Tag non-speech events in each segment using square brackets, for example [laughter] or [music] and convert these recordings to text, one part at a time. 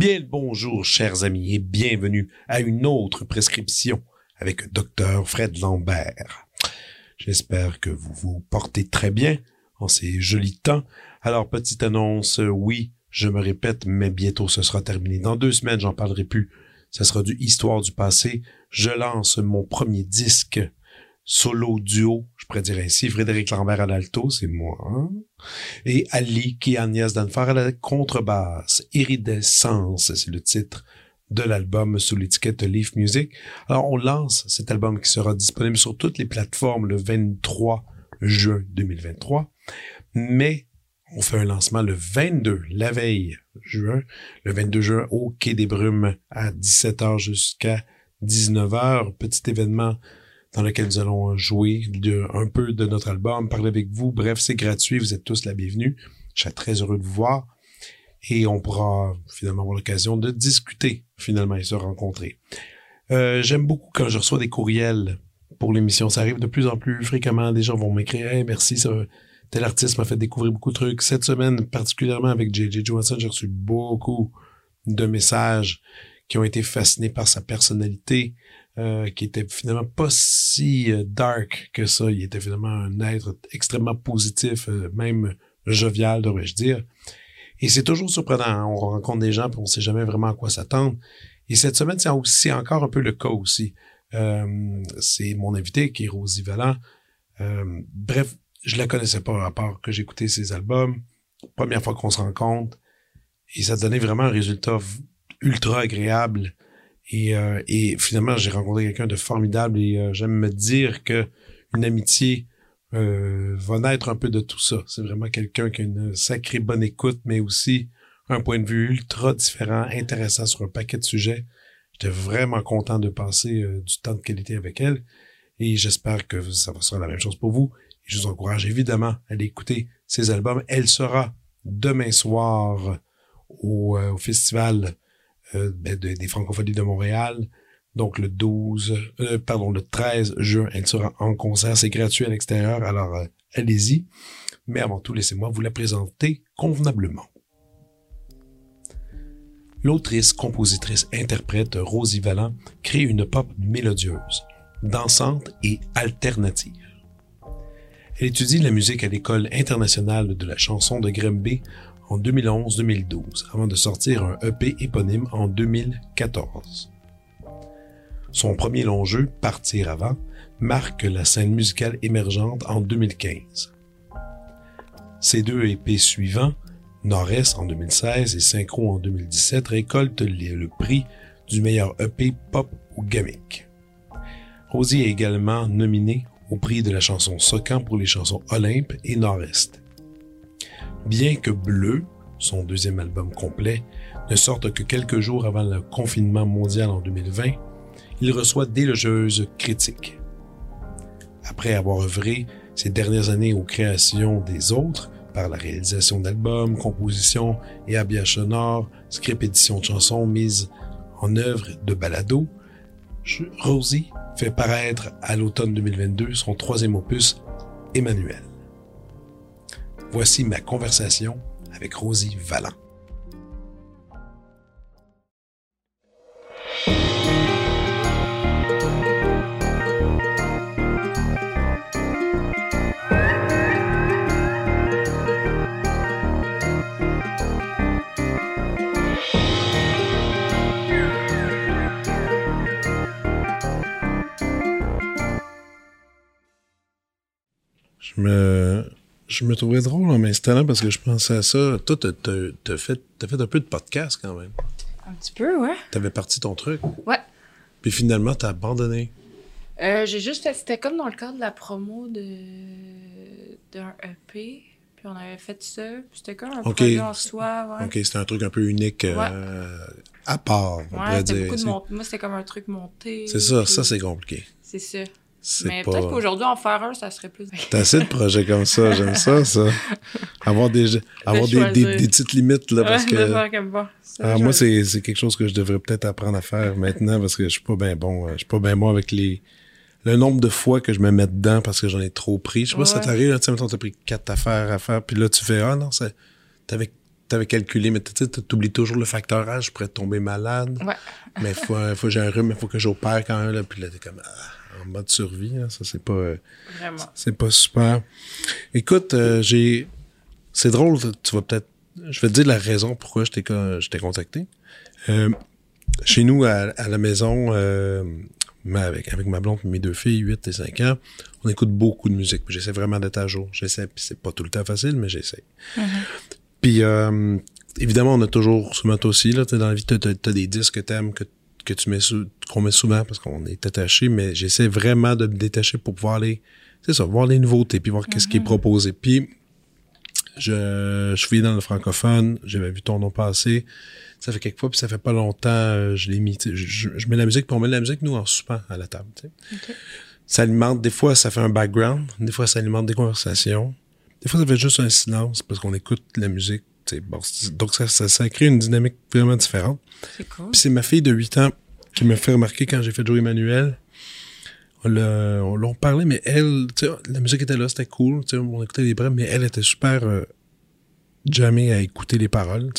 Bien le bonjour, chers amis, et bienvenue à une autre prescription avec Dr. Fred Lambert. J'espère que vous vous portez très bien en ces jolis temps. Alors, petite annonce, oui, je me répète, mais bientôt ce sera terminé. Dans deux semaines, j'en parlerai plus. Ce sera du Histoire du passé. Je lance mon premier disque solo duo, je pourrais dire ainsi, Frédéric Lambert à l'alto, c'est moi, hein? et Ali qui Agnès Danfar à la contrebasse. Iridescence, c'est le titre de l'album sous l'étiquette Leaf Music. Alors, on lance cet album qui sera disponible sur toutes les plateformes le 23 juin 2023, mais on fait un lancement le 22, la veille juin, le 22 juin au Quai des Brumes à 17h jusqu'à 19h. Petit événement dans lequel nous allons jouer un peu de notre album, parler avec vous. Bref, c'est gratuit, vous êtes tous la bienvenue. Je serais très heureux de vous voir et on pourra finalement avoir l'occasion de discuter finalement et se rencontrer. Euh, J'aime beaucoup quand je reçois des courriels pour l'émission. Ça arrive de plus en plus fréquemment. Des gens vont m'écrire hey, merci, ça, tel artiste m'a fait découvrir beaucoup de trucs. Cette semaine, particulièrement avec J.J. Johansson, j'ai reçu beaucoup de messages qui ont été fascinés par sa personnalité, euh, qui était finalement pas si euh, dark que ça. Il était finalement un être extrêmement positif, même jovial, devrais-je dire. Et c'est toujours surprenant. Hein. On rencontre des gens, puis on sait jamais vraiment à quoi s'attendre. Et cette semaine, c'est encore un peu le cas aussi. c'est mon invité qui est Rosie Vallant. bref, je la connaissais pas à part que j'écoutais ses albums. Première fois qu'on se rencontre. Et ça donnait vraiment un résultat ultra agréable. Et, euh, et finalement, j'ai rencontré quelqu'un de formidable et euh, j'aime me dire que une amitié euh, va naître un peu de tout ça. C'est vraiment quelqu'un qui a une sacrée bonne écoute, mais aussi un point de vue ultra différent, intéressant sur un paquet de sujets. J'étais vraiment content de passer du temps de qualité avec elle et j'espère que ça sera la même chose pour vous. je vous encourage évidemment à aller écouter ses albums. Elle sera demain soir au, au festival euh, ben, des Francophonies de Montréal. Donc le 12, euh, le 13 juin, elle sera en concert. C'est gratuit à l'extérieur, alors euh, allez-y. Mais avant tout, laissez-moi vous la présenter convenablement. L'autrice, compositrice, interprète Rosie Vallant crée une pop mélodieuse, dansante et alternative. Elle étudie la musique à l'École internationale de la chanson de Grimby en 2011-2012 avant de sortir un EP éponyme en 2014. Son premier long jeu, Partir avant, marque la scène musicale émergente en 2015. Ses deux EP suivants, Nord-Est en 2016 et Synchro en 2017, récoltent le prix du meilleur EP pop ou gamique. Rosie est également nominée au prix de la chanson Socan pour les chansons Olympe et Nord-Est. Bien que Bleu, son deuxième album complet, ne sorte que quelques jours avant le confinement mondial en 2020, il reçoit d'élogieuses critiques. Après avoir œuvré ces dernières années aux créations des autres, par la réalisation d'albums, compositions et habillages sonores, script édition de chansons mises en œuvre de balado, Rosie fait paraître à l'automne 2022 son troisième opus, Emmanuel. Voici ma conversation avec Rosie Vallant. Je me je me trouvais drôle en m'installant parce que je pensais à ça. Toi, t'as fait, fait un peu de podcast quand même. Un petit peu, ouais. T'avais parti ton truc. Ouais. Puis finalement, t'as abandonné. Euh, j'ai juste fait. C'était comme dans le cadre de la promo de d'un EP. Puis on avait fait ça. Puis c'était comme un projet en soi. Ouais. OK, c'était un truc un peu unique. Euh, à part, on ouais, pourrait dire. Beaucoup de Moi, c'était comme un truc monté. C'est ça, ça c'est compliqué. C'est ça. Mais peut-être qu'aujourd'hui, en faire un, ça serait plus. T'as assez de projets comme ça, j'aime ça, ça. [laughs] Avoir des, avoir des, des, petites limites, là, parce que. Ah, moi, c'est, c'est quelque chose que je devrais peut-être apprendre à faire maintenant, parce que je suis pas bien bon, euh, je suis pas bien bon avec les, le nombre de fois que je me mets dedans parce que j'en ai trop pris. Je sais pas si ça t'arrive, tu sais, t'as pris quatre affaires à faire, puis là, tu fais, ah non, t'avais, t'avais calculé, mais tu sais, t'oublies toujours le facteur âge, je pourrais tomber malade. Ouais. mais faut, faut que j'ai un rhume, il faut que j'opère quand même, là, puis là, t'es comme, ah, en mode survie, hein, ça, c'est pas, euh, c'est pas super. Écoute, euh, j'ai, c'est drôle, tu vas peut-être, je vais te dire la raison pourquoi je t'ai, je t'ai contacté. Euh, chez nous, à, à la maison, avec, avec ma blonde et mes deux filles, 8 et 5 ans, on écoute beaucoup de musique. J'essaie vraiment d'être à jour. J'essaie, puis c'est pas tout le temps facile, mais j'essaie. Mm-hmm. Puis évidemment, on a toujours, souvent toi aussi, là, dans la vie, t'as, as, des disques que t'aimes, que, que tu mets qu'on met souvent parce qu'on est attaché, mais j'essaie vraiment de me détacher pour pouvoir aller, c'est ça, voir les nouveautés, puis voir qu'est-ce qui est mm-hmm. proposé. Puis je, je suis dans le francophone, j'avais vu ton nom passer ça fait quelques fois, puis ça fait pas longtemps, euh, je l'ai mis. Je, je, mets la musique, pour on met la musique, nous, en soupant à la table. Okay. Ça alimente, des fois, ça fait un background, des fois, ça alimente des conversations. Des fois, ça fait juste un silence parce qu'on écoute la musique. Bon, donc, ça, ça, ça, crée une dynamique vraiment différente. C'est cool. Puis c'est ma fille de 8 ans qui m'a fait remarquer quand j'ai fait jouer Emmanuel. On l'on parlait, mais elle, la musique était là, c'était cool, on écoutait les brèves, mais elle était super euh, jamais à écouter les paroles.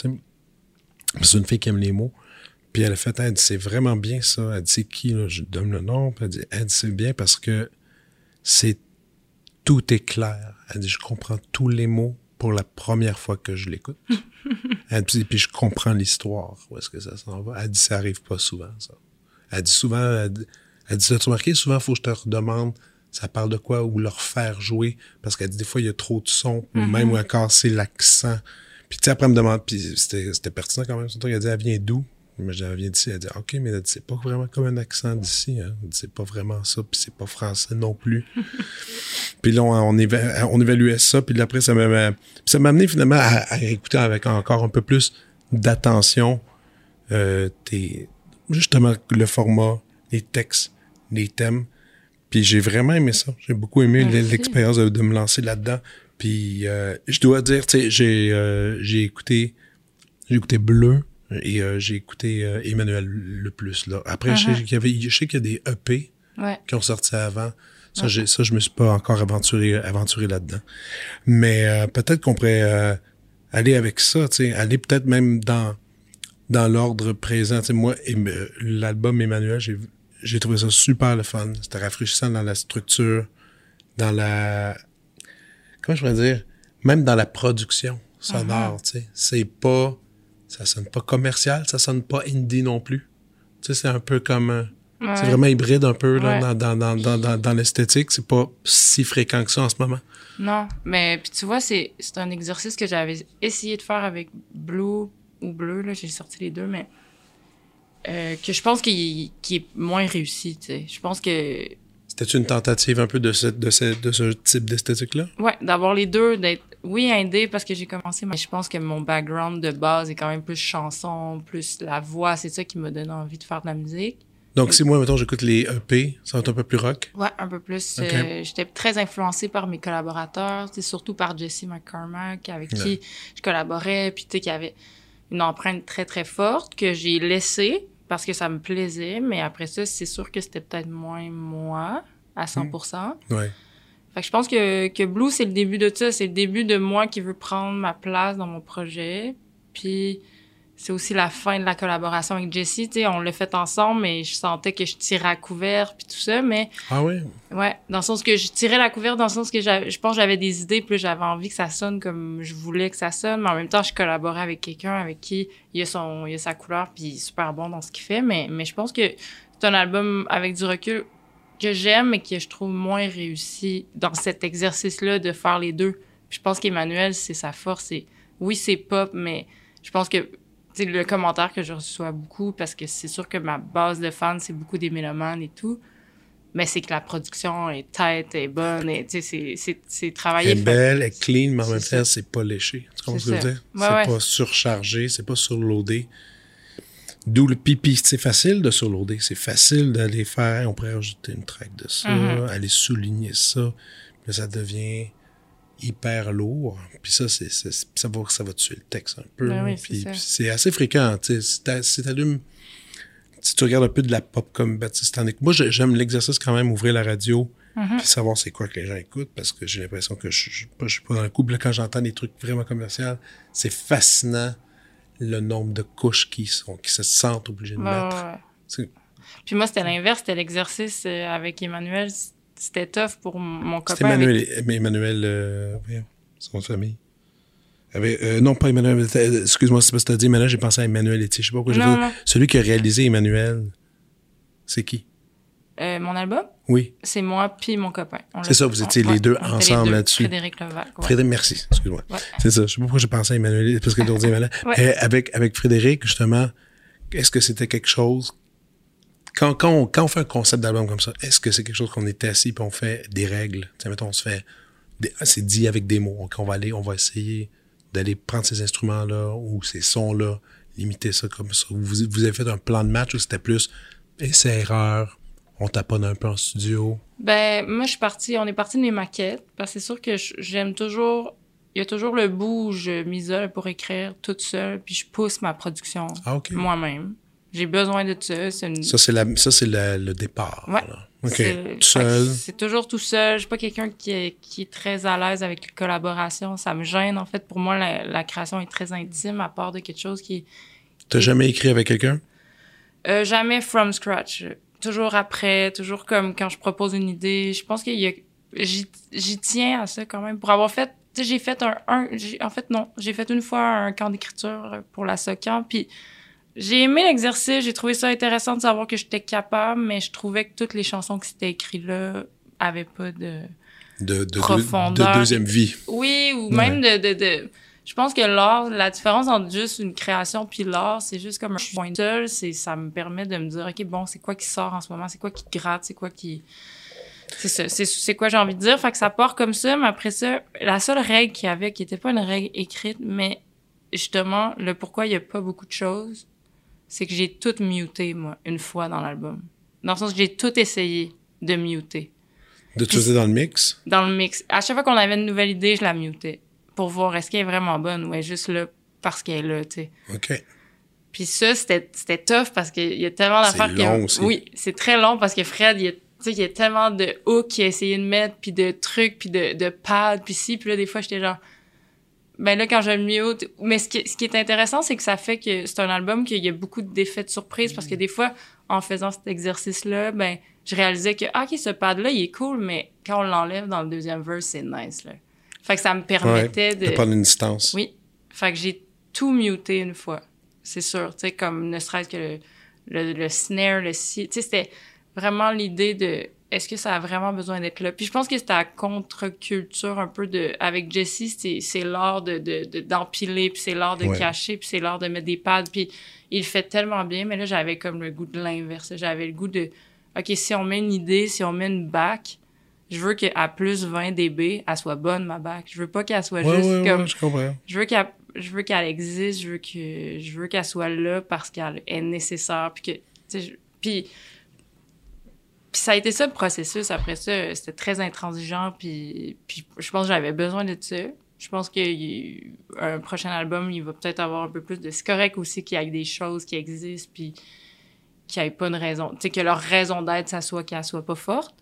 c'est une fille qui aime les mots. Puis elle a fait, elle dit, c'est vraiment bien ça. Elle dit, c'est qui, là? Je donne le nom. Puis elle dit, elle dit, c'est bien parce que c'est, tout est clair. Elle dit, je comprends tous les mots pour la première fois que je l'écoute. [laughs] dit, puis je comprends l'histoire. Où est-ce que ça s'en va? Elle dit, ça arrive pas souvent, ça. Elle dit souvent, elle dit, elle dit as-tu remarqué? Souvent, il faut que je te redemande ça parle de quoi ou leur faire jouer parce qu'elle dit des fois il y a trop de son ou même ou encore c'est l'accent puis tu sais, après, elle me demande, puis c'était pertinent quand même. Son truc, elle dit, elle vient d'où? Mais elle vient d'ici. Elle dit, OK, mais c'est pas vraiment comme un accent d'ici. Hein. C'est pas vraiment ça, puis c'est pas français non plus. [laughs] puis là, on, on, évaluait ça, puis après, ça m'a ça m'a amené finalement à, écouter avec encore un peu plus d'attention euh, justement le format, les textes, les thèmes. Puis j'ai vraiment aimé ça. J'ai beaucoup aimé l'expérience de, me lancer là-dedans. Puis euh, je dois dire, tu sais, j'ai euh, écouté j'ai écouté Bleu et euh, j'ai écouté Emmanuel le plus là. Après, je sais uh-huh. qu'il y qu'il y a des EP qui ont sorti avant. Ça, j'ai, ça, je me suis pas encore aventuré, aventuré là-dedans. Mais peut-être qu'on pourrait aller avec ça, aller peut-être même dans dans l'ordre présent. Moi, l'album Emmanuel, j'ai trouvé ça super le fun. C'était rafraîchissant dans la structure, dans la comment je pourrais dire, même dans la production sonore, tu sais, c'est pas, ça sonne pas commercial, ça sonne pas indie non plus. Tu sais, c'est un peu comme, c'est vraiment hybride un peu là, dans, dans, dans, dans, dans l'esthétique. C'est pas si fréquent que ça en ce moment. Non, mais puis tu vois, c'est, c'est un exercice que j'avais essayé de faire avec Blue ou Bleu, là, j'ai sorti les deux, mais euh, que je pense qu'il, qu'il est moins réussi, tu sais. Je pense que c'était une tentative un peu de ce, de ce, de ce type d'esthétique-là? Ouais, d'avoir les deux, d'être, oui, indé parce que j'ai commencé, mais je pense que mon background de base est quand même plus chanson, plus la voix, c'est ça qui m'a donné envie de faire de la musique. Donc, si moi, mettons, j'écoute les EP, ça va être un peu plus rock? Ouais, un peu plus. Euh, j'étais très influencée par mes collaborateurs, surtout par Jesse McCormack, avec qui je collaborais, puis tu sais, qui avait une empreinte très, très forte que j'ai laissée parce que ça me plaisait, mais après ça, c'est sûr que c'était peut-être moins moi à 100%. Hmm. Ouais. Fait que je pense que, que Blue, c'est le début de ça. C'est le début de moi qui veut prendre ma place dans mon projet. Puis c'est aussi la fin de la collaboration avec Jessie. Tu sais, on l'a fait ensemble, mais je sentais que je tirais à couvert puis tout ça. Mais ah oui? Ouais, dans le sens que je tirais la couvert, dans le sens que je pense que j'avais des idées, puis j'avais envie que ça sonne comme je voulais que ça sonne. Mais en même temps, je collaborais avec quelqu'un avec qui il a son, il a sa couleur, puis il est super bon dans ce qu'il fait. Mais mais je pense que c'est un album avec du recul que j'aime, mais que je trouve moins réussi dans cet exercice-là de faire les deux. je pense qu'Emmanuel, c'est sa force. Et oui, c'est pop, mais je pense que c'est le commentaire que je reçois beaucoup parce que c'est sûr que ma base de fans, c'est beaucoup des mélomanes et tout. Mais c'est que la production est tête, est bonne, et c'est travaillé. Elle est belle, elle est clean, mais en même temps, c'est pas léché. Tu comprends ce que je veux dire? c'est pas surchargé, c'est pas surloadé. D'où le pipi. C'est facile de surloader. C'est facile d'aller faire. On pourrait ajouter une track de ça, Mhm. aller souligner ça. Puis là, ça devient hyper lourd. Puis ça, c'est, ça, va, ça va tuer le texte un peu. Ben oui, c'est puis, assez fréquent. Si t'a- si t'allumes. Si tu regardes un peu de la pop comme Baptiste. Moi, j'ai- j'aime l'exercice quand même, ouvrir la radio. Mhm. Puis savoir c'est quoi que les gens écoutent parce que j'ai l'impression que je, je, suis pas- je suis pas dans le coup. Puis là, quand j'entends des trucs vraiment commerciaux, c'est fascinant le nombre de couches qui sont qui se sentent obligés de Ouais, mettre. ouais. Puis moi, c'était l'inverse. C'était l'exercice euh, avec Emmanuel. C'était tough pour mon copain. Emmanuel, mais Emmanuel, euh, son famille. Avec- euh, non, pas Emmanuel. Excuse-moi, c'est parce que t'as dit Emmanuel, j'ai pensé à Emmanuel Etier. Je sais pas pourquoi j'ai. Celui qui a réalisé Emmanuel, c'est qui? Euh, mon album, Oui. c'est moi puis mon copain. C'est ça, vous étiez les deux ensemble là-dessus. Frédéric ouais. Frédéric, merci. Excuse-moi. Ouais. C'est ça. Je sais pas pourquoi j'ai pensé à Emmanuel, parce que dit Emmanuel. Euh, avec, avec Frédéric, justement, est-ce que c'était quelque chose. Quand, quand, on, quand on fait un concept d'album comme ça, est-ce que c'est quelque chose qu'on est assis et on fait des règles? Tu sais, mettons, on se fait. des- ah, c'est dit avec des mots. Donc, on va aller, on va essayer d'aller prendre ces instruments-là ou ces sons-là, limiter ça comme ça. Vous, vous avez fait un plan de match ou c'était plus essai-erreur, on taponne un peu en studio? Ben, moi, je suis partie, on est parti de mes maquettes, parce que c'est sûr que j'aime toujours, il y a toujours le bout où je m'isole pour écrire toute seule, puis je pousse ma production Ah, moi-même. J'ai besoin de ça. Une... Ça, c'est, la, ça, c'est la- le départ. Ouais. là. OK. c'est- Tout seul? C'est toujours tout seul. Je suis pas quelqu'un qui est, qui est très à l'aise avec les collaborations. Ça me gêne, en fait. Pour moi, la, la création est très intime, à part de quelque chose qui T'as jamais écrit avec quelqu'un? Euh, jamais from scratch. Toujours après, toujours comme quand je propose une idée. Je pense qu'il y a, j'y, tiens à ça quand même. Pour avoir fait, tu sais, j'ai fait un, en fait, non, j'ai fait une fois un camp d'écriture pour la SOCAN, puis j'ai aimé l'exercice, j'ai trouvé ça intéressant de savoir que j'étais capable, mais je trouvais que toutes les chansons qui s'étaient écrites là avaient pas de, De, de, de, Profondeur. de deuxième vie. oui, ou même de, de, de, je pense que l'art, la différence entre juste une création puis l'art, c'est juste comme un point seul, c'est, ça me permet de me dire, OK, bon, c'est quoi qui sort en ce moment? C'est quoi qui gratte? C'est quoi qui, c'est ça, c'est, quoi j'ai envie de dire? Fait que ça part comme ça, mais après ça, la seule règle qu'il y avait, qui était pas une règle écrite, mais justement, le pourquoi il y a pas beaucoup de choses, c'est que j'ai tout muté, moi, une fois dans l'album. Dans le sens que j'ai tout essayé de muter De tout dans le mix? dans le mix. À chaque fois qu'on avait une nouvelle idée, je la mutais pour voir est-ce qu'elle est vraiment bonne ou elle est juste là parce qu'elle est là, tu sais. OK. Puis ça, c'était c'était tough parce qu'il y a tellement C'est d'affaires long que... aussi. Oui, c'est très long parce que Fred, il y a, tu sais, il y a tellement de hooks qu'il a essayé de mettre, puis de trucs, puis de, de pads, puis si, puis là, des fois, j'étais genre... Ben là, quand je le mute... Mais ce qui, ce qui est intéressant, c'est que ça fait que c'est un album qu'il y a beaucoup d'effets de surprise parce que des fois, en faisant cet exercice-là, ben, je réalisais que, ah, OK, ce pad-là, il est cool, mais quand on l'enlève dans le deuxième verse, c'est nice, là. Fait que ça me permettait De de... prendre une distance. Oui. Fait que j'ai tout muté une fois. C'est sûr. Tu sais, comme ne serait-ce que le, le, le snare, le si. Tu sais, c'était vraiment l'idée de est-ce que ça a vraiment besoin d'être là? Puis je pense que c'était à contre-culture un peu de. Avec Jesse, c'est, l'art de, de, de- d'empiler, puis c'est l'art de Ouais. cacher, puis c'est l'art de mettre des pads. Puis il fait tellement bien, mais là, j'avais comme le goût de l'inverse. J'avais le goût de OK, si on met une idée, si on met une back, je veux qu'à plus 20 dB, elle soit bonne, ma back. Je veux pas qu'elle soit Ouais, juste ouais, comme ouais, je comprends. je veux qu'elle je veux qu'elle existe je veux que je veux qu'elle soit là parce qu'elle est nécessaire puis que je- puis puis ça a été ça le processus après ça c'était très intransigeant puis puis je pense que j'avais besoin de ça je pense qu'un prochain album il va peut-être avoir un peu plus de c'est correct aussi qu'il y ait des choses qui existent puis qu'il n'y ait pas une raison tu sais que leur raison d'être ça soit qu'elle soit pas forte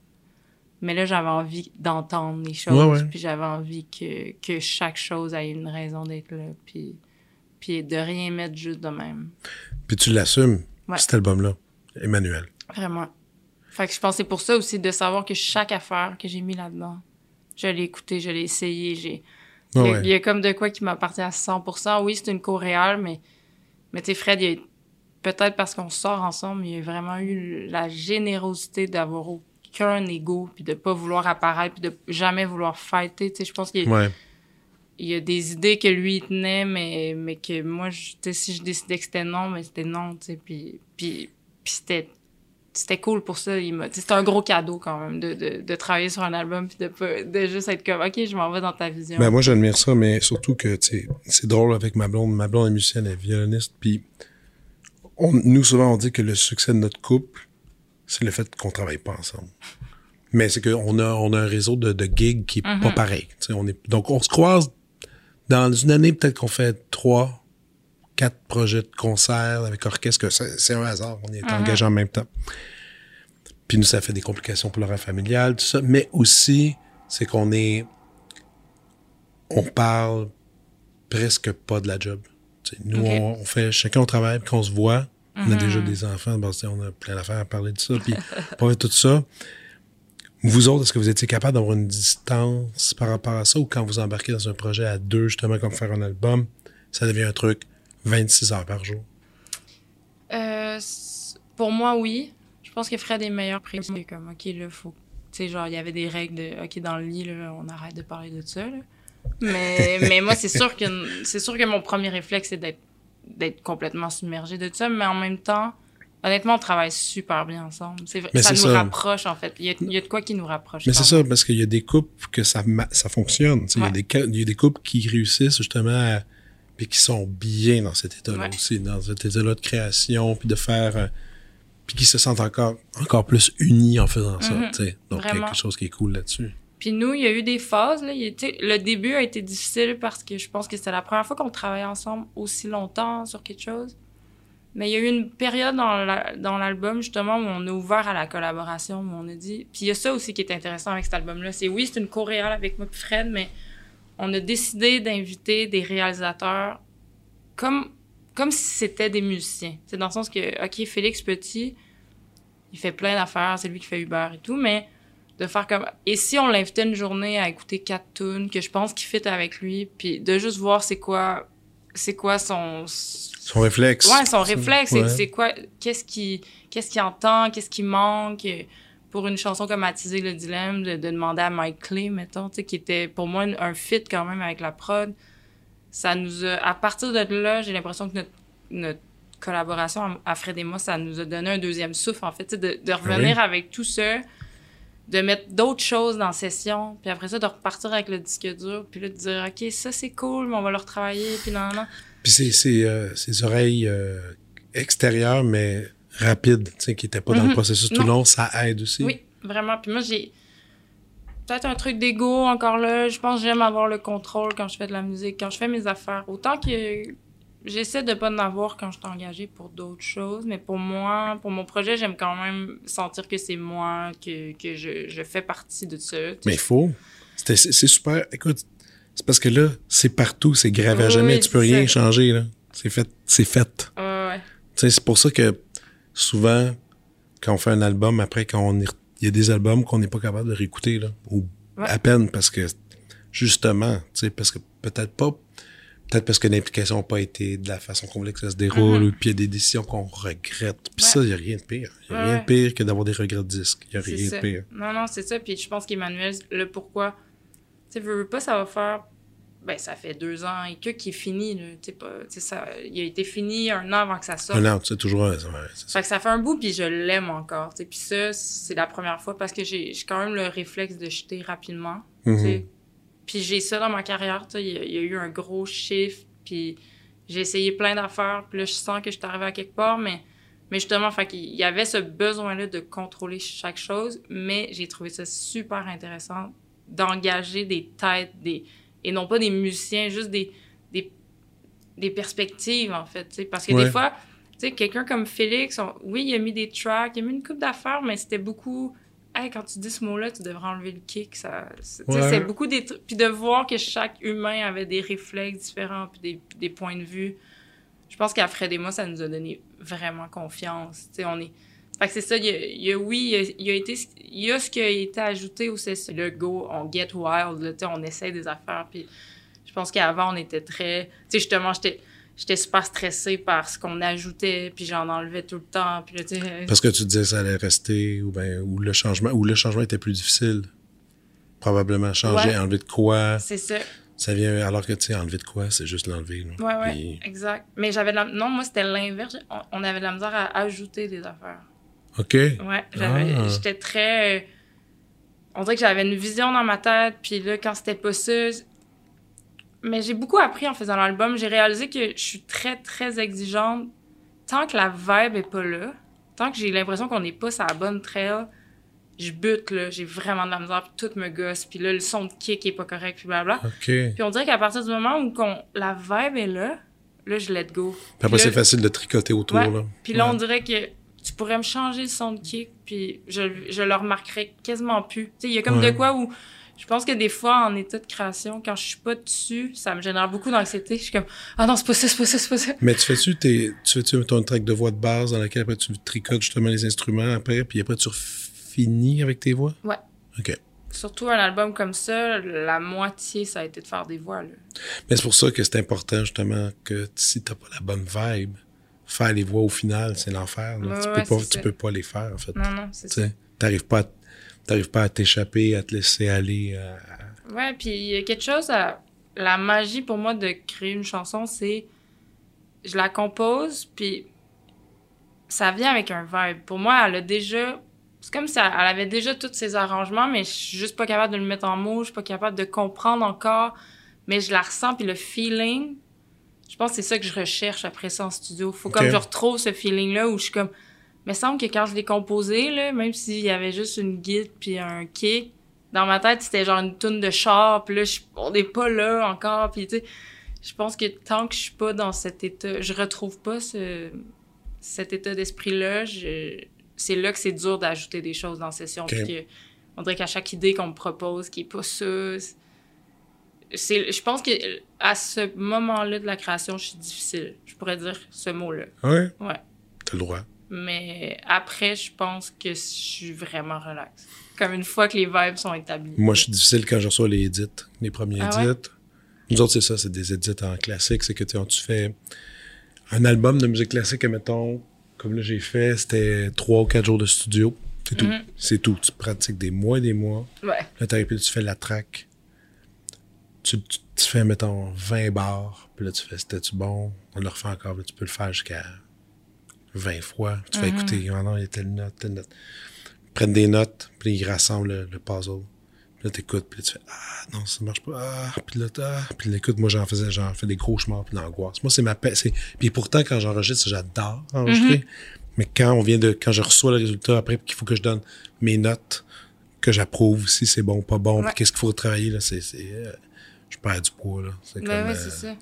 mais là, j'avais envie d'entendre les choses, Ouais, ouais. puis j'avais envie que, que chaque chose ait une raison d'être là, puis, puis de rien mettre juste de même. Puis tu l'assumes, Ouais. cet album-là, Emmanuel. Vraiment. Fait que je c'est pour ça aussi de savoir que chaque affaire que j'ai mis là-dedans, je l'ai écouté, je l'ai essayé, j'ai... Il y, a, ouais. il y a comme de quoi qui m'appartient à 100%. Oui, c'est une co-réale, mais, mais tu sais, Fred, il a peut-être parce qu'on sort ensemble, il y a vraiment eu la générosité d'avoir aucun ego, puis de pas vouloir apparaître, puis de jamais vouloir fighter. Tu sais, je pense qu'il y a- Ouais. il y a des idées que lui il tenait mais mais que moi je- si je décidais que c'était non mais c'était non tu sais puis puis puis c'était c'était cool pour ça c'était un gros cadeau quand même de, de, de travailler sur un album puis de pas de juste être comme ok je m'en vais dans ta vision Ben moi j'admire ça, mais surtout que c'est drôle avec ma blonde. Ma blonde est musicienne, elle est violoniste, puis on, nous, souvent, on dit que le succès de notre couple, c'est le fait qu'on travaille pas ensemble. Mais c'est qu'on a, on a un réseau de, de gigs qui est pas Mhm. pareil. On est, donc, on se croise dans une année, peut-être qu'on fait trois, quatre projets de concert avec orchestre. que C'est un hasard. On est Mhm. engagés en même temps. Puis nous, ça fait des complications pour l'horaire familial, tout ça. Mais aussi, c'est qu'on est... On parle presque pas de la job. Nous, on, on fait... Chacun, on travaille, puis qu'on se voit. On a Mhm. déjà des enfants. Bon, sais, on a plein d'affaires à parler de ça. Puis, [laughs] pas tout ça. Vous autres, est-ce que vous étiez capable d'avoir une distance par rapport à ça ou quand vous embarquez dans un projet à deux, justement, comme faire un album, ça devient un truc 26 heures par jour? Euh, pour moi, oui. Je pense que Fred est meilleur pris. C'est comme, OK, là, faut. Tu sais, genre, il y avait des règles de, OK, dans le lit, là, on arrête de parler de ça, là. Mais, [laughs] mais moi, c'est sûr que c'est sûr que mon premier réflexe, c'est d'être d'être complètement submergé de ça. Mais en même temps, honnêtement, on travaille super bien ensemble. C'est, ça nous ça. rapproche, en fait. Il y a, il y a de quoi qui nous rapproche. Mais c'est ça, parce qu'il y a des couples que ça, ça fonctionne. Il y a des il y, a des couples qui réussissent justement à- puis qui sont bien dans cet état-là Ouais. aussi, dans cet état-là de création, puis de faire... euh, puis qui se sentent encore, encore plus unis en faisant ça. Mhm. tu sais. Donc, il y a Vraiment. quelque chose qui est cool là-dessus. Puis nous, il y a eu des phases. Là. Le début a été difficile parce que je pense que c'était la première fois qu'on travaillait ensemble aussi longtemps sur quelque chose. Mais il y a eu une période dans la- dans l'album, justement, où on a ouvert à la collaboration, où on a dit... Puis il y a ça aussi qui est intéressant avec cet album-là. C'est oui, c'est une co-réal avec moi et Fred, mais on a décidé d'inviter des réalisateurs comme, comme si c'était des musiciens. C'est dans le sens que, OK, Félix Petit, il fait plein d'affaires, c'est lui qui fait Uber et tout, mais de faire comme et si on l'invitait une journée à écouter quatre tunes que je pense qu'il fit avec lui puis de juste voir c'est quoi c'est quoi son Son réflexe. ouais son réflexe c'est- Ouais. c'est quoi qu'est-ce qui qu'est-ce qu'il entend qu'est-ce qui manque pour une chanson comme Attiser le dilemme de, de demander à Mike Clay mettons tu sais qui était pour moi un- fit quand même avec la prod ça nous a à partir de là j'ai l'impression que notre notre collaboration à- Fred et moi ça nous a donné un deuxième souffle en fait tu sais, de, de revenir oui. avec tout ça de mettre d'autres choses dans la session, puis après ça, de repartir avec le disque dur, puis là, de dire, OK, ça, c'est cool, mais on va le retravailler, puis non, non. Puis c'est euh, ces oreilles euh, extérieures, mais rapides, tu sais, qui n'étaient pas dans le Mhm. processus tout Non. long, ça aide aussi. Oui, vraiment. Puis moi, j'ai peut-être un truc d'ego encore là. Je pense que j'aime avoir le contrôle quand je fais de la musique, quand je fais mes affaires. Autant que j'essaie de pas en avoir quand je suis engagée pour d'autres choses, mais pour moi, pour mon projet, j'aime quand même sentir que c'est moi, que, que je, je fais partie de ça. Mais il faut. C'est super. Écoute, c'est parce que là, c'est partout, c'est gravé à jamais. oui, tu peux rien ça. changer, là. C'est fait. C'est fait. Ouais. C'est pour ça que souvent, quand on fait un album, après, quand on il y a des albums qu'on n'est pas capable de réécouter, là, ou Ouais. à peine parce que, justement, tu sais, parce que peut-être pas, peut-être parce que l'implication n'a pas été de la façon qu'on voulait que ça se déroule, ou puis il y a des décisions qu'on regrette. Puis Ouais. ça, il n'y a rien de pire. Il n'y a Ouais, rien de pire que d'avoir des regrets de disques. Il n'y a C'est rien de pire. Non, non, c'est ça. Puis je pense qu'Emmanuel, le pourquoi, tu sais, veux, veux pas, ça va faire. Ben, ça fait deux ans et que qui est fini, là. Pas. Ça. Il a été fini un an avant que ça sorte. Un an, tu sais, toujours, ouais, c'est ça. Fait que ça fait un bout, puis je l'aime encore. Puis ça, c'est la première fois parce que j'ai quand même le réflexe de jeter rapidement. Mhm. Puis j'ai ça dans ma carrière. Il y, a- il y a eu un gros chiffre, puis j'ai essayé plein d'affaires, puis là, je sens que je suis arrivée à quelque part, mais, mais justement, fait qu'il y avait ce besoin-là de contrôler chaque chose, mais j'ai trouvé ça super intéressant d'engager des têtes, des, et non pas des musiciens, juste des, des, des perspectives, en fait. Parce que Ouais. des fois, tu sais, quelqu'un comme Félix, on- oui, il a mis des tracks, il a mis une coupe d'affaires, mais c'était beaucoup. Hey, quand tu dis ce mot-là, tu devrais enlever le kick. Ça, c'est, Ouais. beaucoup des trucs. Puis de voir que chaque humain avait des réflexes différents, puis des, des points de vue. Je pense qu'à Fred et moi, ça nous a donné vraiment confiance. On est. Fait que c'est ça, il y a, il y a- oui, il y a, il y a été, il y a ce qui a été ajouté au CC. Le go, on get wild, là, on essaie des affaires. Puis je pense qu'avant, on était très. Tu sais, justement, j'étais, j'étais super stressée par ce qu'on ajoutait, puis j'en enlevais tout le temps. Puis là. Parce que tu disais que ça allait rester, ou ben, ou le changement, ou le changement était plus difficile. Probablement changer, Ouais. enlever de quoi. C'est ça. Ça vient, alors que tu sais, enlever de quoi, c'est juste l'enlever. ouais, Puis- exact. Mais j'avais la... Non, moi, c'était l'inverse. On- avait de la misère à ajouter des affaires. OK. Ouais. Ah. J'étais très... On dirait que j'avais une vision dans ma tête, puis là, quand c'était pas ça... Mais j'ai beaucoup appris en faisant l'album. J'ai réalisé que je suis très, très exigeante tant que la vibe est pas là, tant que j'ai l'impression qu'on n'est pas sur la bonne trail, je bute, là. J'ai vraiment de la misère, puis tout me gosse. Puis là, le son de kick est pas correct, puis blabla. Puis on dirait qu'à partir du moment où la vibe est là, là, je let go. Puis après, c'est facile de tricoter autour, Ouais. là. Puis là, on dirait que tu pourrais me changer le son de kick, puis je, je le remarquerais quasiment plus. Tu sais, il y a comme Ouais. de quoi où je pense que des fois, en état de création, quand je suis pas dessus, ça me génère beaucoup d'anxiété. Je suis comme, ah non, c'est pas ça, c'est pas ça, c'est pas ça. Mais tu fais-tu tes, tu fais-tu ton track de voix de base dans laquelle après tu tricotes justement les instruments après, puis après tu finis avec tes voix? Ouais. OK. Surtout un album comme ça, la moitié, ça a été de faire des voix, là. Mais c'est pour ça que c'est important justement que si t'as pas la bonne vibe, faire les voix au final, c'est l'enfer. Ouais, tu, ouais, peux pas, tu peux pas les faire, en fait. Non, non, c'est ça. t'arrives pas, à- t'arrives pas à t'échapper, à te laisser aller. à- Ouais, puis il y a quelque chose à... La magie pour moi de créer une chanson, c'est... Je la compose, puis ça vient avec un vibe. Pour moi, elle a déjà... C'est comme si elle avait déjà tous ses arrangements, mais je suis juste pas capable de le mettre en mots, je suis pas capable de comprendre encore, mais je la ressens, puis le feeling, je pense que c'est ça que je recherche après ça en studio. Faut comme je retrouve ce feeling-là où je suis comme... Mais semble que quand je l'ai composé, là, même s'il y avait juste une guide puis un kick, dans ma tête, c'était genre une toune de char, puis là, je, on n'est pas là encore, puis tu sais, je pense que tant que je suis pas dans cet état, je retrouve pas ce, cet état d'esprit-là, c'est là que c'est dur d'ajouter des choses dans la session, puis que, on dirait qu'à chaque idée qu'on me propose, qui est pas ça, c'est, je pense que à ce moment-là de la création, je suis difficile, je pourrais dire ce mot-là, Ouais, ouais. t'as le droit. Mais après, je pense que je suis vraiment relax. Comme une fois que les vibes sont établies. Moi, je suis difficile quand je reçois les edits, les premiers Ah ouais? edits. Nous autres, c'est ça, c'est des edits en classique. C'est que tu tu fais un album de musique classique, mettons, comme là j'ai fait, c'était trois ou quatre jours de studio. C'est tout. Mhm. C'est tout. Tu pratiques des mois et des mois. Ouais. Là, t'arrives, tu fais la track. Tu, tu, tu fais, mettons, 20 bars. Puis là, tu fais, c'était-tu bon? On le refait encore. Là, tu peux le faire jusqu'à 20 fois. Tu fais Mhm. écouter, oh non, il y a telle note, telle note. Ils prennent des notes, puis ils rassemblent le, le puzzle. Puis là, t'écoutes, puis là, tu fais, ah, non, ça marche pas. Ah, puis là, ah. Puis là, écoute, moi, j'en faisais, j'en fais des gros chemins, puis l'angoisse. Moi, c'est ma paix. Puis pourtant, quand j'enregistre, j'adore enregistrer. Mais quand on vient de, quand je reçois le résultat après, puis qu'il faut que je donne mes notes, que j'approuve si c'est bon ou pas bon, puis qu'est-ce qu'il faut travailler, là, c'est, euh, je perds du poids, là. C'est Ben comme, ouais, euh, c'est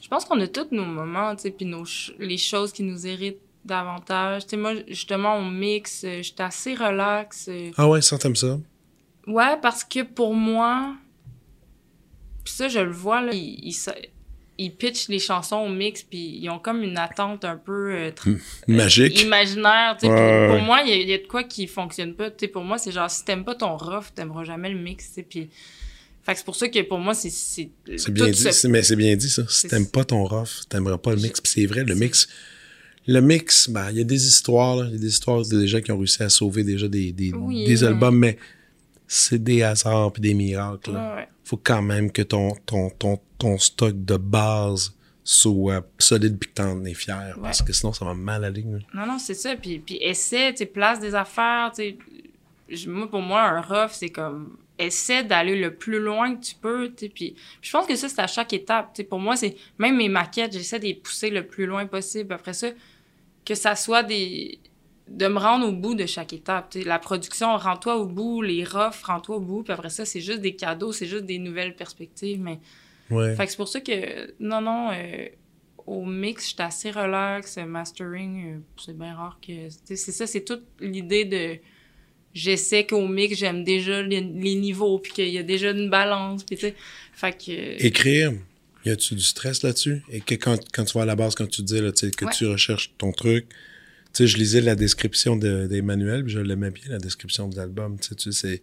Je pense qu'on a tous nos moments, tu sais, puis nos les choses qui nous irritent davantage. Tu sais, moi, justement, on mixe, euh, j'étais assez relax. euh. Ah ouais, ça, t'aimes ça? Ouais, parce que pour moi, puis ça, je le vois, là, ils, ils, ils pitchent les chansons au mix, puis ils ont comme une attente un peu euh, tr- Magique. imaginaire. tu sais, Ouais, pour moi, il y, a- il y a de quoi qui fonctionne pas. Tu sais, pour moi, c'est genre, si t'aimes pas ton rough, t'aimeras jamais le mix. tu sais, Puis... Fait que c'est pour ça que pour moi, c'est. C'est bien dit, ce- mais c'est bien dit, ça. Si t'aimes pas ton rough, t'aimeras pas le mix. Puis c'est vrai, le mix, le mix, ben, il y a des histoires. Il y a des histoires de gens qui ont réussi à sauver déjà des, des, Oui, des albums, mais c'est des hasards puis des miracles, là. Ouais. Faut quand même que ton, ton, ton, ton stock de base soit solide puis que t'en es fier. Parce que sinon, ça va mal aller, là. Non, non, c'est ça. Puis, puis essaie, tu place des affaires, tu Moi, pour moi, un rough, c'est comme essaie d'aller le plus loin que tu peux. Puis, je pense que ça, c'est à chaque étape. Pour moi, c'est même mes maquettes, j'essaie de les pousser le plus loin possible. Après ça, que ça soit des de me rendre au bout de chaque étape. La production, rends-toi au bout, les roughs, rends-toi au bout, puis après ça, c'est juste des cadeaux, c'est juste des nouvelles perspectives, mais Ouais. fait que c'est pour ça que, non, non, euh, au mix, j'étais assez relax. euh, Mastering, euh, c'est bien rare que. C'est ça, c'est toute l'idée de. J'essaie qu'au mix, j'aime déjà les, les niveaux, puis qu'il y a déjà une balance, puis tu sais. Fait que. Écrire, y a-tu du stress là-dessus? Et que quand, quand tu vas à la base, quand tu dis là, que Ouais. tu recherches ton truc, tu sais, je lisais la description de- d'Emmanuel, puis je l'aimais bien, la description de l'album. Tu sais, tu sais, c'est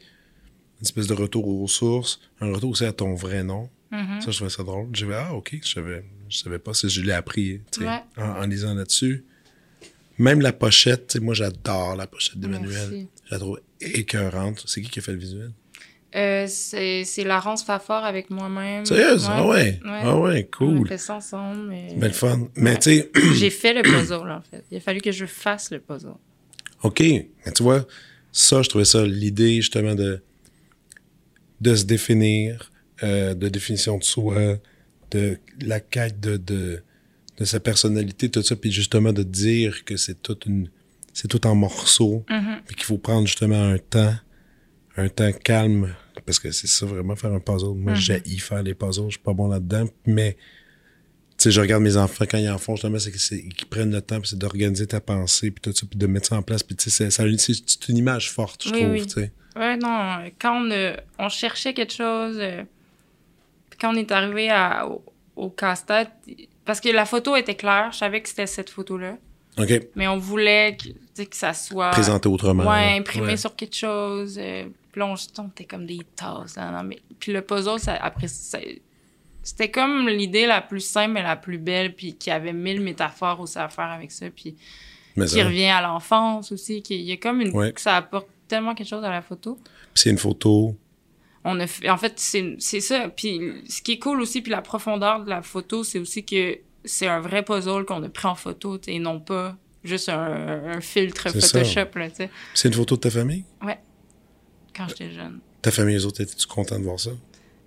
une espèce de retour aux sources, un retour aussi à ton vrai nom. Mhm. Ça, je trouvais ça drôle. J'ai dit, ah, OK, je savais, je savais pas si je l'ai appris, tu sais, Ouais. en, en lisant là-dessus. Même la pochette, tu sais, moi, j'adore la pochette d'Emmanuel. Je la trouve écœurante. C'est qui qui a fait le visuel? Euh, c'est Laurence Fafard avec moi-même. Sérieux? Ah ouais? Ah ouais, On a cool. fait ça ensemble. Mais... Ben, le fun. Mais Ouais. tu sais, [clears throat] J'ai fait le puzzle, en fait. Il a fallu que je fasse le puzzle. OK. Mais tu vois, ça, je trouvais ça l'idée, justement, de, de se définir, euh, de définition de soi, de la quête de, de, de sa personnalité, tout ça, puis justement de dire que c'est toute une, c'est tout en morceaux, Mhm. puis qu'il faut prendre justement un temps, un temps calme, parce que c'est ça vraiment faire un puzzle. Moi, Mhm. j'ai faire les puzzles, je suis pas bon là-dedans, mais tu sais, je regarde mes enfants quand ils en font, justement, c'est qu'ils prennent le temps, puis c'est d'organiser ta pensée, puis tout ça, puis de mettre ça en place, puis tu sais, c'est- une image forte, je Oui, trouve, oui. tu sais. Ouais, non, quand on, euh, on cherchait quelque chose, euh, puis quand on est arrivé à, au, au casse-tête, parce que la photo était claire, je savais que c'était cette photo-là, OK. mais on voulait que, ça soit... Présenté autrement. Ouais, là. imprimé Ouais. sur quelque chose. Euh, puis là, on se comme des tasses. hein, non, mais... Puis le puzzle, ça, après, ça- c'était comme l'idée la plus simple et la plus belle, puis qui avait mille métaphores aussi à faire avec ça, puis Mais qui ça, revient à l'enfance aussi. Qui, il y a comme une... Ouais. que ça apporte tellement quelque chose à la photo. Puis c'est une photo. On a fait, en fait, c'est ça. Puis ce qui est cool aussi, puis la profondeur de la photo, c'est aussi que c'est un vrai puzzle qu'on a pris en photo, tu et non pas juste un, un filtre. Photoshop, tu C'est une photo de ta famille? quand j'étais jeune. Ta famille, eux autres, étais-tu content de voir ça?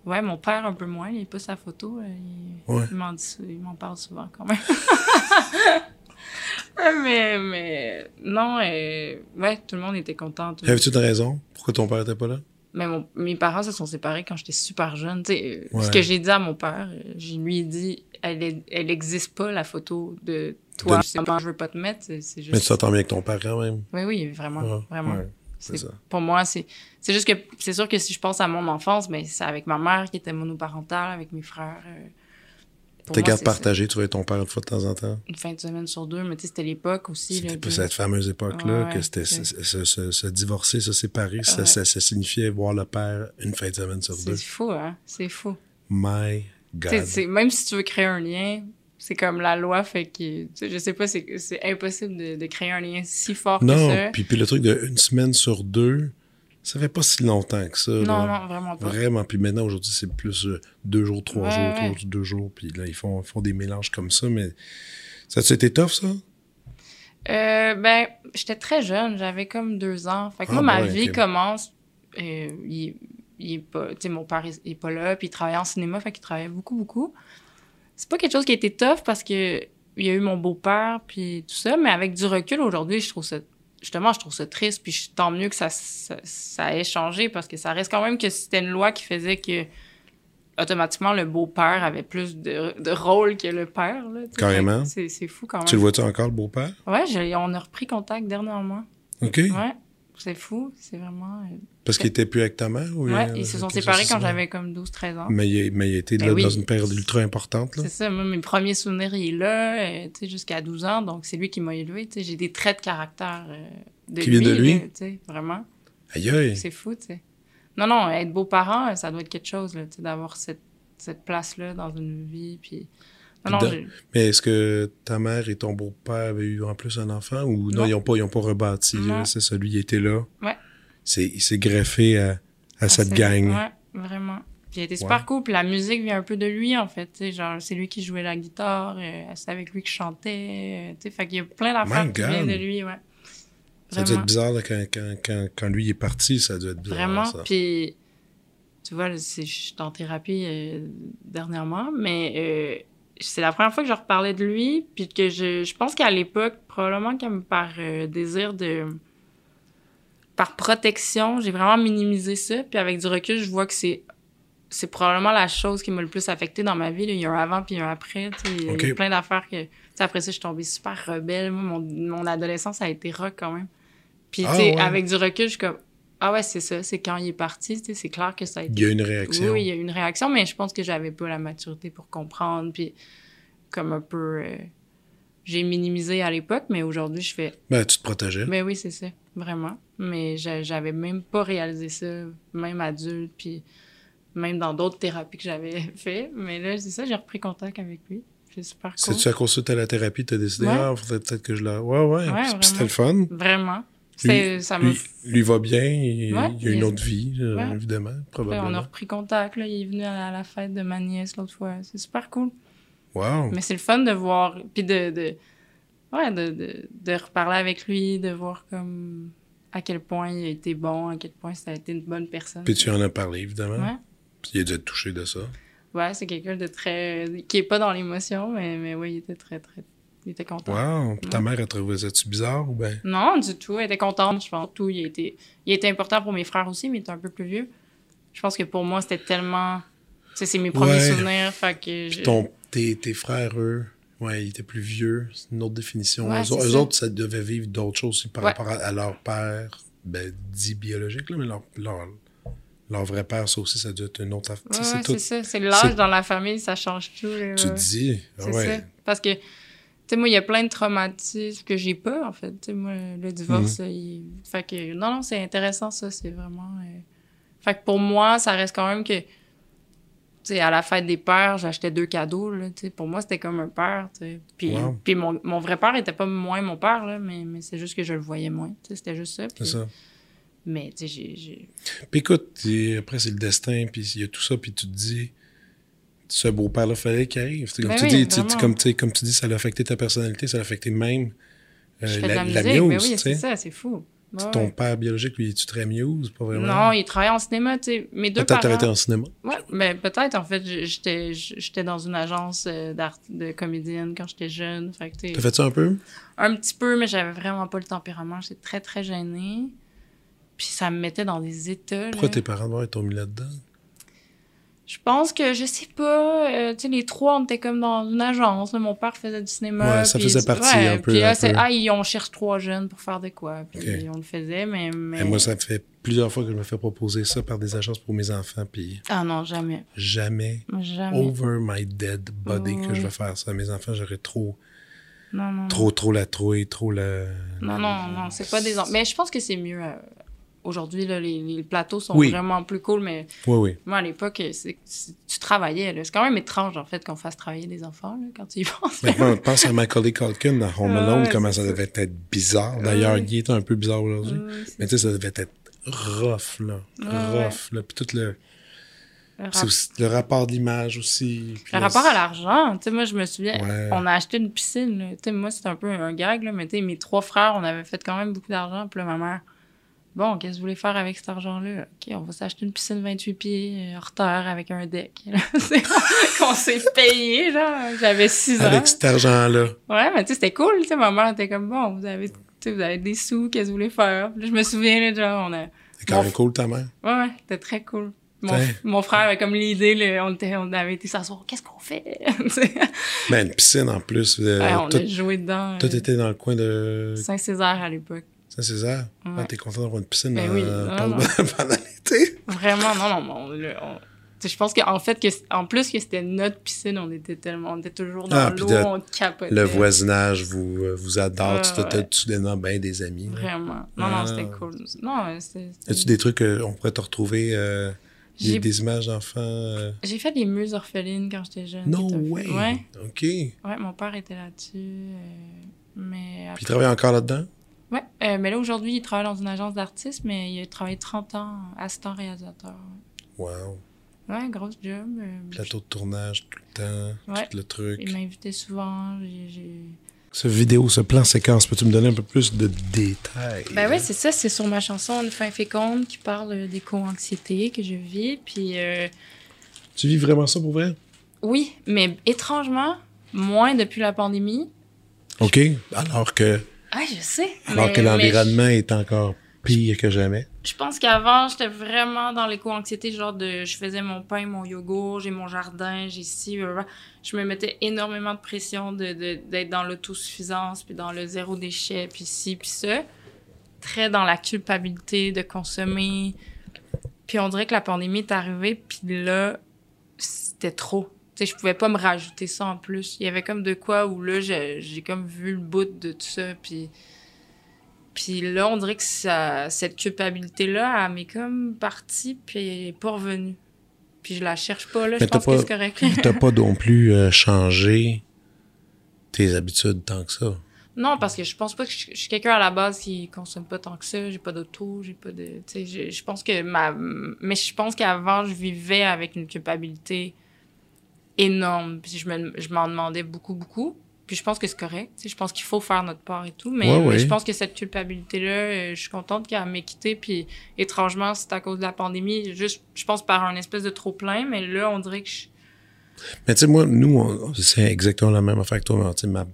Ouais, mon père un peu moins, il pas sa photo. euh, Il, Ouais. il m'en dit, il m'en parle souvent quand même. [laughs] mais, mais non, euh, ouais, tout le monde était content. Avais-tu une raison? Pourquoi ton père était pas là? Mais mon- mes parents se sont séparés quand j'étais super jeune. Tu sais, euh, Ouais. Ce que j'ai dit à mon père, euh, je lui ai dit, elle, est- elle existe pas la photo de toi. De- C'est comment je veux pas te mettre. C'est c'est juste. Mais tu t'entends bien avec ton père quand même. Oui, oui, vraiment, Ouais, vraiment. ouais, c'est C'est- ça. Pour moi, c'est c'est juste que c'est sûr que si je pense à mon enfance, mais c'est avec ma mère qui était monoparentale, avec mes frères. euh, Tes gardes partagées, tu vois ton père une fois de temps en temps. Une fin de semaine sur deux, mais tu sais, c'était l'époque aussi. C'était cette fameuse époque-là Ouais, que c'était se, divorcer, se séparer, ça, Ouais. ça, ça signifiait voir le père une fin de semaine sur deux. C'est fou, hein? C'est fou. My God. Même si tu veux créer un lien, c'est comme la loi fait que. tu sais, Je sais pas, c'est c'est impossible de, de créer un lien si fort que Non, ça. puis, puis le truc de une semaine sur deux, ça fait pas si longtemps que ça. Non, là. non, vraiment pas. Vraiment. Puis maintenant, aujourd'hui, c'est plus euh, deux jours, trois Ouais, jours, ouais. trois deux jours. Puis là, ils font, font des mélanges comme ça. Mais ça a été tough, ça? Euh, ben, j'étais très jeune, j'avais comme deux ans. Fait que Ah, moi, ma ouais, vie commence. euh, il, il est pas. Tu sais, mon père est, est pas là, puis il travaillait en cinéma, fait qu'il travaillait beaucoup, beaucoup. C'est pas quelque chose qui a été tough parce que il y a eu mon beau-père, puis tout ça, mais avec du recul aujourd'hui, je trouve ça. Justement, je trouve ça triste, puis je- tant mieux que ça, ça, ça ait changé parce que ça reste quand même que c'était une loi qui faisait que automatiquement le beau-père avait plus de, de rôle que le père. Là. Carrément. C'est fou quand même. Tu le vois-tu encore, le beau-père? Ouais, on a repris contact dernièrement. OK. Ouais, c'est fou. C'est vraiment. euh, Parce qu'il était plus avec ta mère? Ou Ouais, ils se sont séparés quand j'avais comme 12-13 ans. Mais il, mais il était là oui. dans une période ultra importante. Là. C'est ça, moi, mes premiers souvenirs, il est là, euh, tu sais, jusqu'à 12 ans, donc c'est lui qui m'a élevé, tu sais, j'ai des traits de caractère euh, de Qui lui. viennent de lui? tu sais, vraiment. Aïe aïe. C'est fou, tu sais. Non, non, être beau-parent, ça doit être quelque chose, tu sais, d'avoir cette, cette place-là dans une vie, puis... Non, non, Puis j'ai- Mais est-ce que ta mère et ton beau-père avaient eu en plus un enfant ou non, Non. ils n'ont pas, ils ont pas rebâti? C'est ça, lui, il était là. Ouais. C'est, il s'est greffé à, à cette c'est- gang. Ouais, vraiment. Puis il a été super Ouais. cool. Puis la musique vient un peu de lui, en fait. Genre, c'est lui qui jouait la guitare. euh, c'est avec lui que je chantais. euh, tu sais, fait qu'il y a plein d'affaires qui viennent de lui, ouais. Ça doit être bizarre là, quand, quand, quand, quand lui est parti, ça doit être bizarre. Vraiment. ça. Puis, tu vois, je suis en thérapie euh, dernièrement, mais euh, c'est la première fois que je reparlais de lui. Puis que je, je pense qu'à l'époque, probablement comme par euh, désir de. par protection, j'ai vraiment minimisé ça. Puis avec du recul, je vois que c'est. C'est probablement la chose qui m'a le plus affectée dans ma vie. là. Il y a un avant puis un après. Il y a- il y a Ok. plein d'affaires que. tu sais, après ça, je suis tombée super rebelle. Moi, mon, mon adolescence a été rock quand même. Puis, tu Ah, ouais. avec du recul, je suis comme, ah ouais, c'est ça, c'est quand il est parti, c'est clair que ça a été. Il y a une réaction. oui, il y a eu une réaction, mais je pense que j'avais pas la maturité pour comprendre, puis comme un peu. euh, j'ai minimisé à l'époque, mais aujourd'hui, je fais. Ben, tu te protégeais. Ben oui, c'est ça, vraiment. Mais j'a- j'avais même pas réalisé ça, même adulte, puis même dans d'autres thérapies que j'avais [laughs] fait. Mais là, c'est ça, j'ai repris contact avec lui. C'est super cool. C'est-tu à cause de la thérapie, tu as décidé, Ouais. ah, faudrait peut-être que je la. Ouais, ouais. Ouais, c'était le fun. Vraiment. C'est- ça me Lui, lui va bien, il, Ouais, il y a une autre vie, Ouais. évidemment, probablement. on a repris contact, là. Il est venu à la fête de ma nièce l'autre fois. C'est super cool. Wow. Mais c'est le fun de voir, puis de, de, ouais, de, de, de reparler avec lui, de voir comme à quel point il a été bon, à quel point ça a été une bonne personne. Puis tu en as parlé, évidemment. Ouais. Puis il a dû être touché de ça. Ouais, c'est quelqu'un de très. qui est pas dans l'émotion, mais, mais oui, il était très, très. Il était content. Wow. Ta mère, elle trouvait ça-tu bizarre ou ben? Non, du tout. Elle était contente, je pense. Tout, il était, il était important pour mes frères aussi, mais il était un peu plus vieux. Je pense que pour moi, c'était tellement. Tu sais, c'est mes premiers Ouais. souvenirs, fait que. je- Puis ton, tes, tes frères, eux, ouais, ils étaient plus vieux. C'est une autre définition. Ouais, eux, ça. autres, ça devait vivre d'autres choses par Ouais. rapport à, à leur père, ben, dit biologique, là, mais leur, leur, leur vrai père, ça aussi, ça doit être une autre affaire. Ouais, c'est tout. ça. C'est l'âge dans la famille, ça change tout. là, Tu te dis, ouais. ça. Parce que, sais, moi, il y a plein de traumatismes que j'ai pas, en fait. Tu sais, moi, le divorce, Mhm. il... Fait que, non, non, c'est intéressant, ça. C'est vraiment... euh, Fait que pour moi, ça reste quand même que... Tu sais, à la fête des pères, j'achetais deux cadeaux, là, tu sais. Pour moi, c'était comme un père, tu sais. Puis, Wow. puis mon, mon vrai père était pas moins mon père, là, mais, mais c'est juste que je le voyais moins, tu sais. C'était juste ça. C'est ça. Mais, tu sais, j'ai-. Puis écoute, après, c'est le destin, puis il y a tout ça, puis tu te dis, ce beau-père-là, fallait qu'il arrive. C'est Comme, Ben tu oui, dis, tu- tu- comme, tu comme tu dis, ça a affecté ta personnalité, ça a affecté même euh, la, la la mais muse, oui, tu c'est ça, c'est fou. Ouais, Ton père biologique, lui, es-tu très muse? Pas vraiment? Non, il travaillait en cinéma, tu sais. Mes deux Peut-être parents... arrêté en cinéma. Ouais, mais peut-être, en fait, j'étais dans une agence euh, d'art de comédienne quand j'étais jeune. Fait que, tu sais, T'as fait ça un peu? un petit peu, mais j'avais vraiment pas le tempérament. J'étais très, très gênée. Puis ça me mettait dans des états. Pourquoi là. tes parents doivent être mis là-dedans? Je pense que, je sais pas, euh, tu sais, les trois, on était comme dans une agence. là. Mon père faisait du cinéma. Ouais, ça puis- faisait partie ouais, un peu, Puis là, c'est, ah, on cherche trois jeunes pour faire de quoi. Puis on le faisait, mais... mais... Et moi, ça fait plusieurs fois que je me fais proposer ça par des agences pour mes enfants, puis Ah non, jamais. jamais, Jamais. over my dead body, que je vais faire ça. Mes enfants, j'aurais trop, Non, non, trop, trop la trouille, trop la... Non, non, non, c'est pas des... Mais je pense que c'est mieux... Aujourd'hui, les, les plateaux sont Oui. vraiment plus cool, mais Oui, oui. moi, à l'époque, tu travaillais. C'est quand même étrange, en fait, qu'on fasse travailler des enfants, là, quand tu y penses. Maintenant, pense à Macaulay Culkin dans Home Ah Alone, comment ça ça. devait être bizarre. D'ailleurs, Ouais. Guy est un peu bizarre aujourd'hui. C'est Mais tu sais, ça devait être rough, là. Rough, là. Puis tout le... le c'est rap- aussi le rapport de l'image aussi. Le là, rapport à l'argent, tu sais, moi, je me souviens, Ouais. on a acheté une piscine. Tu sais, moi, c'était un peu un gag, là, mais tu sais, mes trois frères, on avait fait quand même beaucoup d'argent, puis là, ma mère, bon, qu'est-ce que vous voulez faire avec cet argent-là? OK, on va s'acheter une piscine 28 pieds, euh, hors terre, avec un deck. [laughs] C'est [laughs] qu'on s'est payé, genre, j'avais 6 ans. Avec cet argent-là. Ouais, mais tu sais, c'était cool, tu sais, ma mère était comme, bon, vous avez, tu sais, vous avez des sous, qu'est-ce que vous voulez faire? Puis là, je me souviens, là, genre, on a... C'est quand même f- cool, ta mère. Ouais, ouais, c'était très cool. Mon, frère avait comme l'idée, on, était, on avait été s'asseoir, qu'est-ce qu'on fait? [laughs] Ben, une piscine en plus. euh, Ouais, on tout, a joué dedans. tout euh, était dans le coin de Saint-Césaire à l'époque. Saint-Césaire. Ouais. Ah, T'es content d'avoir une piscine Ben oui, pendant, non, [laughs] pendant l'été? Vraiment, non, non, on, on- je pense qu'en fait, que, en plus que c'était notre piscine, on était tellement, on était toujours dans Ah, puis l'eau, on capotait. Le voisinage vous, euh, vous adore. Ouais, tu t'as ouais. soudainement bien des amis. Vraiment. Non, Ah. non, c'était cool. Non, c'était... As-tu des trucs qu'on pourrait te retrouver? euh, des, des images d'enfants? euh? j'ai fait des muses orphelines quand j'étais jeune. No way! Ouais, OK. Puis ouais, mon père était là-dessus. euh, mais il travaille encore là-dedans? Ouais, euh, mais là, aujourd'hui, il travaille dans une agence d'artistes, mais il a travaillé 30 ans assistant réalisateur. Wow. Ouais, grosse job. euh, Plateau de tournage tout le temps, Ouais. tout le truc. Il m'a invité souvent. j'ai- Ce vidéo, ce plan séquence, peux-tu me donner un peu plus de détails? Ben oui, c'est ça, c'est sur ma chanson Une fin féconde qui parle des co-anxiétés que je vis. Puis euh, Tu vis vraiment ça pour vrai? oui, mais étrangement, moins depuis la pandémie. OK. Alors que, Ah, je sais. alors mais- que l'environnement est encore pire que jamais. Je, pense qu'avant, j'étais vraiment dans l'éco-anxiété, genre de je faisais mon pain, mon yogourt, j'ai mon jardin, j'ai ci, je me mettais énormément de pression de, de- d'être dans l'autosuffisance, puis dans le zéro déchet, puis ci, puis ça. Très dans la culpabilité de consommer. Puis on dirait que la pandémie est arrivée, puis là, c'était trop. Tu sais, je pouvais pas me rajouter ça en plus. Il y avait comme de quoi où là, j'ai j'ai comme vu le bout de tout ça, puis... Puis là, on dirait que ça, cette culpabilité-là, elle m'est comme partie, puis elle est pas revenue. Puis je la cherche pas, là. Mais Je pense pas- que c'est correct. [laughs] T'as pas non plus euh, changé tes habitudes tant que ça? non, parce que je pense pas que je, je suis quelqu'un à la base qui consomme pas tant que ça. J'ai pas d'auto, j'ai pas de... Tu sais, je, je pense que ma... Mais je pense qu'avant, je vivais avec une culpabilité énorme. Puis je me- je m'en demandais beaucoup, beaucoup. Puis je pense que c'est correct. Tu sais, je pense qu'il faut faire notre part et tout. Mais, Ouais, mais ouais. je pense que cette culpabilité-là, euh, je suis contente qu'elle m'ait quittée. Puis étrangement, c'est à cause de la pandémie. Juste, je pense par un espèce de trop-plein. Mais là, on dirait que je, Mais tu sais, moi, nous, on- c'est exactement la même affaire que toi. mais tu sais, ma-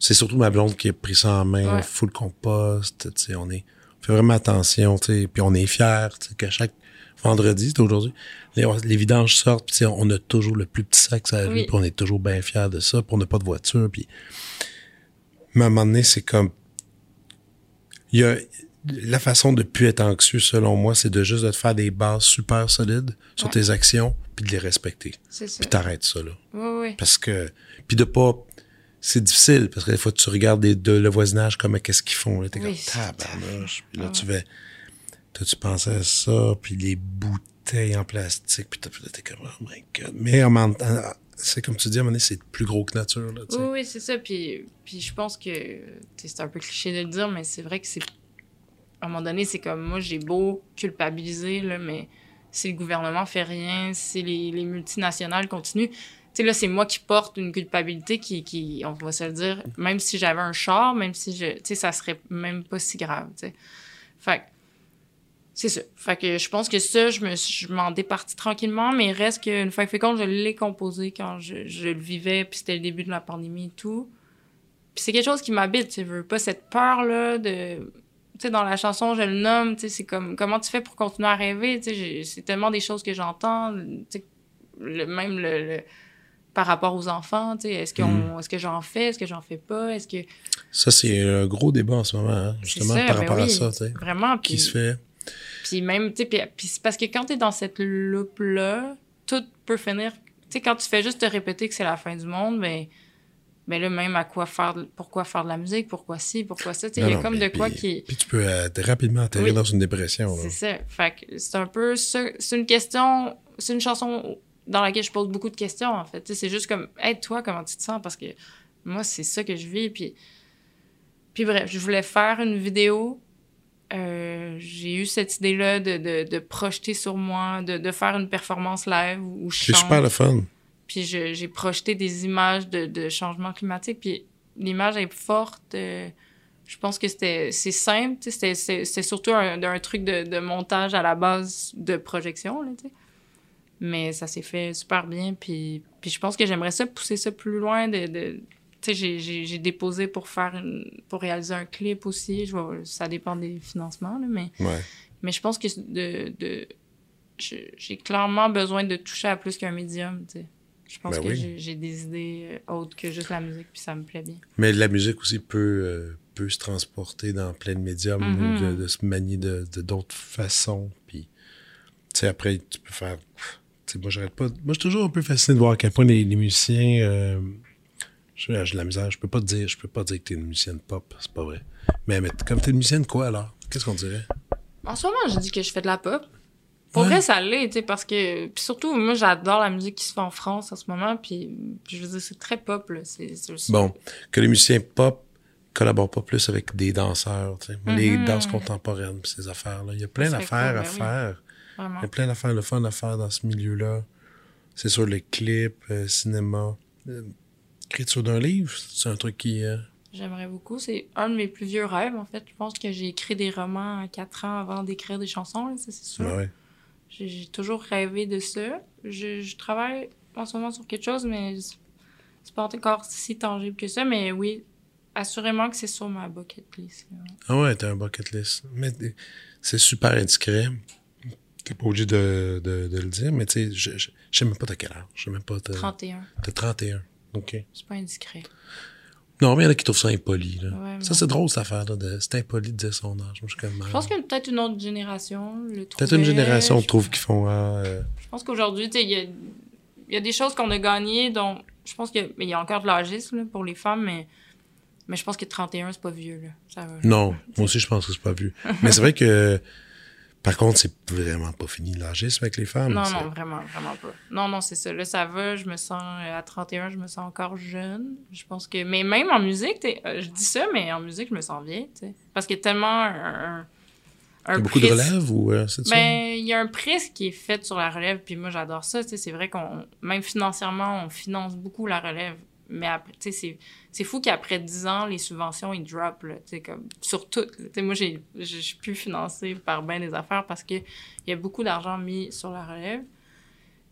C'est surtout ma blonde qui a pris ça en main, Ouais. full compost, tu sais, on est, on fait vraiment attention, tu sais, puis on est fiers, tu sais, qu'à chaque vendredi, c'est aujourd'hui, les, les vidanges sortent, puis on a toujours le plus petit sac rue, Oui. puis on est toujours bien fiers de ça, puis on n'a pas de voiture, puis... Mais à un moment donné, c'est comme... Il y a... La façon de plus être anxieux, selon moi, c'est de juste de te faire des bases super solides sur Ouais. tes actions, puis de les respecter. C'est ça. Puis t'arrêtes ça, là. Oui, oui. Parce que. Puis de pas. C'est difficile, parce que des fois, tu regardes des- de, le voisinage, comme qu'est-ce qu'ils font. Là, t'es Oui, comme tabarnouche. Puis là, Ah tu fais. Tu pensais à ça, puis les bouteilles en plastique, puis t'es comme, oh my god. Mais c'est comme tu dis, à un moment donné, c'est plus gros que nature, là. Oui, oui, c'est ça. Puis, puis je pense que c'est un peu cliché de le dire, mais c'est vrai que c'est. À un moment donné, c'est comme moi, j'ai beau culpabiliser, là, mais si le gouvernement fait rien, si les, les multinationales continuent. Tu sais, là, c'est moi qui porte une culpabilité qui, qui, on va se le dire, même si j'avais un char, même si je. Tu sais, ça serait même pas si grave, tu sais. Fait c'est ça. Fait que je pense que ça, je me je m'en départis tranquillement, mais il reste qu'une fois fait compte, je l'ai composé quand je, je le vivais, puis c'était le début de la pandémie et tout. Puis c'est quelque chose qui m'habite, tu veux pas cette peur-là de... Tu sais, dans la chanson, je le nomme, tu sais, c'est comme, comment tu fais pour continuer à rêver, tu sais, c'est tellement des choses que j'entends, tu sais, le, même le, le- par rapport aux enfants, tu sais, est-ce qu'on, est-ce que j'en fais, est-ce que j'en fais pas, est-ce que... Ça, c'est un gros débat en ce moment, hein, justement, ça, par ben rapport à ça, tu sais. Vraiment, Qui puis- se fait? Puis même, tu sais, puis, puis c'est parce que quand t'es dans cette loupe-là, tout peut finir. Tu sais, quand tu fais juste te répéter que c'est la fin du monde, ben, ben là, même à quoi faire, de- pourquoi faire de la musique, pourquoi ci, pourquoi ça, tu sais, il y a non, comme mais de quoi puis- qui. Puis tu peux euh, rapidement atterrir Oui. dans une dépression. C'est ça. Fait que c'est un peu ça. C'est une question, c'est une chanson dans laquelle je pose beaucoup de questions, en fait. C'est juste comme, hey, toi, comment tu te sens? Parce que moi, c'est ça que je vis. Puis, puis bref, je voulais faire une vidéo. Euh, j'ai eu cette idée-là de, de, de projeter sur moi, de, de faire une performance live où je C'est chante. super le fun. Puis j'ai projeté des images de, de changement climatique. Puis l'image est forte. euh, je pense que c'était c'est simple. C'était surtout un, un truc de, montage à la base de projection. Là. Mais ça s'est fait super bien. Puis, puis je pense que j'aimerais ça pousser ça plus loin. De, j'ai- déposé pour faire une, pour réaliser un clip aussi. Je vais- ça dépend des financements, là, mais Ouais. mais je pense que de, de j'ai clairement besoin de toucher à plus qu'un médium, tu sais. Je pense Ben que oui. j'ai- des idées euh, autres que juste la musique, puis ça me plaît bien. Mais la musique aussi peut, euh, peut se transporter dans plein de médiums ou de, de se manier de d'autres façons. Puis, tu sais, après, tu peux faire. Moi, j'arrête pas. Moi, je suis toujours un peu fasciné de voir à quel point les, les musiciens. euh, j'ai de la misère. Je peux pas te dire, je peux pas dire que t'es une musicienne pop. C'est pas vrai. Mais, mais comme t'es une musicienne quoi alors? Qu'est-ce qu'on dirait? En ce moment, je dis que je fais de la pop. Pour Ouais. vrai, ça l'est, tu sais, parce que... Puis surtout, moi, j'adore la musique qui se fait en France en ce moment, puis, puis je veux dire, c'est très pop, là. C'est, c'est- Bon, que les musiciens pop collaborent pas plus avec des danseurs, tu sais. Les Mhm. danses contemporaines, ces affaires-là. Il y a plein Ça d'affaires cool, à ben oui. faire. Vraiment. Il y a plein d'affaires, le fun à faire dans ce milieu-là. C'est sur les clips, euh, cinéma. Euh, écriture d'un livre, c'est un truc qui... euh, J'aimerais beaucoup. C'est un de mes plus vieux rêves, en fait. Je pense que j'ai écrit des romans à 4 ans avant d'écrire des chansons, c'est sûr. ouais, ouais. J'ai toujours rêvé de ça. Je, je travaille en ce moment sur quelque chose, mais c'est- pas encore si tangible que ça. Mais oui, assurément que c'est sur ma bucket list. là. Ah ouais, t'as un bucket list. Mais euh, c'est super indiscret. T'es pas obligé de, de, de le dire, mais tu sais, je, je, je sais même pas t'as quel âge. Je sais même pas t'as... 31. T'as 31. OK. C'est pas indiscret. Non, mais il y en a qui trouvent ça impoli, là. Ouais, ça, c'est drôle, cette affaire-là. De... C'est impoli de dire son âge. Moi, je suis comme... Je pense que peut-être une autre génération le Peut-être une génération Je- trouve qu'ils font... ah, euh, Je pense qu'aujourd'hui, il y a, y a des choses qu'on a gagnées, dont je pense qu'il y a encore de l'âgisme là, pour les femmes, mais, mais je pense que 31, c'est pas vieux. Là. Ça va. Non, moi aussi, je pense que c'est pas vu. Mais c'est vrai que... Par contre, c'est vraiment pas fini l'agisme avec les femmes. Non, non, vraiment, vraiment pas. Non, non, c'est ça. Là, ça va. Je me sens, euh, à 31, je me sens encore jeune. Je pense que. Mais même en musique, euh, je dis ça, mais en musique, je me sens vieille, tu sais. Parce qu'il y a tellement un. un, Il y un a beaucoup de relève ou euh, c'est? Ben, il y a un prisme qui est fait sur la relève, puis moi, j'adore ça. tu sais, C'est vrai qu'on, même financièrement, on finance beaucoup la relève. Mais après, tu sais, c'est, c'est fou qu'après 10 ans, les subventions, ils drop, là, tu sais, comme, sur tout. là. Tu sais, moi, j'ai, je suis plus financée par bien des affaires parce que il y a beaucoup d'argent mis sur la relève.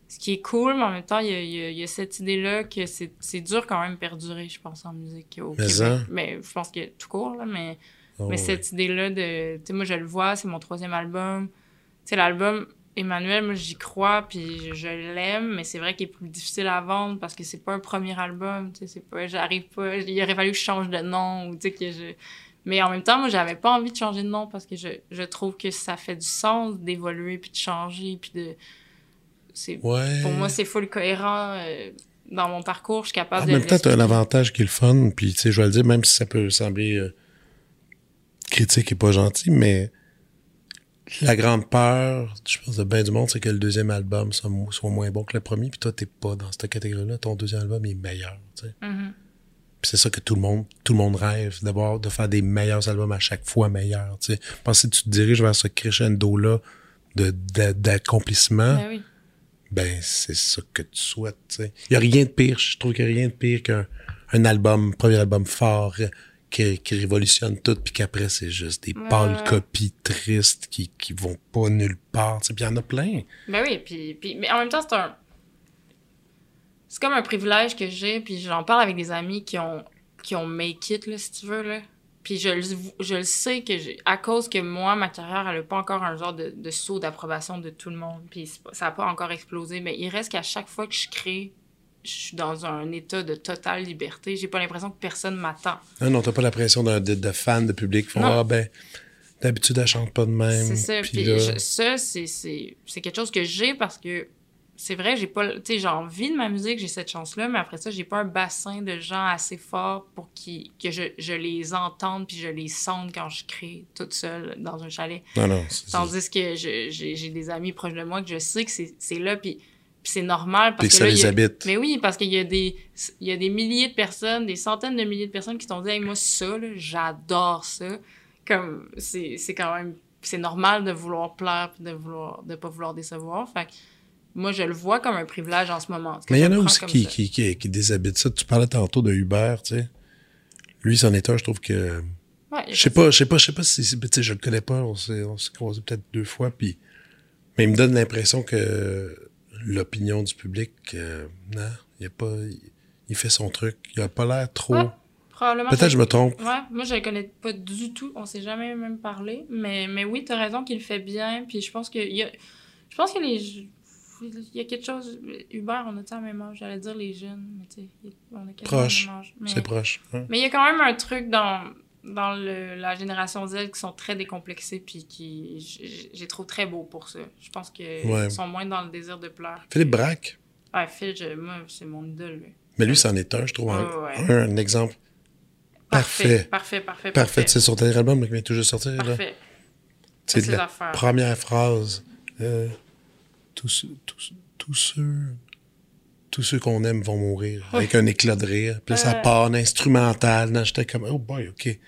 ce qui est cool, mais en même temps, il y a, il y a- il y a cette idée-là que c'est c'est dur quand même perdurer, je pense, en musique au Mais Québec. ça. Mais je pense que tout court, là, mais, Oh, mais cette idée-là de... Tu sais, moi, je le vois, c'est mon troisième album. Tu sais, l'album Emmanuel, moi, j'y crois, puis je, je l'aime, mais c'est vrai qu'il est plus difficile à vendre parce que c'est pas un premier album, tu sais, c'est pas... J'arrive pas... Il aurait fallu que je change de nom, ou tu sais, que je... Mais en même temps, moi, j'avais pas envie de changer de nom parce que je, je trouve que ça fait du sens d'évoluer, puis de changer, puis de... C'est Ouais. pour moi, c'est full cohérent euh, dans mon parcours. Je suis capable En de. même temps, t'as un avantage qui est le fun, puis tu sais, je vais le dire, même si ça peut sembler euh, critique et pas gentil, mais la grande peur, je pense, de bien du monde, c'est que le deuxième album soit, mo- soit moins bon que le premier, puis toi, t'es pas dans cette catégorie-là. Ton deuxième album est meilleur, tu sais. Mhm. Puis c'est ça que tout le monde, tout le monde rêve, d'avoir, de faire des meilleurs albums à chaque fois meilleurs, tu sais. Que si tu te diriges vers ce crescendo-là de, de- d'accomplissement, Ben oui. ben c'est ça que tu souhaites. tu sais. Il y a rien de pire, je trouve qu'il y a rien de pire qu'un un album, premier album fort qui, qui révolutionne tout, puis qu'après c'est juste des Ouais, pâles copies tristes qui, qui vont pas nulle part. Puis il y en a plein. Ben oui, puis, puis, mais en même temps, c'est un. C'est comme un privilège que j'ai, puis j'en parle avec des amis qui ont, qui ont make it, là, si tu veux, là. Puis je le, je le sais que j'ai, à cause que moi, ma carrière, elle a pas encore un genre de, de saut d'approbation de tout le monde, puis ça a pas encore explosé, mais il reste qu'à chaque fois que je crée, je suis dans un état de totale liberté. J'ai pas l'impression que personne m'attend. Non, non, t'as pas la pression d'un- de, de fans, de public qui font. Ah ben, d'habitude elle chante pas de même. C'est ça. Puis Puis là, je- ça, c'est- quelque chose que j'ai parce que c'est vrai, j'ai pas. Tu sais, j'ai envie de ma musique, j'ai cette chance-là, mais après ça, j'ai pas un bassin de gens assez fort pour qui, que je, je les entende puis je les sente quand je crée toute seule dans un chalet. non, non. Tandis que j'ai des amis proches de moi que je sais que c'est c'est là, puis, puis c'est normal parce que que, ça là, les a- habite. Mais oui, parce qu'il y a des il y a des milliers de personnes, des centaines de milliers de personnes qui t'ont dit hey, moi ça là, j'adore ça. Comme c'est c'est quand même c'est normal de vouloir plaire puis de vouloir de pas vouloir décevoir. Fait que moi je le vois comme un privilège en ce moment. Mais il y en a aussi qui, qui, qui, qui déshabitent ça. Tu parlais tantôt de Hubert, tu sais. Lui, est un, je trouve que. Ouais, Je sais pas, je sais pas, je sais pas si c'est- tu sais, je le connais pas, on s'est, on s'est croisés peut-être deux fois, puis. Mais il me donne l'impression que l'opinion du public, euh, non, il a pas. Il, fait son truc. Il a pas l'air trop. Ouais, probablement. Peut-être je me trompe. Ouais, moi je le connais pas du tout, on s'est jamais même parlé, mais mais oui, tu as raison qu'il le fait bien, puis je pense que il y a je pense que les il y a quelque chose Hubert, on a tu même âge, j'allais dire les jeunes, mais tu sais, on a Proche. C'est proche. hein. mais il y a quand même un truc dans dans le, la génération Z qui sont très décomplexés puis qui j'ai trouve très beau pour ça. Je pense que Ouais. ils sont moins dans le désir de plaire. Philippe Braque, Ouais, Phil, c'est mon idole. lui. mais lui, c'en est un, je trouve, un, Ouais, un, un exemple Parfait, Parfait. parfait, parfait. parfait. C'est son dernier album qui vient tout juste sortir. Parfait. C'est la affaires. première phrase. Euh, tous, tous, tous ceux, tous ceux qu'on aime vont mourir. Avec un éclat de rire. Puis là, ça Ouais. part en instrumental. J'étais comme, oh boy, OK. Puis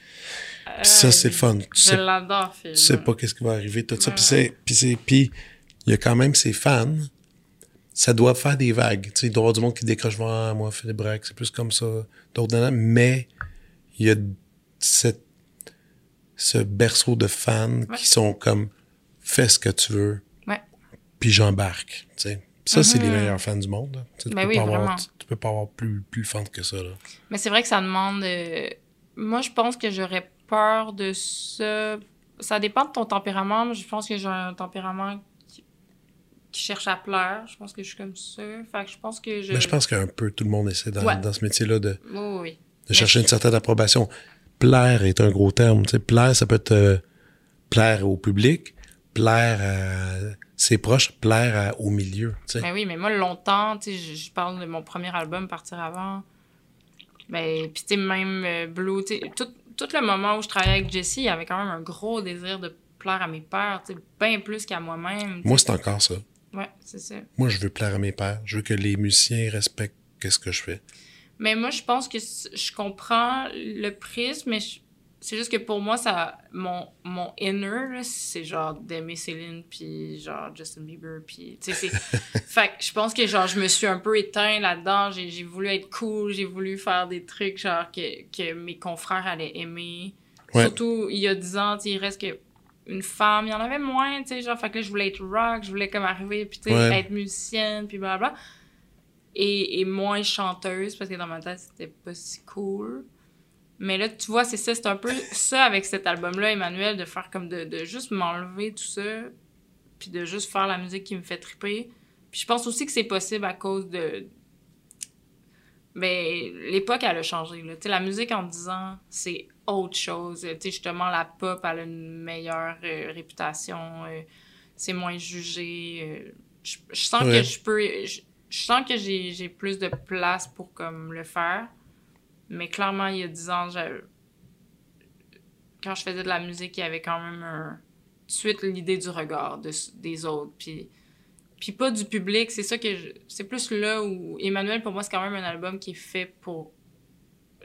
ça, Euh, c'est le fun. Tu Je sais, l'adore, tu sais pas qu'est-ce qui va arriver, tout ça. Ouais. Puis c'est, puis il y a quand même ses fans. Ça doit faire des vagues. Tu sais, il doit y avoir du monde qui décroche, ah, moi, Philippe Braque, c'est plus comme ça. D'autres. Mais il y a cette, ce berceau de fans Ouais. qui sont comme, fais ce que tu veux. Ouais. Puis j'embarque. Tu sais. Ça, c'est les Mhm. meilleurs fans du monde. Tu Ben peux oui, pas avoir- vraiment. tu, tu peux pas avoir plus, plus fun que ça. Là. Mais c'est vrai que ça demande. euh, Moi, je pense que j'aurais peur de ça. Ça dépend de ton tempérament. Je pense que j'ai un tempérament qui... qui cherche à plaire. Je pense que je suis comme ça. Fait que je pense que je. Mais je pense qu'un peu tout le monde essaie dans, Ouais. dans ce métier-là de, Oui, de chercher une certaine approbation. Plaire est un gros terme. Tu sais, plaire, ça peut être euh, plaire au public, plaire à ses proches, plaire à- au milieu. Ben oui, mais moi, longtemps, tu sais, je, parle de mon premier album, Partir avant. Ben, puis tu même euh, Blue, tu sais, tout, tout le moment où je travaillais avec Jessie, il y avait quand même un gros désir de plaire à mes pères, tu sais, bien plus qu'à moi-même. Moi, c'est encore ça. Ouais, c'est ça. Moi, je veux plaire à mes pères. Je veux que les musiciens respectent qu'est-ce que je fais. Mais moi, je pense que je comprends le prisme, mais je- c'est juste que pour moi, ça, mon, mon inner, c'est genre d'aimer Céline, puis genre Justin Bieber, puis tu sais, c'est... [laughs] fait que je pense que genre, je me suis un peu éteint là-dedans, j'ai, voulu être cool, j'ai voulu faire des trucs genre que, que mes confrères allaient aimer. Ouais. Surtout, il y a 10 ans, il reste que une femme. Il y en avait moins, tu sais, genre, fait que là, je voulais être rock, je voulais comme arriver, puis tu sais, Ouais. être musicienne, puis blablabla. Et, et moins chanteuse, parce que dans ma tête, c'était pas si cool. Mais là, tu vois, c'est ça, c'est un peu ça avec cet album-là, Emmanuel, de faire comme de, de juste m'enlever tout ça, puis de juste faire la musique qui me fait triper. Puis je pense aussi que c'est possible à cause de. Ben, l'époque, elle a changé. Là. La musique en 10 ans, c'est autre chose. Tu sais, justement, la pop, elle a une meilleure euh, réputation. euh, c'est moins jugé. euh, je, je sens Ouais. que je peux. Je, je sens que j'ai j'ai plus de place pour comme le faire. Mais clairement, il y a 10 ans, quand je faisais de la musique, il y avait quand même un... tout de suite l'idée du regard de- des autres. Puis, puis pas du public. C'est ça que je- C'est plus là où Emmanuel, pour moi, c'est quand même un album qui est fait pour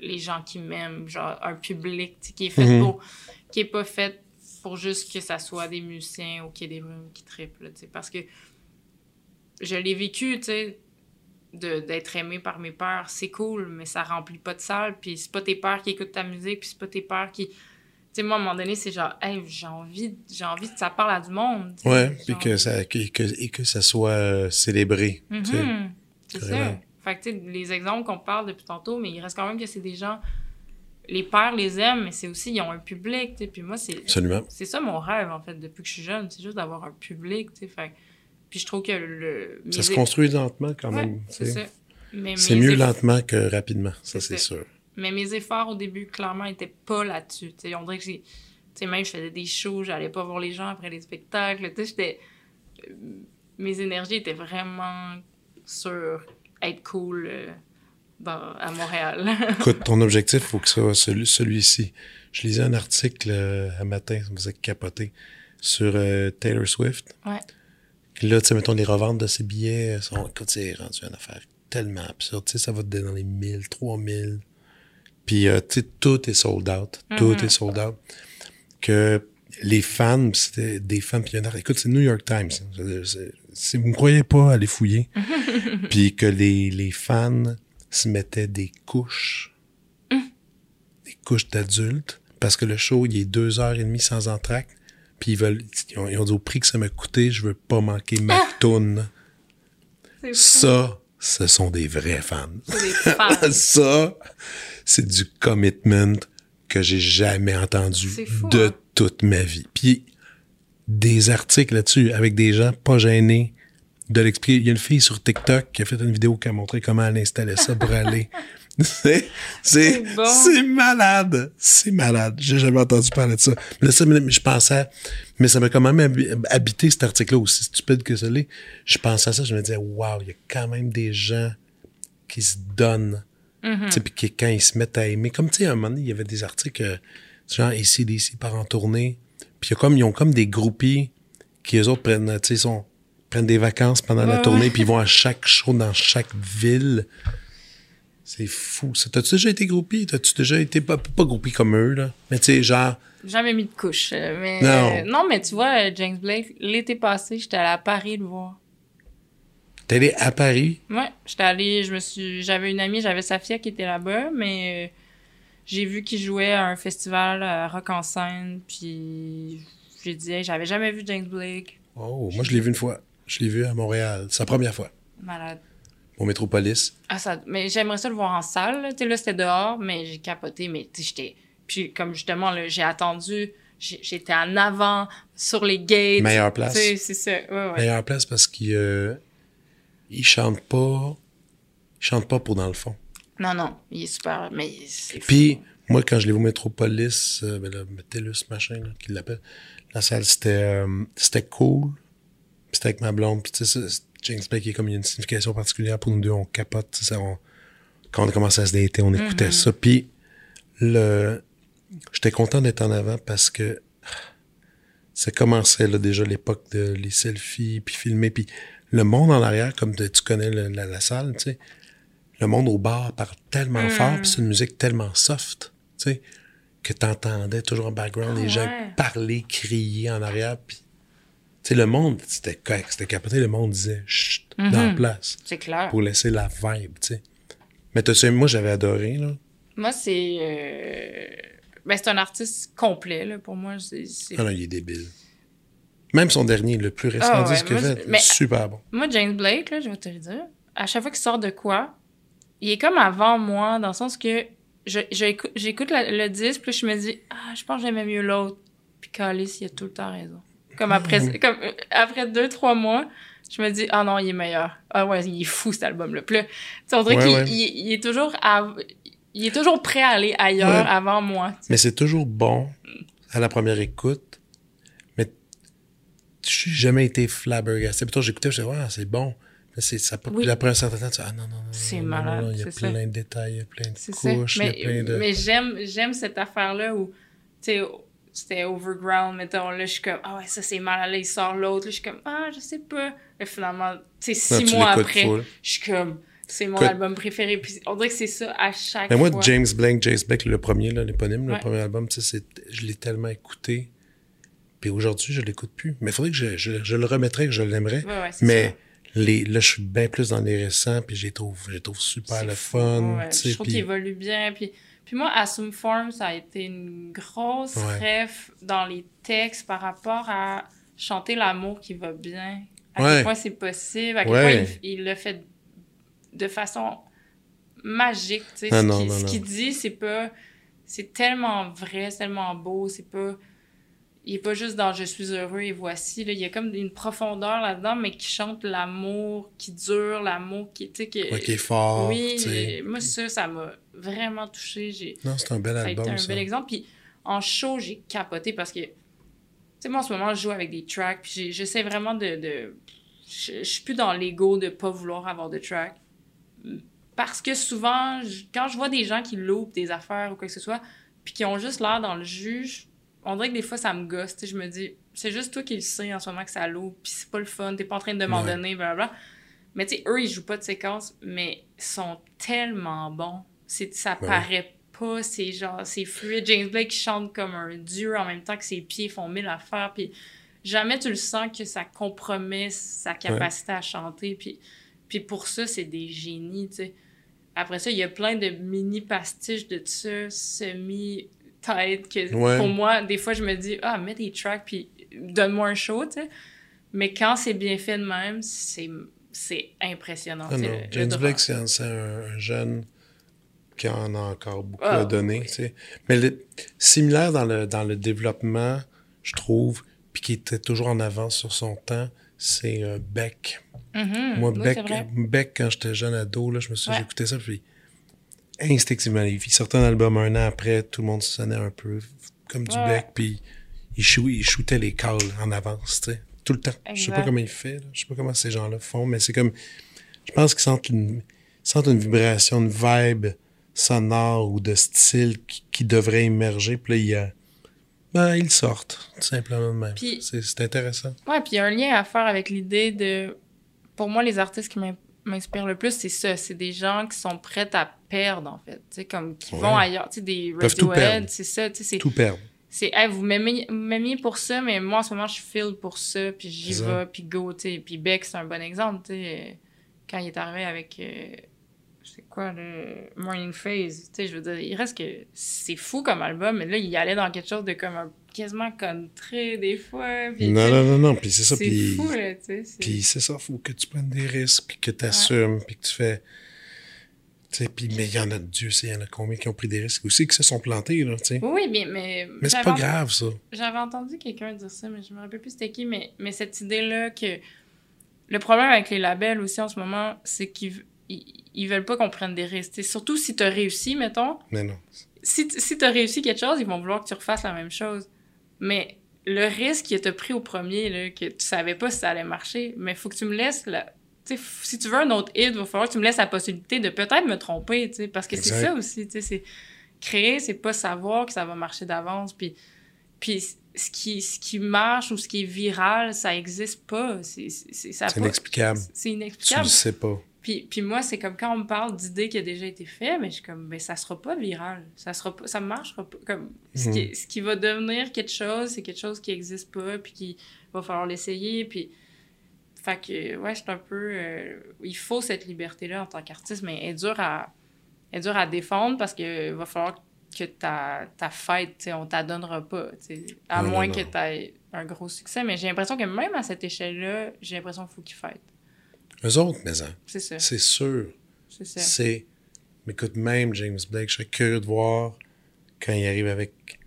les gens qui m'aiment. Genre un public qui est fait Mhm. pour. qui est pas fait pour juste que ça soit des musiciens ou qu'il y ait des rooms qui sais, Parce que je l'ai vécu, tu sais d'être aimé par mes pères, c'est cool, mais ça remplit pas de salle, puis c'est pas tes pères qui écoutent ta musique, puis c'est pas tes pères qui... Tu sais, moi, à un moment donné, c'est genre, hey, j'ai envie, j'ai envie que ça parle à du monde. Ouais, puis que ça, que, que- et que ça soit euh, célébré. sais. Mhm, C'est ça. Fait que, tu sais, les exemples qu'on parle depuis tantôt, mais il reste quand même que c'est des gens... Les pères les aiment, mais c'est aussi, ils ont un public, tu sais, puis moi, c'est... Absolument. C'est ça mon rêve, en fait, depuis que je suis jeune, c'est juste d'avoir un public, tu sais, fait... Puis je trouve que le... Ça se construit lentement quand même. c'est ça. Mieux lentement que rapidement, ça C'est sûr. Mais mes efforts au début, clairement, étaient pas là-dessus. On dirait que j'ai. Tu sais, même je faisais des shows, j'allais pas voir les gens après les spectacles. Tu sais, j'étais. euh, Mes énergies étaient vraiment sur être cool euh, dans, à Montréal. [laughs] Écoute, ton objectif, faut que ce soit celui- celui-ci. Je lisais un article euh, un matin, ça me faisait capoter, sur euh, Taylor Swift. Ouais. Puis Là, tu sais, mettons, les reventes de ses billets sont, écoute, c'est rendu une affaire tellement absurde. Tu sais, ça va te donner dans les 1000, 3000. Puis, euh, tu sais, tout est sold out. Tout Mhm. est sold out. Que les fans, c'était des fans, article- écoute, c'est New York Times. Si vous ne croyez pas, allez fouiller. [laughs] puis que les, les fans se mettaient des couches, des couches d'adultes, parce que le show, il est deux heures et demie sans entracte. Puis ils veulent, ils ont, ils ont dit au prix que ça m'a coûté, je veux pas manquer ma toune. Fou. Ça, ce sont des vrais fans. C'est des fans. [laughs] ça, c'est du commitment que j'ai jamais entendu fou, de hein? toute ma vie. Puis des articles là-dessus avec des gens pas gênés de l'expliquer. Il y a une fille sur TikTok qui a fait une vidéo qui a montré comment elle installait ça pour [laughs] aller. [laughs] C'est, c'est, C'est bon. c'est malade. C'est malade. J'ai jamais entendu parler de ça. Mais là, ça, mais je pensais, mais ça m'a quand même habi- habité cet article-là, aussi stupide que ça l'est. Je pensais à ça, je me disais, waouh, il y a quand même des gens qui se donnent. Mhm. Tu sais, puis qui, quand ils se mettent à aimer, comme tu sais, à un moment donné, il y avait des articles, euh, genre ici, d'ici, par en tournée. Puis comme, ils ont comme des groupies qui, eux autres, prennent, tu sais, sont, prennent des vacances pendant la tournée, puis ils vont à chaque show dans chaque ville. C'est fou. T'as-tu déjà été groupie? T'as-tu déjà été, pas, pas groupie comme eux, là? Mais tu sais, genre, Jamais mis de couche. euh, Mais, Non. euh, non, mais tu vois, euh, James Blake, l'été passé, j'étais allée à Paris le voir. t'es allé à Paris, Ouais, j'étais allée, je me suis, j'avais une amie, j'avais Safia qui était là-bas, mais j'ai vu qu'il jouait à un festival à Rock en scène, puis j'ai dit, hey, j'avais jamais vu James Blake, Oh, moi, je l'ai vu une fois. Je l'ai vu à Montréal. C'est la première fois. malade. Au Métropolis. Ah, ça, mais j'aimerais ça le voir en salle, là. tu sais, là, c'était dehors, mais j'ai capoté, mais tu sais, j'étais, puis comme justement, j'ai attendu, j'étais en avant, sur les gates. Meilleure place. C'est ça, ouais, ouais. Meilleure place parce qu'il euh, il chante pas. Il chante pas pour dans le fond. Non, non, il est super, mais Puis, fou. moi, quand je l'ai vu au Métropolis, euh, ben là, Metellus, machin, là, qu'il l'appelle, la salle, c'était euh, c'était cool. C'était avec ma blonde. Puis, tu sais, James Blake, il y a comme il y a une signification particulière pour nous deux. On capote, ça, on- quand on a commencé à se dater, on écoutait Mhm. ça. Puis, le, j'étais content d'être en avant parce que ça commençait là, déjà l'époque de les selfies, puis filmer, puis le monde en arrière, comme de- tu connais le- la, la salle, tu sais, le monde au bar parle tellement Mm. fort, puis c'est une musique tellement soft, tu sais, que t'entendais toujours en background les Ah gens parler, crier en arrière, puis sais, le monde, c'était c'était capoté, le monde disait chut, dans la Mhm. place, C'est clair. pour laisser la vibe, tu sais. Mais t'as su, moi j'avais adoré, là. Moi, c'est. euh, Ben, c'est un artiste complet, là, pour moi. C'est, c'est- Ah non, il est débile. Même son dernier, le plus récent Ah ouais, disque moi, fait, mais- super bon. Moi, James Blake, là, je vais te le dire, à chaque fois qu'il sort de quoi, il est comme avant moi, dans le sens que je, je écou- j'écoute le disque, puis je me dis, ah, je pense que j'aimais mieux l'autre. Puis Calis, il a tout le temps raison. Comme après, Mhm. comme, après deux, trois mois, je me dis, ah non, il est meilleur. Ah ouais, il est fou, cet album-là. Puis là, tu sais, on dirait Ouais, qu'il ouais. il- il est toujours à- il est toujours prêt à aller ailleurs Ouais. avant moi. Mais c'est toujours bon à la première écoute. Mais je n'ai jamais été flabbergasté. Plutôt, j'écoutais, je disais, ouais, c'est bon. Mais c'est, ça, Oui. puis après un certain temps, tu dis, ah non, non, non. C'est non, malade, non, Il y a plein ça. de détails, il y a plein de couches, il y Mais, a plein de. mais j'aime, j'aime cette affaire-là où, tu sais, c'était overground, mettons, là, je suis comme, ah ouais, ça c'est mal, là, il sort l'autre, là, je suis comme, ah, je sais pas. Et finalement, tu sais, six mois après, full. je suis comme, c'est mon Écoute- album préféré. Puis on dirait que c'est ça à chaque Mais moi, fois. James Blank, James Blake, le premier, là, l'éponyme, le premier album, c'est- je l'ai tellement écouté. Puis aujourd'hui, je l'écoute plus. Mais il faudrait que je, je- je le remettrais, que je l'aimerais. Ouais, ouais, c'est Mais ça. les, là, je suis bien plus dans les récents, puis je les trouve, je les trouve super le fun. ouais. Je trouve puis- qu'il évolue bien. Puis, puis moi, Assume Form, ça a été une grosse Ouais. ref dans les textes par rapport à chanter l'amour qui va bien. À Ouais. quel point c'est possible, à quel Ouais. point il, il le fait de façon magique. tu sais. Ah ce qu'il- ce dit, c'est pas... C'est tellement vrai, c'est tellement beau, c'est pas... Il est pas juste dans « je suis heureux et voici », là. il y a comme une profondeur là-dedans, mais qui chante l'amour qui dure, l'amour qui... Tu. Ouais, qui est fort. Oui, moi, ça, ça m'a vraiment touché. J'ai... Non, c'est un bel Ça a été un ça. bel exemple. Puis en show, j'ai capoté parce que, tu sais, moi, en ce moment, je joue avec des tracks. Puis j'essaie vraiment de. de... Je, suis plus dans l'ego de pas vouloir avoir de tracks. Parce que souvent, quand je vois des gens qui loupent des affaires ou quoi que ce soit, puis qui ont juste l'air dans le juge, on dirait que des fois, ça me gosse. Tu sais, je me dis, c'est juste toi qui le sais en ce moment que ça loupe, puis c'est pas le fun, t'es pas en train de m'en Ouais. donner, blablabla. Mais tu sais, eux, ils jouent pas de séquence, mais ils sont tellement bons. C'est, ça Ouais. paraît pas, c'est genre, c'est fluide. James Blake chante comme un dieu en même temps que ses pieds font mille affaires, puis jamais tu le sens que ça compromet sa capacité à chanter, puis, puis pour ça, c'est des génies, tu sais. Après ça, il y a plein de mini pastiches de ça, semi-tête, que Ouais. pour moi, des fois, je me dis, ah, mets des tracks, puis donne-moi un show, tu sais. Mais quand c'est bien fait de même, c'est, c'est impressionnant. Ah non, le- James. Blake, c'est un, jeune qui en a encore beaucoup Ah, à donner. oui. tu sais. Mais le- similaire dans le, dans le développement, je trouve, puis qui était toujours en avance sur son temps, c'est euh, Beck. Mhm, Moi, oui, Beck. Beck, quand j'étais jeune ado, là, je me suis Ouais. j'écoutais ça, puis instinctivement, il sortait un album un an après, tout le monde sonnait un peu comme du Ouais. Puis il, shoo- il shootait les calls en avance, tu sais, tout le temps. Je sais pas Exact. comment il fait, là. je sais pas comment ces gens-là font, mais c'est comme, je pense qu'ils sentent une, sentent une vibration, une vibe sonore ou de style qui, qui devrait émerger, puis là, il y a, ben, ils sortent, tout simplement même. C'est intéressant. Ouais, puis il y a un lien à faire avec l'idée de. Pour moi, les artistes qui m'in- m'inspirent le plus, c'est ça. C'est des gens qui sont prêts à perdre, en fait. Tu sais, comme qui Ouais. vont ailleurs. Tu sais, des Radiohead, perdre. c'est ça. Tu sais, c'est. Tout perdre. C'est, hey, vous m'aimiez pour ça, mais moi, en ce moment, je feel pour ça, puis j'y vais, puis go, tu sais. Puis Beck, c'est un bon exemple, tu sais. Quand il est arrivé avec. euh, c'est quoi, le Morning Phase? Tu sais, je veux dire, il reste que. C'est fou comme album, mais là, il allait dans quelque chose de comme un quasiment country, des fois. Puis, Non, non, non, non, puis c'est ça, c'est fou, là, tu sais. c'est- Puis c'est ça, faut que tu prennes des risques, puis que tu assumes, puis que tu fais. Puis mais il y en a, Dieu sait, il y en a combien qui ont pris des risques aussi, qui se sont plantés, là, tu sais. Oui, mais. Mais, Mais c'est pas grave, ça. J'avais entendu quelqu'un dire ça, mais je me rappelle plus c'était qui, mais, mais cette idée-là que. Le problème avec les labels aussi en ce moment, c'est qu'ils ils, ils veulent pas qu'on prenne des risques. T'sais, surtout si tu as réussi, mettons. Mais non. Si, si tu as réussi quelque chose, ils vont vouloir que tu refasses la même chose. Mais le risque que tu as pris au premier, là, que tu savais pas si ça allait marcher, mais faut que tu me laisses la. Si tu veux un autre hit, il va falloir que tu me laisses la possibilité de peut-être me tromper, parce que c'est ça aussi. C'est créer, c'est pas savoir que ça va marcher d'avance. Puis, puis ce, qui, ce qui marche ou ce qui est viral, ça existe pas. C'est a C'est inexplicable. Tu inexplicable. le sais pas. Puis, puis moi, c'est comme quand on me parle d'idées qui a déjà été fait, mais je suis comme, ben ça sera pas viral. Ça sera pas, ça marchera pas. Comme, ce, Mhm. qui, ce qui va devenir quelque chose, c'est quelque chose qui existe pas, puis qu'il va falloir l'essayer. Puis, fait que, ouais, suis un peu. euh, il faut cette liberté-là en tant qu'artiste, mais elle est dure à, elle est dure à défendre parce que va falloir que ta, ta fête, on t'adonnera pas, à Non, moins non. que tu aies un gros succès. Mais j'ai l'impression que même à cette échelle-là, j'ai l'impression qu'il faut qu'ils fêtent. Eux autres, mais hein, C'est ça. c'est sûr. C'est ça. C'est. Mais écoute, même James Blake, je serais curieux de voir quand il arrive avec,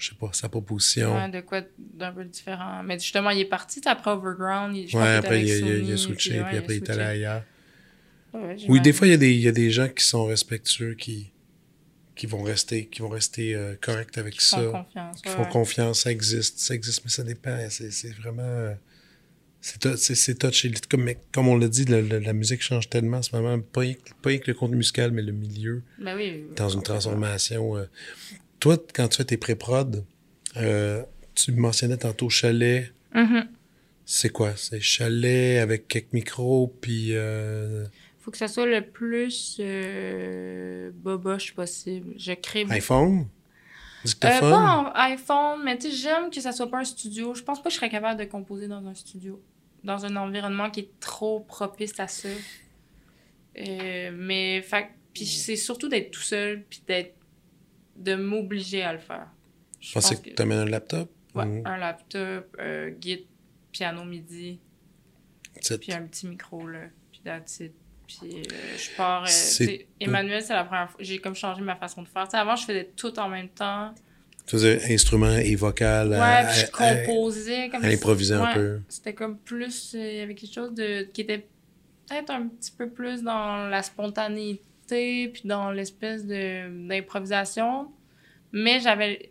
je sais pas, sa proposition. Ouais, de quoi d'un peu différent. Mais justement, il est parti après Overground. Il, je Ouais, après, il il a- il a Sony, switché, ouais, puis après, il est allé ailleurs. Ouais, Oui, des fois, il y, a des, il y a des gens qui sont respectueux, qui, qui vont rester, qui vont rester euh, corrects avec Qui font ça. confiance. qui ouais, font confiance, ça existe, ça existe, mais ça dépend. C'est, c'est vraiment. C'est, tou- c'est, c'est touché. Comme, mais comme on l'a dit, la musique change tellement en ce moment. Pas pas rien que le contenu musical, mais le milieu, Ben oui. dans une transformation. euh. Toi, quand tu fais tes pré-prod, euh, tu mentionnais tantôt chalet. Mhm. C'est quoi? C'est chalet avec quelques micros, puis. euh, Faut que ça soit le plus euh, boboche possible. Je crée iPhone? Euh, pas en iPhone, mais tu sais, j'aime que ça soit pas un studio. Je pense pas que je serais capable de composer dans un studio. Dans un environnement qui est trop propice à ça. Euh, mais, fait, puis c'est surtout d'être tout seul, puis d'être. De m'obliger à le faire. Je pensais que tu amènes un laptop. Ouais, Ou- un laptop, euh, guide, piano midi, puis un petit micro, là. Puis that's it. Puis euh, je pars. euh, Emmanuel, c'est la première fois. J'ai comme changé ma façon de faire. Tu sais, avant, je faisais tout en même temps. Tu faisais instrument et vocal. Ouais, à- puis je à- à- composais comme à improviser un ouais, peu. C'était comme plus. euh, Il y avait quelque chose de qui était peut-être un petit peu plus dans la spontanéité, puis dans l'espèce d'improvisation. Mais j'avais.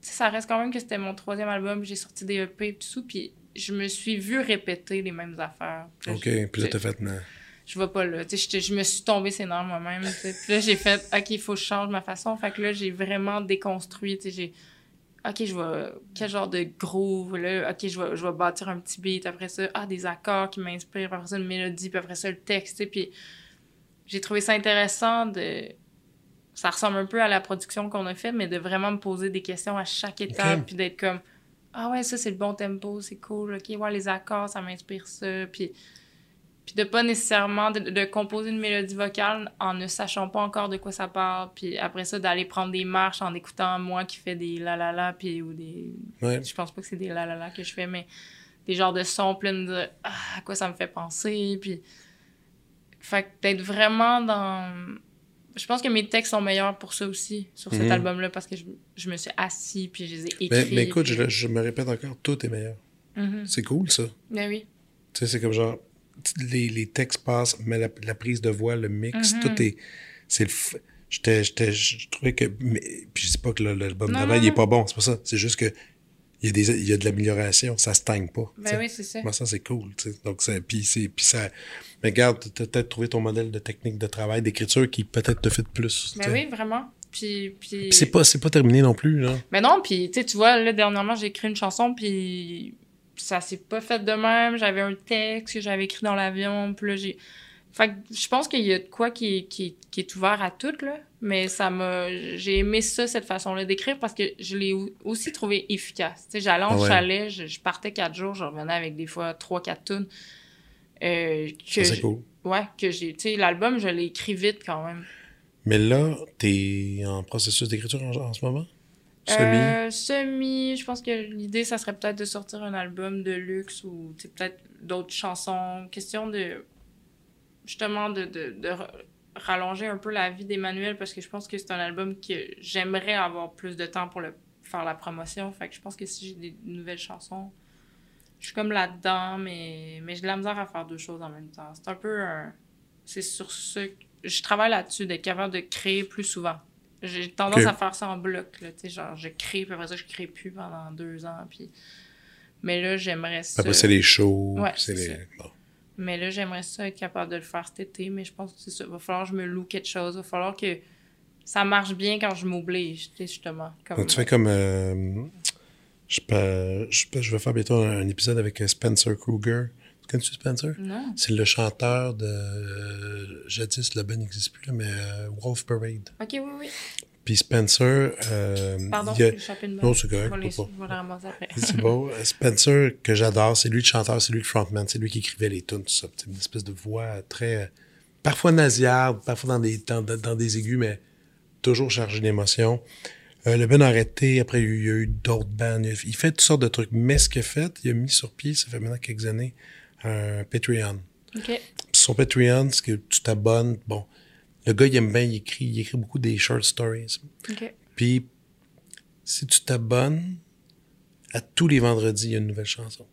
Ça reste quand même que c'était mon troisième album, j'ai sorti des EP et tout ça, puis je me suis vue répéter les mêmes affaires. Puis OK, puis là, t'as fait, non. je vais pas là. Tu sais, je, je me suis tombée ses nerfs moi-même. Puis là, j'ai fait, OK, il faut que je change ma façon. Fait que là, j'ai vraiment déconstruit. Tu sais, j'ai, OK, je vais, quel genre de groove, là? OK, je vais, je vais bâtir un petit beat. Après ça, ah, des accords qui m'inspirent. Après ça, une mélodie. Puis après ça, le texte, tu sais. Puis j'ai trouvé ça intéressant de... Ça ressemble un peu à la production qu'on a faite, mais de vraiment me poser des questions à chaque étape. Puis d'être comme, ah ouais, ça, c'est le bon tempo, c'est cool. OK, ouais, les accords, ça m'inspire ça. Puis puis de pas nécessairement de, de composer une mélodie vocale en ne sachant pas encore de quoi ça parle puis après ça d'aller prendre des marches en écoutant moi qui fais des la la la puis ou des Ouais. je pense pas que c'est des la la la que je fais mais des genres de sons pleins de ah, à quoi ça me fait penser puis fait que d'être vraiment dans je pense que mes textes sont meilleurs pour ça aussi sur cet Mhm. album là parce que je, je me suis assis puis je les ai écrits Mais, mais écoute, puis- je, je me répète encore, tout est meilleur. Mhm. C'est cool, ça. Ben oui Tu sais, c'est comme genre, les, les textes passent, mais la, la prise de voix, le mix, Mhm. tout est. C'est le. f- J'étais, j'étais, je trouvais que. mais- puis je dis pas que l'album d'avant, il est pas bon, c'est pas ça. C'est juste que. Il y a, des, il y a de l'amélioration, ça stagne pas. tu ben sais. oui c'est ça Moi, ça, c'est cool. tu sais. Donc, ça, puis, c'est, puis ça. Mais regarde, t'as peut-être trouvé ton modèle de technique de travail, d'écriture qui peut-être te fait plus. tu ben oui vraiment puis puis Puis c'est pas, c'est pas terminé non plus, là. Mais non, puis tu tu vois, là, dernièrement, j'ai écrit une chanson, puis ça s'est pas fait de même. J'avais un texte que j'avais écrit dans l'avion, puis là, j'ai... Fait que je pense qu'il y a de quoi qui, qui, qui est ouvert à tout, là. Mais ça m'a... J'ai aimé ça, cette façon-là d'écrire, parce que je l'ai au- aussi trouvé efficace. Tu sais, j'allais en ouais. chalet, je, je partais quatre jours, je revenais avec des fois trois, quatre tunes. Euh, c'est cool. Ouais, que j'ai... Tu sais, l'album, je l'ai écrit vite, quand même. Mais là, t'es en processus d'écriture en, en ce moment? Semi? Euh, semi, je pense que l'idée, ça serait peut-être de sortir un album de luxe ou peut-être d'autres chansons. Question de. Justement, de, de, de ra- rallonger un peu la vie d'Emmanuel parce que je pense que c'est un album que j'aimerais avoir plus de temps pour le, faire la promotion. Fait que je pense que si j'ai des nouvelles chansons, je suis comme là-dedans, mais, mais j'ai de la misère à faire deux choses en même temps. C'est un peu un. C'est sur ce. Je travaille là-dessus, d'être capable de créer plus souvent. J'ai tendance à faire ça en bloc, là, tu sais, genre je crée, puis après ça, je crée plus pendant deux ans, puis... Mais là, j'aimerais ça... Après, c'est les shows. Ouais, c'est les... bon. Mais là, j'aimerais ça être capable de le faire cet été, mais je pense que c'est ça. Va falloir que je me loue quelque chose, va falloir que ça marche bien quand je m'oblige, tu sais, justement. Comme... Donc, tu fais comme. euh, je, peux, je, peux- je vais faire bientôt un, un épisode avec euh, Spencer Kruger. Tu connais-tu Spencer? Non? C'est le chanteur de. euh, jadis, le band n'existe plus, là, mais euh, Wolf Parade. Ok, oui, oui. Puis Spencer. euh, Pardon, il a- Non, c'est correct, les-. [laughs] C'est beau. Spencer, que j'adore, c'est lui le chanteur, c'est lui le frontman, c'est lui qui écrivait les tunes, tout ça. C'est une espèce de voix très. parfois nasillarde, parfois dans des, dans, dans- des aigus, mais toujours chargé d'émotions. Euh, le Ben a arrêté, après il y a eu, d'autres bands. Il, il fait toutes sortes de trucs. Mais ce qu'il a fait, il a mis sur pied, ça fait maintenant quelques années, un Patreon. OK. Puis son Patreon, c'est que tu t'abonnes. Bon, le gars, il aime bien, il écrit, il écrit beaucoup des short stories. Puis, si tu t'abonnes, à tous les vendredis, il y a une nouvelle chanson.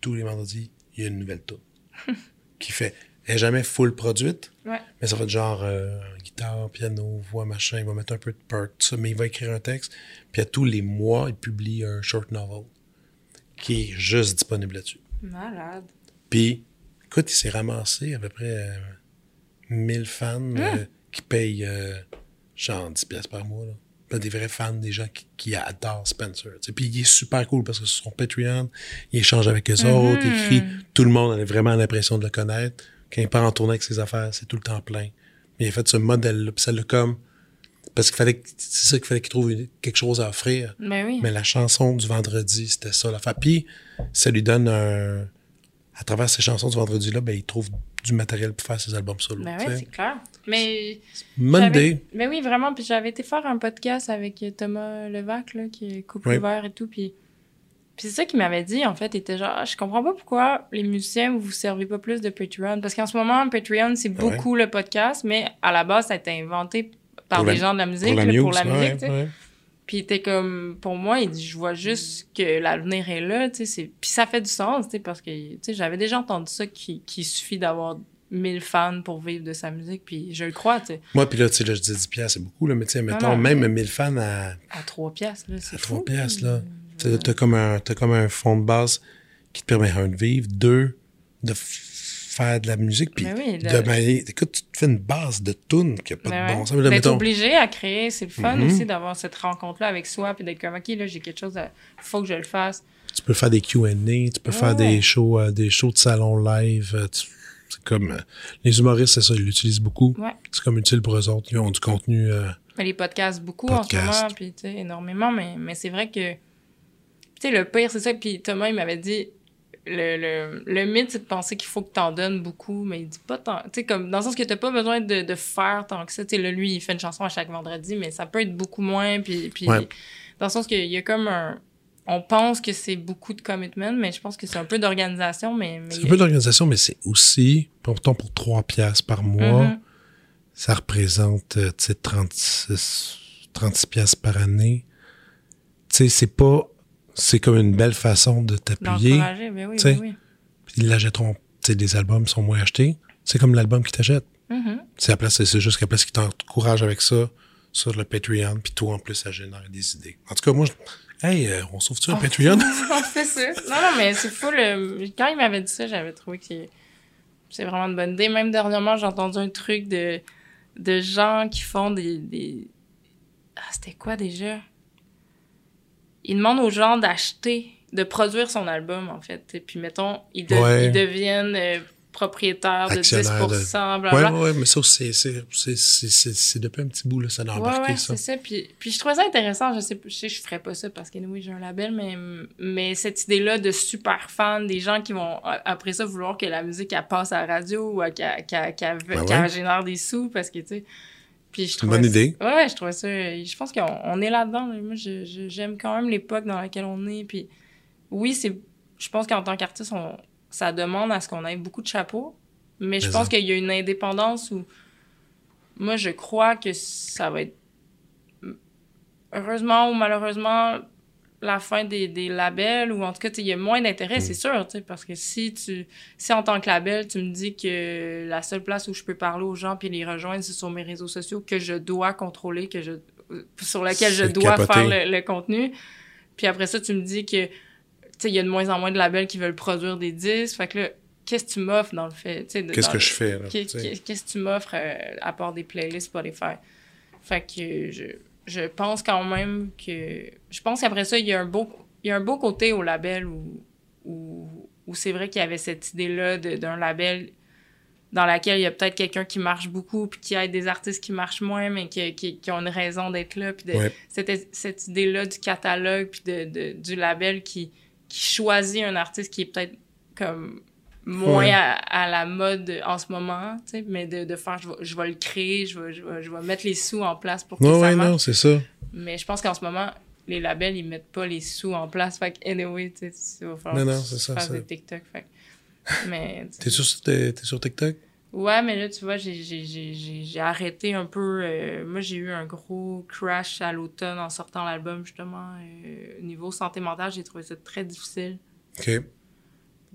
Tous les vendredis, il y a une nouvelle tune [laughs] qui fait. Elle n'est jamais full produite, Ouais. mais ça va être genre euh, guitare, piano, voix, machin. Il va mettre un peu de perk, tout ça, mais il va écrire un texte. Puis à tous les mois, il publie un short novel qui est juste disponible là-dessus. Malade. Puis, écoute, il s'est ramassé à peu près euh, 1000 fans euh, qui payent euh, genre 10 pièces par mois. Là. Des vrais fans, des gens qui, qui adorent Spencer. tu sais. Puis il est super cool parce que sur son Patreon, il échange avec eux autres, il écrit. Tout le monde a vraiment l'impression de le connaître. Quand il part en tournée avec ses affaires, c'est tout le temps plein. Mais il a fait ce modèle-là, puis ça l'a comme... Parce qu'il fallait... C'est ça qu'il fallait qu'il trouve une- quelque chose à offrir. Ben oui. Mais la chanson du vendredi, c'était ça l'affaire. Puis, ça lui donne un... À travers ces chansons du vendredi-là, ben, il trouve du matériel pour faire ses albums solo. Ben sais. c'est clair. Mais. Monday. Mais oui, vraiment. Puis j'avais été faire un podcast avec Thomas Levac, là, qui est couple Oui. ouvert et tout. Puis. Puis c'est ça qu'il m'avait dit, en fait. Il était genre, Ah, je comprends pas pourquoi les musiciens, vous vous servez pas plus de Patreon. Parce qu'en ce moment, Patreon, c'est ouais. beaucoup le podcast, mais à la base, ça a été inventé par Pour des la- gens de la musique, Pour la là, pour la musique, tu sais. ouais. Puis t'es comme, pour moi, il dit, je vois juste que l'avenir est là, tu sais. c'est- Puis ça fait du sens, tu sais, parce que, tu sais, j'avais déjà entendu ça qu'il qu'il suffit d'avoir 1000 fans pour vivre de sa musique, puis je le crois, tu sais. Moi, puis là, tu sais, là, je dis 10 piastres, c'est beaucoup, là, mais tu sais, mettons, non, même 1000 fans à, À 3 piastres, là, c'est à fou. 3 piastres, là. Tu sais, T'as comme, un, t'as comme un fond de base qui te permet, un, de vivre, deux, de faire de la musique, puis Mais oui, de Écoute, tu te fais une base de tunes qui n'a pas Ben de bon ouais. sens. Là, D'être mettons, obligé à créer, c'est le fun Mhm. aussi d'avoir cette rencontre-là avec soi, puis d'être comme, OK, là, j'ai quelque chose, à... faut que je le fasse. tu peux faire des Q&A, tu peux faire des shows, euh, des shows de salon live. euh, tu- c'est comme euh, les humoristes, c'est ça, ils l'utilisent beaucoup. Ouais. C'est comme utile pour eux autres. Ils ont du contenu. Mais les podcasts, beaucoup Podcast. en ce moment, puis énormément, mais, mais c'est vrai que, tu sais, le pire, c'est ça, puis Thomas, il m'avait dit, le, le, le mythe, c'est de penser qu'il faut que t'en donnes beaucoup, mais il dit pas tant, tu sais, comme, dans le sens que t'as pas besoin de, de faire tant que ça, tu sais, là, lui, il fait une chanson à chaque vendredi, mais ça peut être beaucoup moins, puis, puis Ouais. dans le sens qu'il y a comme un, on pense que c'est beaucoup de commitment, mais je pense que c'est un peu d'organisation, mais... mais c'est un peu d'organisation, mais c'est aussi, pourtant pour 3 piastres par mois, Mhm. ça représente, euh, tu sais, 36, 36 piastres par année. Tu sais, c'est pas... C'est comme une belle façon de t'appuyer. Ben oui, ben oui. Puis Ils l'achèteront. Tu sais, les albums sont moins achetés. C'est comme l'album qu'ils t'achètent. Mhm. C'est à place, c'est- c'est juste qu'à place qu'ils t'encouragent avec ça sur le Patreon, puis toi en plus ça génère des idées. En tout cas, moi, je... hey, euh, on sauve-tu un. [laughs] Patreon? on fait ça. Non, non, mais c'est fou. Le... Quand il m'avait dit ça, j'avais trouvé que c'est- c'est vraiment une bonne idée. Même dernièrement, j'ai entendu un truc de, de gens qui font des. des... Ah, c'était quoi déjà? Ils demandent aux gens d'acheter, de produire son album, en fait. Et puis, mettons, ils, de- Ouais. ils deviennent euh, propriétaires de Actionnaires 10%, de- blablabla. ouais, ouais, mais ça, c'est, depuis un petit bout, là, ça a Ouais, embarqué, ouais, ça. c'est ça. Puis, puis je trouvais ça intéressant. Je sais, je sais, je ferais pas ça parce que oui, j'ai un label, mais, mais cette idée-là de super fans, des gens qui vont après ça vouloir que la musique elle passe à la radio ou qu'elle Ben qu'elle ouais. génère des sous parce que tu sais. Puis je bonne ça- idée. Ouais, ouais, je trouvais ça. Je pense qu'on on est là-dedans. là. Moi, je- je- j'aime quand même l'époque dans laquelle on est. Puis oui, c'est. Je pense qu'en tant qu'artiste, on, ça demande à ce qu'on ait beaucoup de chapeaux. Mais je pense ça. qu'il y a une indépendance où. Moi, je crois que ça va être. Heureusement ou malheureusement, la fin des, des labels, ou en tout cas, il y a moins d'intérêt, Mm. c'est sûr, tu sais, parce que si tu. Si en tant que label, tu me dis que la seule place où je peux parler aux gens puis les rejoindre, c'est sur mes réseaux sociaux que je dois contrôler, que je sur lequel je dois capoté. faire le, le contenu. Puis après ça, tu me dis que, tu sais, il y a de moins en moins de labels qui veulent produire des disques. Fait que là, qu'est-ce que tu m'offres dans le fait? Qu'est-ce que le- je fais, Qu'est-ce que tu m'offres euh, à part des playlists Spotify? Fait que je, je pense quand même que. Je pense qu'après ça, il y a un beau, il y a un beau côté au label où, où, où c'est vrai qu'il y avait cette idée-là d'un label dans laquelle il y a peut-être quelqu'un qui marche beaucoup, puis qui aide des artistes qui marchent moins, mais qui, qui, qui ont une raison d'être là. Puis de, Ouais. cette, cette idée-là du catalogue, puis de, de- du label qui, qui choisit un artiste qui est peut-être comme moins Ouais. à, à la mode en ce moment, tu sais, mais de, de faire, je vais, je vais le créer, je vais, je, vais, je vais mettre les sous en place pour que Ouais, ça ouais, marche. non, c'est ça. Mais je pense qu'en ce moment, les labels, ils mettent pas les sous en place. Fait que, anyway, tu sais, il va falloir Non, que non, tu ça, fasses ça. des TikTok. Fait que- Mais, [laughs] tu T'es sur, t'es, t'es sur TikTok? Ouais, mais là, tu vois, j'ai arrêté un peu. euh, moi, j'ai eu un gros crash à l'automne en sortant l'album, justement. euh, niveau santé mentale, j'ai trouvé ça très difficile OK.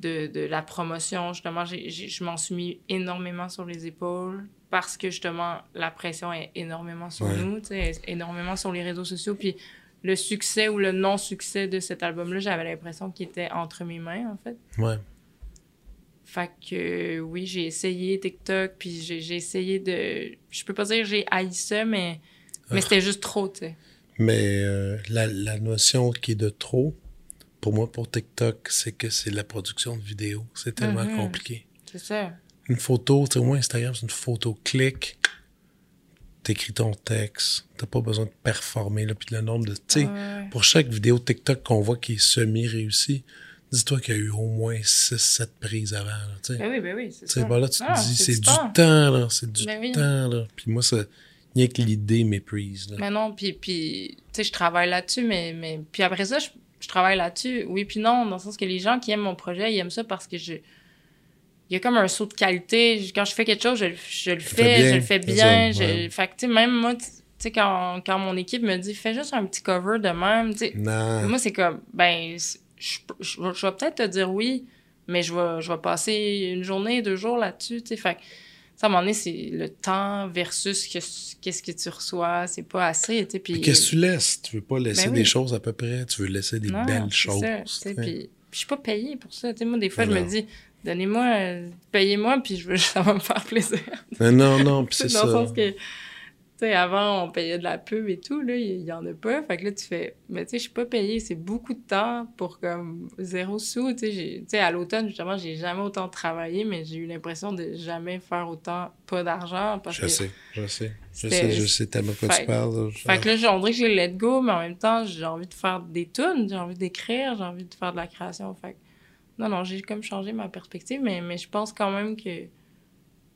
De, de la promotion. Justement, je m'en suis mis énormément sur les épaules parce que, justement, la pression est énormément sur Ouais. nous, énormément sur les réseaux sociaux. Puis le succès ou le non-succès de cet album-là, j'avais l'impression qu'il était entre mes mains, en fait. Ouais. Fait que euh, oui, j'ai essayé TikTok, puis j'ai essayé de. Je peux pas dire que j'ai haï ça, mais, mais Ah. c'était juste trop, tu sais. Mais euh, la, la notion qui est de trop, pour moi, pour TikTok, c'est que c'est la production de vidéos. C'est tellement Mhm. compliqué. C'est ça. Une photo, tu sais, au moins Instagram, c'est une photo clic. T'écris ton texte. T'as pas besoin de performer, là. Puis le nombre de. Tu sais, Ouais. pour chaque vidéo TikTok qu'on voit qui est semi-réussie, dis-toi qu'il y a eu au moins 6-7 prises avant, là, tu sais. Ben oui, ben oui, c'est ça. ben là, tu te Ah, dis, c'est du temps. temps, là. C'est du Ben oui. temps, là. Puis moi, ça. Rien que l'idée méprise, là. Mais non, puis, puis tu sais, je travaille là-dessus, mais, mais. Puis après ça, je, je travaille là-dessus. Oui, puis non, dans le sens que les gens qui aiment mon projet, ils aiment ça parce que je. Il y a comme un saut de qualité. Quand je fais quelque chose, je, le- je le fais bien, je le fais bien. ça, je- ouais. Fait que, tu sais, même moi, tu sais, quand, quand mon équipe me dit, fais juste un petit cover de même, tu sais. Moi, c'est comme, ben, je, je, je- je vais peut-être te dire oui, mais je vais, je vais passer une journée, deux jours là-dessus, tu sais. Fait à un moment donné, c'est le temps versus que- qu'est-ce que tu reçois, c'est pas assez, tu sais. Puis, qu'est-ce que tu laisses? Tu veux pas laisser Ben des choses à peu près? Tu veux laisser des non, belles choses. ça. Puis, je suis pas payée pour ça, tu sais. Moi, des fois, je me dis, donnez-moi, euh, payez-moi, puis je veux, [laughs] ça va me faire plaisir. Non, non, puis c'est Dans ça. le sens que, sais, avant, on payait de la pub et tout, là, il y en a pas. Fait que là, tu fais, mais tu sais, je suis pas payée, c'est beaucoup de temps pour comme zéro sous, tu sais. à l'automne, justement, j'ai jamais autant travaillé, mais j'ai eu l'impression de jamais faire autant pas d'argent Je que... sais, je sais. Je sais, je sais tellement quoi Fait- tu parles. là. Fait que là, j'ai- on dirait que j'ai le let go, mais en même temps, j'ai envie de faire des tunes, j'ai envie d'écrire, j'ai envie de faire de la création. Fait que, non, non, j'ai comme changé ma perspective, mais, mais je pense quand même que.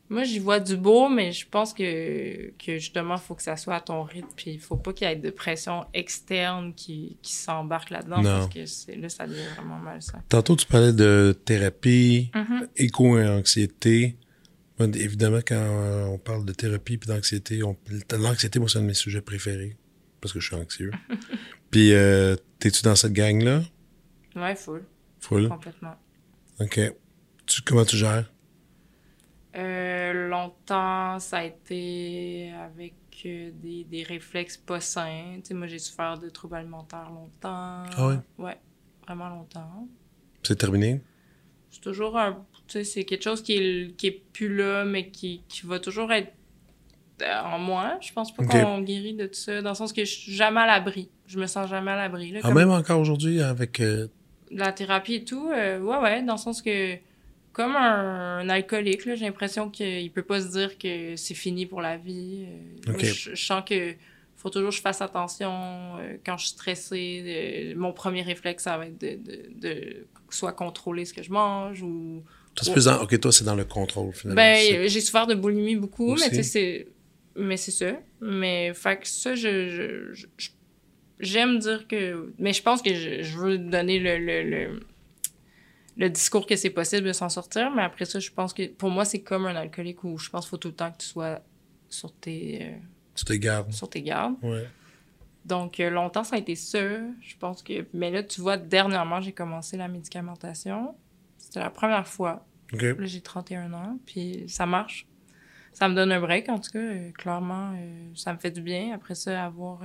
Moi, j'y vois du beau, mais je pense que, que justement, il faut que ça soit à ton rythme, puis il faut pas qu'il y ait de pression externe qui, qui s'embarque là-dedans, parce que là, ça devient vraiment mal, ça. Tantôt, tu parlais de thérapie, Mhm. éco-anxiété. Moi, Évidemment, quand on parle de thérapie et d'anxiété, on... l'anxiété, moi, c'est un de mes sujets préférés. Parce que je suis anxieux. [laughs] puis, euh, t'es-tu dans cette gang-là? Ouais, full, Full? complètement. OK. Tu, comment tu gères? Euh, longtemps, ça a été avec euh, des, des réflexes pas sains. Tu sais, moi, j'ai souffert de troubles alimentaires longtemps. Ah ouais? Ouais, vraiment longtemps. C'est terminé? C'est toujours un... Tu sais, c'est quelque chose qui est, qui est plus là, mais qui, qui va toujours être euh, en moi. Je pense pas qu'on guérit de tout ça, dans le sens que je suis jamais à l'abri. Je me sens jamais à l'abri. Ah, comme- même encore aujourd'hui, avec... euh, la thérapie et tout, euh, ouais, ouais, dans le sens que, comme un, un alcoolique, j'ai l'impression qu'il peut pas se dire que c'est fini pour la vie. Euh, moi, je, je sens que faut toujours que je fasse attention euh, quand je suis stressée. euh, mon premier réflexe, ça va être de, de, de soit contrôler ce que je mange ou... toi, c'est plus dans- OK, toi, c'est dans le contrôle, finalement. Ben, j'ai souffert de boulimie beaucoup, Aussi. mais tu sais, c'est... Mais c'est ça. Mais, fait que ça, je... J'aime dire que... Mais je pense que je, je veux donner le, le, le, le discours que c'est possible de s'en sortir, mais après ça, je pense que... Pour moi, c'est comme un alcoolique où je pense qu'il faut tout le temps que tu sois sur tes, euh, gardes. sur tes gardes. Ouais. Donc, euh, longtemps, ça a été ça. Je pense que... Mais là, tu vois, dernièrement, j'ai commencé la médicamentation. C'était la première fois. Là, j'ai 31 ans, puis ça marche. Ça me donne un break, en tout cas. euh, clairement, ça me fait du bien. Après ça, avoir...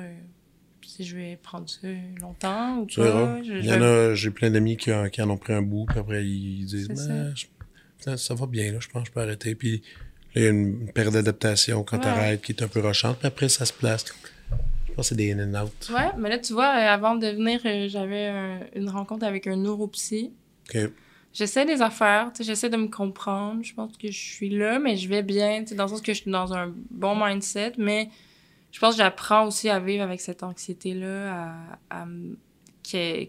si je vais prendre ça longtemps ou Tu pas. verras. Je- Il y en a, j'ai plein d'amis qui, en- qui en ont pris un bout, puis après, ils disent, Ben, je- ça, va bien, là, je pense que je peux arrêter. Puis il y a une, période d'adaptation quand Ouais. t'arrêtes qui est un peu rochante, puis après, ça se place. Je pense que c'est des in and out. Ouais, mais là, tu vois, euh, avant de venir, euh, j'avais un- une rencontre avec un neuropsy. OK. J'essaie des affaires, tu j'essaie de me comprendre. Je pense que je suis là, mais je vais bien, tu dans le sens que je suis dans un bon mindset, mais je pense que j'apprends aussi à vivre avec cette anxiété-là, à, à qu'elle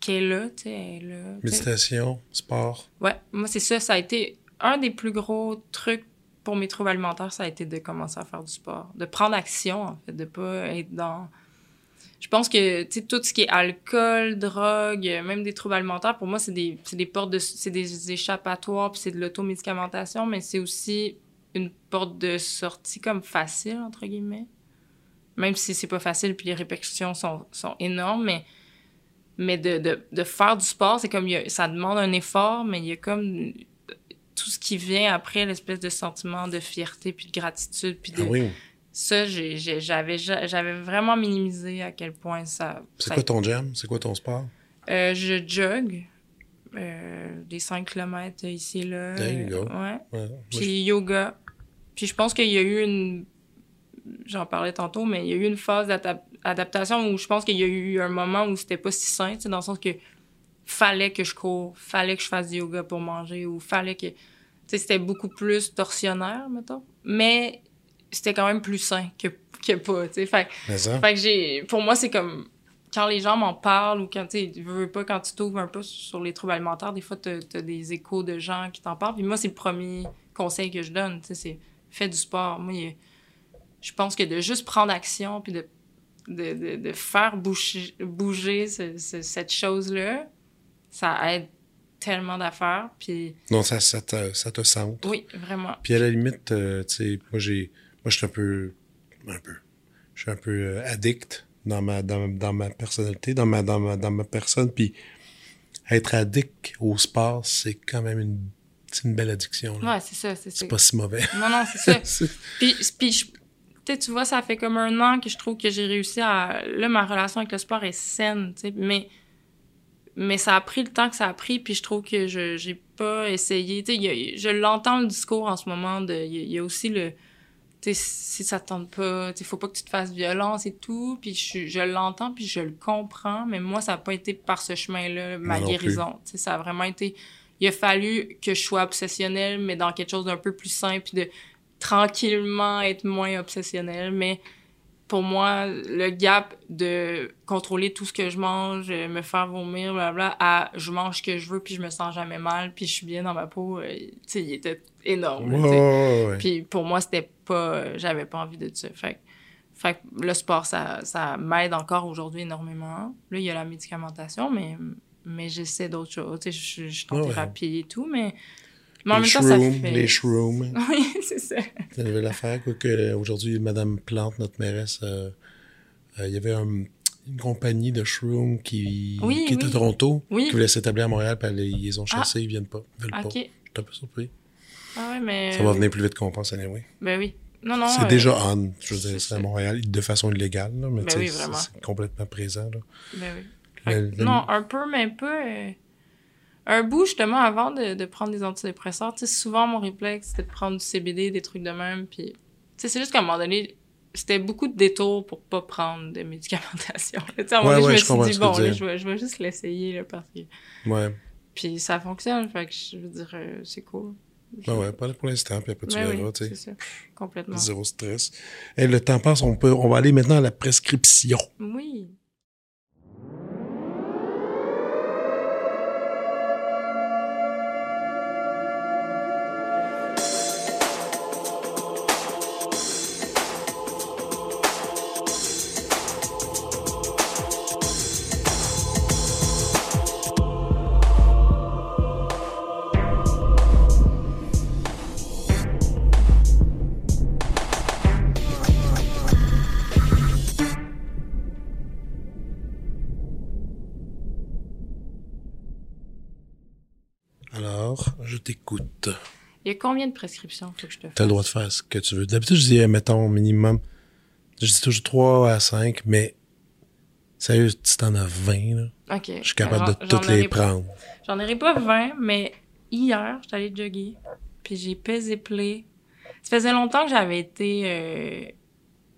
qu'elle est là, tu sais, elle est là. Méditation, sport. Ouais, moi, c'est ça. Ça a été un des plus gros trucs pour mes troubles alimentaires, ça a été de commencer à faire du sport. De prendre action, en fait, de pas être dans... Je pense que, tu sais, tout ce qui est alcool, drogue, même des troubles alimentaires, pour moi, c'est des, c'est des portes de... C'est des échappatoires, puis c'est de l'automédicamentation, mais c'est aussi une porte de sortie comme facile, entre guillemets. Même si c'est pas facile, puis les répercussions sont, sont énormes, mais mais de, de, de faire du sport, c'est comme, a- ça demande un effort, mais il y a comme tout ce qui vient après, l'espèce de sentiment de fierté, puis de gratitude, puis de... Ah oui. Ça, j'avais ja- j'avais vraiment minimisé à quel point ça... C'est quoi ton jam? C'est quoi ton sport? Euh, je jog euh, des 5 km ici et là. There you go. Ouais. Puis yoga. Puis je pense qu'il y a eu une... J'en parlais tantôt, mais il y a eu une phase d'adaptation où je pense qu'il y a eu un moment où c'était pas si sain, tu dans le sens que fallait que je cours, fallait que je fasse du yoga pour manger, ou fallait que... Tu sais, c'était beaucoup plus torsionnaire, mettons. Mais c'était quand même plus sain que, que pas, tu sais. Fait, que j'ai... Pour moi, c'est comme... Quand les gens m'en parlent ou quand, tu tu veux pas, quand tu t'ouvres un peu sur les troubles alimentaires, des fois, t'as as des échos de gens qui t'en parlent. Puis moi, c'est le premier conseil que je donne, tu sais, c'est fais du sport. Moi, il y a- je pense que de juste prendre action puis de, de, de, de faire bouger, bouger ce- ce- cette chose-là, ça aide tellement d'affaires. Puis non, ça, ça, te, ça te centre. oui, vraiment. Puis à la limite, euh, tu sais, moi, j'ai, moi, je suis un peu, un peu, je suis un peu euh, addict dans ma, dans, dans ma personnalité, dans ma, dans ma, dans ma personne. Puis être addict au sport, c'est quand même une, une belle addiction. là. Ouais, c'est ça. C'est pas si mauvais. Non, non, c'est ça. [laughs] Puis, puis je- sais, tu vois, ça fait comme un an que je trouve que j'ai réussi à... Là, ma relation avec le sport est saine, tu sais, mais... Mais ça a pris le temps que ça a pris, puis je trouve que je j'ai pas essayé. Tu sais, je l'entends le discours en ce moment, de il y, a- il y a aussi le... Tu sais, si ça te tente pas, tu sais, faut pas que tu te fasses violence et tout, puis je, je l'entends, puis je le comprends, mais moi, ça a pas été par ce chemin-là, ma non guérison. Tu sais, ça a vraiment été... Il a fallu que je sois obsessionnelle, mais dans quelque chose d'un peu plus simple, puis de tranquillement être moins obsessionnel. Mais pour moi, le gap de contrôler tout ce que je mange, euh, me faire vomir, blabla, à je mange ce que je veux, puis je me sens jamais mal, puis je suis bien dans ma peau, euh, tu sais, il était énorme. Ouais. Puis pour moi, c'était pas. euh, J'avais pas envie de ça. Fait, que- fait le sport, ça, ça m'aide encore aujourd'hui énormément. Là, il y a la médicamentation, mais, mais j'essaie d'autres choses. Tu sais, je, je suis en ouais. thérapie et tout, mais. Mais en les même temps, ça shrooms, fait. les shrooms. [laughs] Oui, c'est ça. Une nouvelle affaire. Quoi, que, euh, aujourd'hui, Madame Plante, notre mairesse, euh, euh, il y avait un- une compagnie de shrooms qui, Oui, qui oui. à Toronto, Oui. qui voulait s'établir à Montréal, puis ils les ont Ah. chassés, ils viennent pas. Ils veulent pas. Je suis un peu surpris. Ah ouais, mais. Ça va venir plus vite qu'on pense. Ben oui. Non, non. c'est euh, déjà on, je veux dire, c'est à Montréal, de façon illégale, là, mais Ben oui, c'est- complètement présent. Là. Ben oui. Fait le- Non, un peu, mais pas. Un bout, justement, avant de, de prendre des antidépresseurs, tu sais, souvent, mon réflexe, c'était de prendre du CBD, des trucs de même, puis... Tu sais, c'est juste qu'à un moment donné, c'était beaucoup de détours pour pas prendre de médicamentation. [laughs] Tu sais, à un moment donné, ouais, je me suis dit, bon, là, je vais, je vais juste l'essayer, là, parce que... Ouais, Puis ça fonctionne, fait que je veux dire, euh, c'est cool. ouais, ouais, pas pour l'instant, puis après tu Ben verras, oui, tu sais. c'est ça, complètement. Zéro stress. Et le temps passe, on, peut, on va aller maintenant à la prescription. Oui. Combien de prescriptions faut que je te fasse? Tu as le droit de faire ce que tu veux. D'habitude, je dis, euh, mettons, minimum. Je dis toujours 3 à 5, mais sérieux, si t'en as 20, là, je suis capable J'en- de toutes les prendre. J'en aurais pas 20, mais hier, j'étais allée jogger, puis j'ai pesé play. Ça faisait longtemps que j'avais été euh,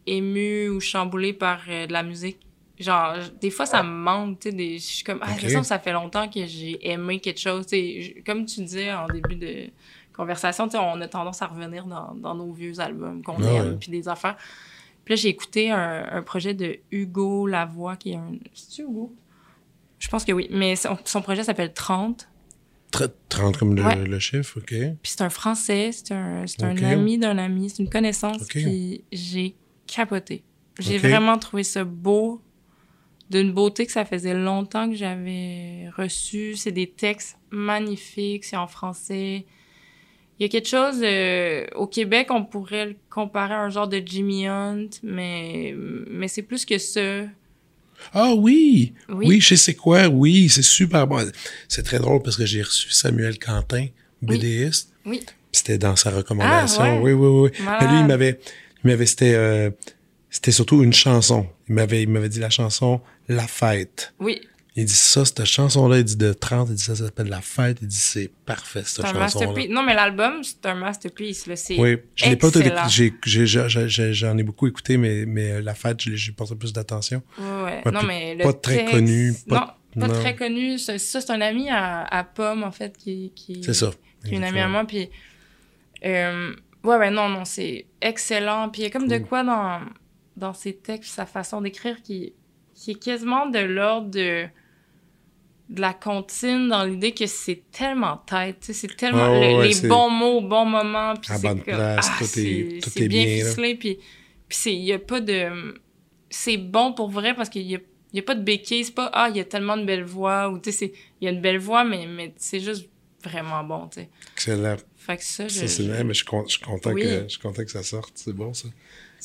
émue ou chamboulée par euh, de la musique. Genre, des fois, ça me manque, tu sais, je suis comme, ah, ça, ça fait longtemps que j'ai aimé quelque chose, tu sais. j- Comme tu disais en début de conversation, on a tendance à revenir dans, dans nos vieux albums qu'on Ah aime, ouais. puis des affaires. Puis là, j'ai écouté un, un projet de Hugo Lavoie, qui est un... C'est-tu Hugo? Je pense que oui. Mais son, son projet s'appelle 30. 30 comme le, Ouais. le chiffre, OK. Puis c'est un Français, c'est un, c'est Ok. un ami d'un ami, c'est une connaissance. Ok. Puis j'ai capoté. J'ai vraiment trouvé ça beau, d'une beauté que ça faisait longtemps que j'avais reçu. C'est des textes magnifiques, c'est en français. Il y a quelque chose, euh, au Québec, on pourrait le comparer à un genre de Jimmy Hunt, mais, mais c'est plus que ça. Ah oui! Oui. Oui, je sais c'est quoi. Oui, c'est super bon. C'est très drôle parce que j'ai reçu Samuel Quentin. BDiste. Oui. C'était dans sa recommandation. Ah, ouais. Oui, oui, oui. Malade. Mais lui, il m'avait, il m'avait, c'était, euh, c'était surtout une chanson. Il m'avait, il m'avait dit la chanson La Fête. Oui, Il dit ça, cette chanson-là, il dit de 30, il dit ça, ça s'appelle La Fête. Il dit c'est parfait, cette chanson-là. Non, mais l'album, c'est un masterpiece. Là. C'est Oui, je l'ai pas tout excellent. écouté. J'ai, j'ai, j'ai- j'ai- j'en ai beaucoup écouté, mais, mais euh, La Fête, j'ai porté plus d'attention. Ouais, non, mais le pas très texte- connu, pas- non, pas non. très connu. Ça, c'est un ami à, à Pomme, en fait, qui, qui, C'est ça. qui est une amie à moi. Puis, euh, ouais, ouais, non, non, c'est excellent. Puis il y a comme de quoi dans, dans ses textes, sa façon d'écrire qui, qui est quasiment de l'ordre de de la comptine dans l'idée que c'est tellement tête, c'est tellement le- ouais, les bons mots au bon moment, puis c'est bonne comme- place, ah, tout est- tout est bien, ficelé, puis puis c'est il y a pas de c'est bon pour vrai parce qu'il y a il y a pas de béquille, c'est pas ah il y a tellement de belles voix ou tu sais c'est il y a une belle voix mais mais c'est juste vraiment bon, tu sais. Excellent. Fait que ça je, Ça, mais je je suis content Oui. que, je suis content que ça sorte. C'est bon, ça.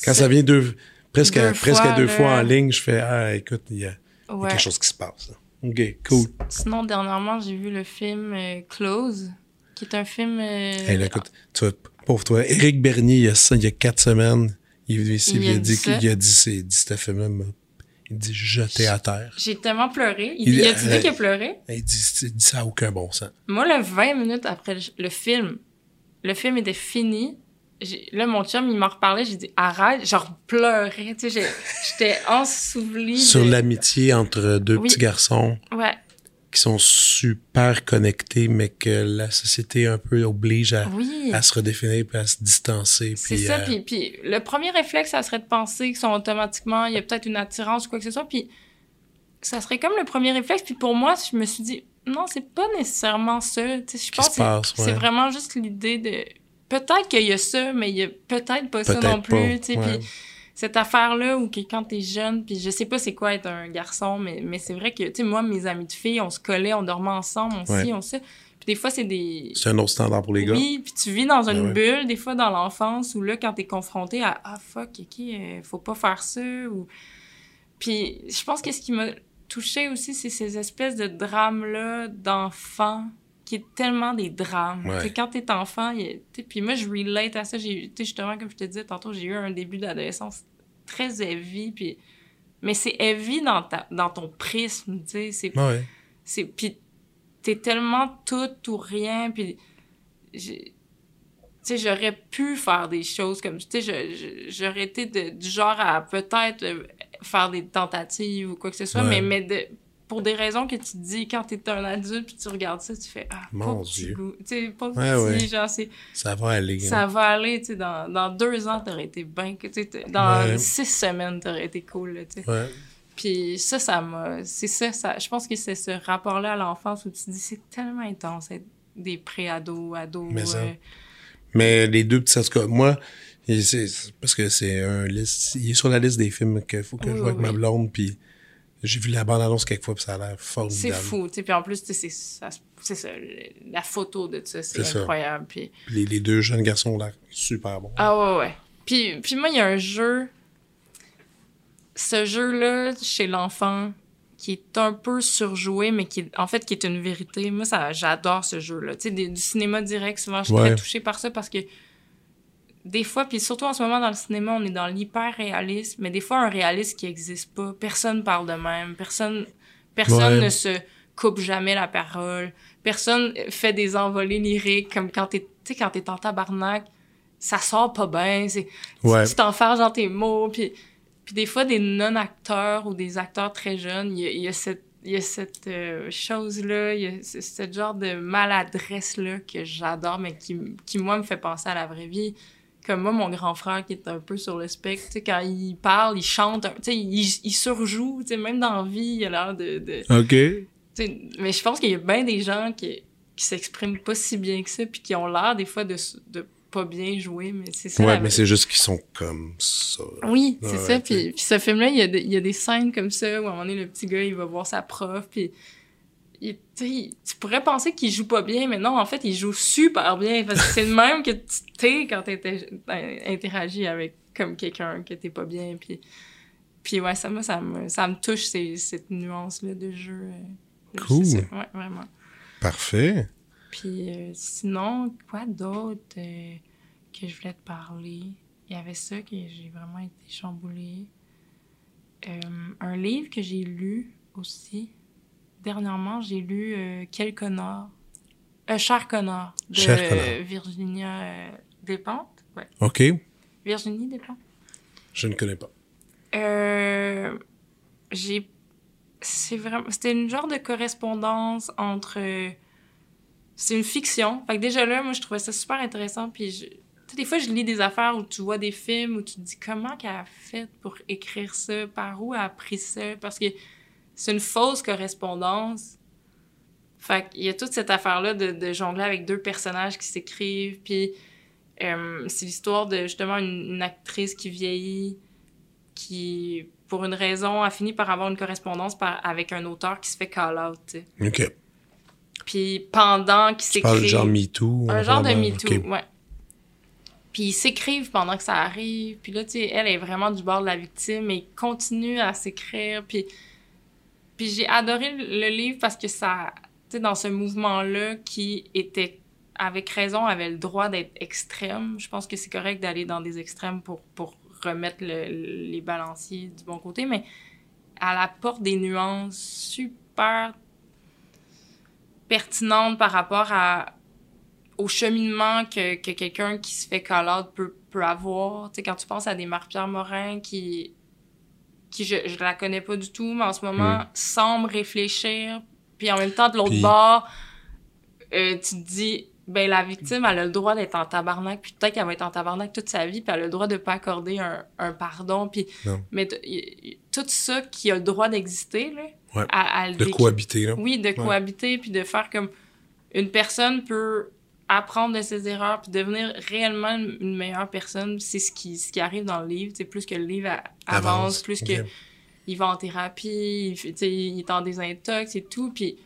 Quand ça- vient deux, presque, à, Deux presque à fois, deux là. fois en ligne, je fais, ah, écoute, il y a, y quelque chose qui se passe. là. OK, cool. Sinon dernièrement, j'ai vu le film euh, Close qui est un film euh, Hey, là, écoute, tu vois, pauvre toi, Éric Bernier, il y a, ça, il y a quatre semaines, il est venu ici, Il puis il a a dit qu'il a dit, c'est, dit ce film-là, il dit jeté à terre. j'ai tellement pleuré. Il, Il- il a-tu euh, dit qu'il a pleuré? Il dit, ça a aucun bon sens. Moi, le 20 minutes après le, le film, le film était fini. Là, mon chum, il m'en reparlait. J'ai dit, arrête. Genre, pleurais. Tu sais, j'étais ensouvelie. Sur de- l'amitié entre deux Oui. petits garçons Ouais, qui sont super connectés, mais que la société un peu oblige à, oui. à se redéfinir puis à se distancer. C'est ça. euh, Puis, puis le premier réflexe, ça serait de penser qu'ils sont automatiquement, il y a peut-être une attirance ou quoi que ce soit. Puis ça serait comme le premier réflexe. Puis pour moi, je me suis dit, non, c'est pas nécessairement ça. Tu sais, je pense se que c'est- passe, c'est ouais. vraiment juste l'idée de. Peut-être qu'il y a ça, mais il y a peut-être pas ça non plus. Puis cette affaire-là où que quand t'es jeune, puis je sais pas c'est quoi être un garçon, mais, mais c'est vrai que, tu sais, moi, mes amis de filles, on se collait, on dormait ensemble, on Ouais. ci, on ça. Puis des fois, c'est des. C'est un autre standard pour les gars. Oui, puis tu vis dans une Ben ouais. bulle, des fois dans l'enfance, où là, quand t'es confronté à Ah fuck, ok, euh, faut pas faire ça, ou. Puis je pense que ce qui m'a touché aussi, c'est ces espèces de drames-là d'enfants, qui est tellement des drames. Ouais. Quand t'es enfant, puis moi, je relate à ça. J'ai, justement, comme je te disais tantôt, j'ai eu un début d'adolescence très heavy, puis. Mais c'est heavy dans, ta, dans ton prisme, tu sais. C'est Ouais. c'est puis t'es tellement tout ou rien puis j'ai- tu sais j'aurais pu faire des choses comme tu sais j'aurais été de- du genre à peut-être euh, faire des tentatives ou quoi que ce soit Ouais. mais mais de pour des raisons que tu te dis quand t'es un adulte puis tu regardes ça tu fais ah Mon Dieu. tu sais pas Ouais, petit ouais. genre c'est Ça va aller. ça hein. va aller tu sais dans, dans deux ans t'aurais été bien tu dans Ouais. six semaines t'aurais été cool là, tu sais puis ça, ça m'a... C'est ça, ça... Je pense que c'est ce rapport-là à l'enfance où tu te dis, c'est tellement intense être des pré-ados, ados. Mais ça. euh, Mais les deux petits, en tout cas, moi, parce que c'est un liste, il est sur la liste des films qu'il faut que Oui, je vois avec ma blonde, puis j'ai vu la bande-annonce quelquefois, puis ça a l'air c'est formidable. fou, tu sais. Puis en plus, tu sais, c'est ça, c'est la photo de ça, c'est C'est incroyable. Puis... Les, les deux jeunes garçons ont l'air super bons. Ah ouais, ouais. Puis, puis moi, il y a un jeu... Ce jeu-là, chez l'enfant, qui est un peu surjoué, mais qui est, en fait, qui est une vérité. Moi, ça, j'adore ce jeu-là. Tu sais, du cinéma direct, souvent, je suis Ouais. très touchée par ça parce que des fois, puis surtout en ce moment dans le cinéma, on est dans l'hyper-réalisme, mais des fois, un réalisme qui n'existe pas. Personne parle de même. Personne, personne Ouais. ne se coupe jamais la parole. Personne fait des envolées lyriques comme quand t'es, quand t'es en tabarnak, ça sort pas bien. C'est, Ouais. tu t'enfermes dans tes mots, puis, puis des fois, des non-acteurs ou des acteurs très jeunes, il y a, il y a cette, il y a cette euh, chose-là, il y a ce, ce genre de maladresse-là que j'adore, mais qui, qui, moi, me fait penser à la vraie vie. Comme moi, mon grand frère qui est un peu sur le spectre, tu sais, quand il parle, il chante, tu sais, il, il surjoue, tu sais, même dans la vie, il a l'air de... de OK. tu sais, mais je pense qu'il y a bien des gens qui, qui s'expriment pas si bien que ça, puis qui ont l'air des fois de, de pas bien jouer, mais c'est ça. Ouais, la- mais c'est juste qu'ils sont comme ça. Oui, c'est ça. Puis, puis ce film-là, il y, a des- il y a des scènes comme ça où à un moment donné, le petit gars, il va voir sa prof, puis il- tu pourrais penser qu'il joue pas bien, mais non, en fait, il joue super bien. Parce que c'est le même que tu t'es quand tu interagis avec comme quelqu'un que t'es pas bien. Puis, puis ouais, ça, moi, ça me, ça me touche, ces- cette nuance-là de jeu. euh, Cool. ça. Ouais, vraiment. Parfait. Puis euh, sinon, quoi d'autre euh, que je voulais te parler? Il y avait ça que j'ai vraiment été chamboulée. Euh, un livre que j'ai lu aussi. Dernièrement, j'ai lu euh, Quel connard? Euh, Cher connard de Cher connard. Virginia euh, Despentes. Ouais. OK. Virginie Despentes. Je ne connais pas. Euh, j'ai c'est vraiment c'était une genre de correspondance entre c'est une fiction fait que déjà là moi je trouvais ça super intéressant puis je- des fois je lis des affaires où tu vois des films où tu te dis comment qu'elle a fait pour écrire ça par où elle a pris ça? Parce que c'est une fausse correspondance fait qu'il y a toute cette affaire là de, de jongler avec deux personnages qui s'écrivent puis euh, c'est l'histoire de justement une, une actrice qui vieillit qui, pour une raison, a fini par avoir une correspondance par- avec un auteur qui se fait call-out, tu sais. OK. Puis pendant qu'ils Tu parles de s'écrivent... genre MeToo. Un genre de MeToo, OK. ouais. Puis ils s'écrivent pendant que ça arrive. Puis là, tu sais, elle est vraiment du bord de la victime et continue à s'écrire. Puis, puis j'ai adoré le livre parce que ça, tu sais, dans ce mouvement-là qui était, avec raison, avait le droit d'être extrême. Je pense que c'est correct d'aller dans des extrêmes pour, pour remettre le- les balanciers du bon côté, mais elle apporte des nuances super pertinentes par rapport à, au cheminement que, que quelqu'un qui se fait call peut, peut avoir. Tu sais, quand tu penses à des Marie-Pierre Morin qui, qui je, je la connais pas du tout, mais en ce moment Mm. semble réfléchir, puis en même temps, de l'autre Puis- bord, euh, tu te dis, ben la victime, elle a le droit d'être en tabarnak, puis peut-être qu'elle va être en tabarnak toute sa vie, puis elle a le droit de pas accorder un, un pardon, puis... Non. Mais tout ça qui a le droit d'exister, là, Ouais. à, De cohabiter, là. oui, de cohabiter, puis de faire comme une personne peut apprendre de ses erreurs, puis devenir réellement une meilleure personne. C'est ce qui, ce qui arrive dans le livre. C'est plus que le livre a- avance, plus OK. que il va en thérapie, il, est en désintox et tout, puis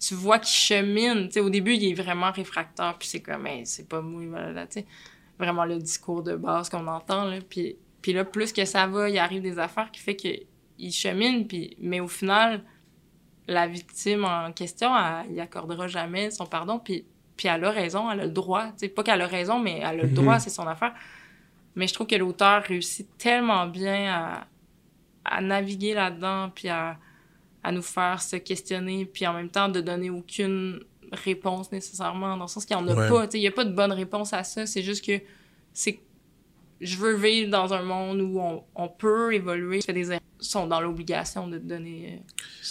tu vois qu'il chemine. Au début, il est vraiment réfractaire, puis c'est comme, Hey, c'est pas mou, voilà, tu. Vraiment le discours de base qu'on entend, là. Puis, puis là, plus que ça va, il arrive des affaires qui fait que il chemine, puis, mais au final, la victime en question, elle, il accordera jamais son pardon, puis, puis elle a raison, elle a le droit. Sais, pas qu'elle a raison, mais elle a le Mhm. droit, c'est son affaire. Mais je trouve que l'auteur réussit tellement bien à, à naviguer là-dedans, puis à, à nous faire se questionner, puis en même temps de donner aucune réponse nécessairement, dans le sens qu'il n'y en a Ouais. pas. Il n'y a pas de bonne réponse à ça. C'est juste que c'est je veux vivre dans un monde où on, on peut évoluer. Je fais des sont dans l'obligation de donner,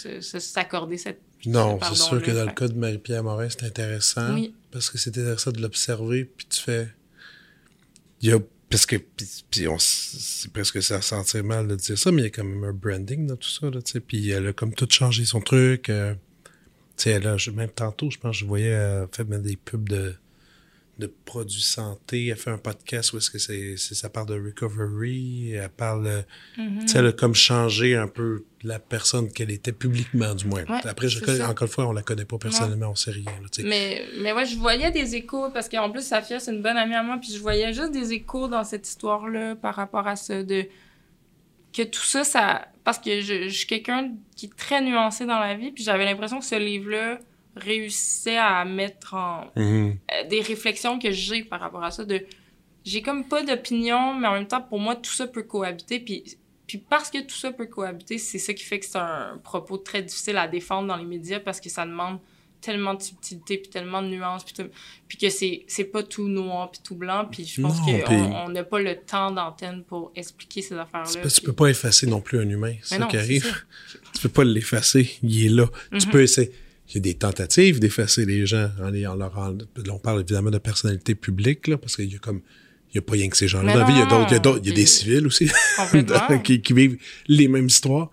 euh, s'accorder cette. Non, ce c'est sûr que dans le cas de Marie-Pierre Morin, c'est intéressant. Oui. Parce que c'est intéressant de l'observer, puis tu fais. Il y a. Parce que. Puis, puis on c'est presque ça sentir mal de dire ça, mais il y a quand même un branding dans tout ça, là, tu sais. Puis elle a comme tout changé son truc. euh, tu sais, elle a. Même tantôt, je pense, je voyais. Elle fait même des pubs de de produits santé. Elle fait un podcast où est-ce que c'est, c'est- ça parle de recovery. Elle parle, euh, Mhm. tu sais, elle a comme changé un peu la personne qu'elle était publiquement, du moins. Ouais, Après, je encore une fois, on la connaît pas personnellement, on sait rien. là. Mais, mais ouais, je voyais des échos, parce qu'en plus, Safia, c'est une bonne amie à moi, puis je voyais juste des échos dans cette histoire-là par rapport à ça, de que tout ça, ça... Parce que je, je suis quelqu'un qui est très nuancé dans la vie, puis j'avais l'impression que ce livre-là réussissait à mettre en... Mhm. euh, des réflexions que j'ai par rapport à ça, de... J'ai comme pas d'opinion, mais en même temps, pour moi, tout ça peut cohabiter, puis... Puis parce que tout ça peut cohabiter, c'est ça qui fait que c'est un propos très difficile à défendre dans les médias parce que ça demande tellement de subtilité puis tellement de nuances puis, tout- puis que c'est c'est pas tout noir puis tout blanc puis je pense qu'on puis- on n'a pas le temps d'antenne pour expliquer ces affaires Tu là peux, tu peux pas effacer non plus un humain, c'est Mais ça non, qui c'est arrive. ça. Tu peux pas l'effacer, il est là. Tu Mhm. peux essayer. Il y a des tentatives d'effacer les gens en, les- en leur en- on parle évidemment de personnalité publique, là, parce qu'il y a comme il n'y a pas rien que ces gens-là dans la vie. Il y a d'autres, il y a d'autres, il y a des civils aussi [laughs] qui, qui vivent les mêmes histoires.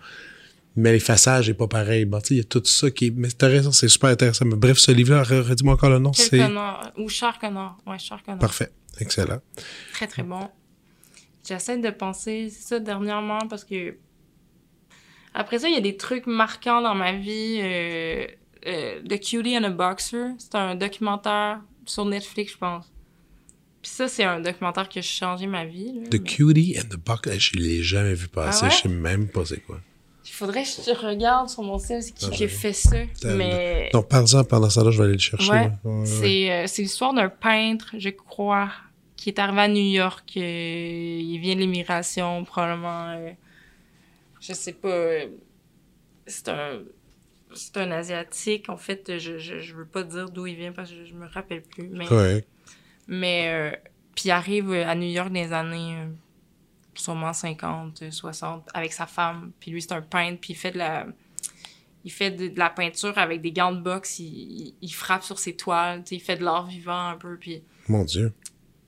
Mais l'effaçage est pas pareil. Bon, il y a tout ça qui est. Mais t'as raison, c'est super intéressant. Mais bref, ce livre-là, re- redis-moi encore le nom. Quel C'est connard. Ou connard. Ouais, connard. parfait. Excellent. Très, très bon. J'essaie de penser c'est ça dernièrement parce que. Après ça, il y a des trucs marquants dans ma vie. Euh, euh, The Cutie and a Boxer, c'est un documentaire sur Netflix, je pense. Puis ça, c'est un documentaire qui a changé ma vie. là. The Mais Cutie and the Buck. Je l'ai jamais vu passer. Ah ouais? Je sais même pas c'est quoi. Il faudrait que je te regarde sur mon c'est qui Ah, qui a j'avoue. fait ça. Mais Donc, par-en, pendant ça, là, je vais aller le chercher. Ouais. Ouais, c'est euh, c'est l'histoire d'un peintre, je crois, qui est arrivé à New York. euh, il vient de l'immigration, probablement. euh, je sais pas. euh, c'est un. C'est un Asiatique. En fait, je, je, je veux pas dire d'où il vient parce que je, je me rappelle plus. Mais, mais euh, puis il arrive euh, à New York dans les années euh, sûrement 50, euh, 60 avec sa femme. Puis lui, c'est un peintre. Puis il fait de la. Il fait de, de la peinture avec des gants de boxe. Il, il- il frappe sur ses toiles. Il fait de l'art vivant un peu. Puis, Mon Dieu.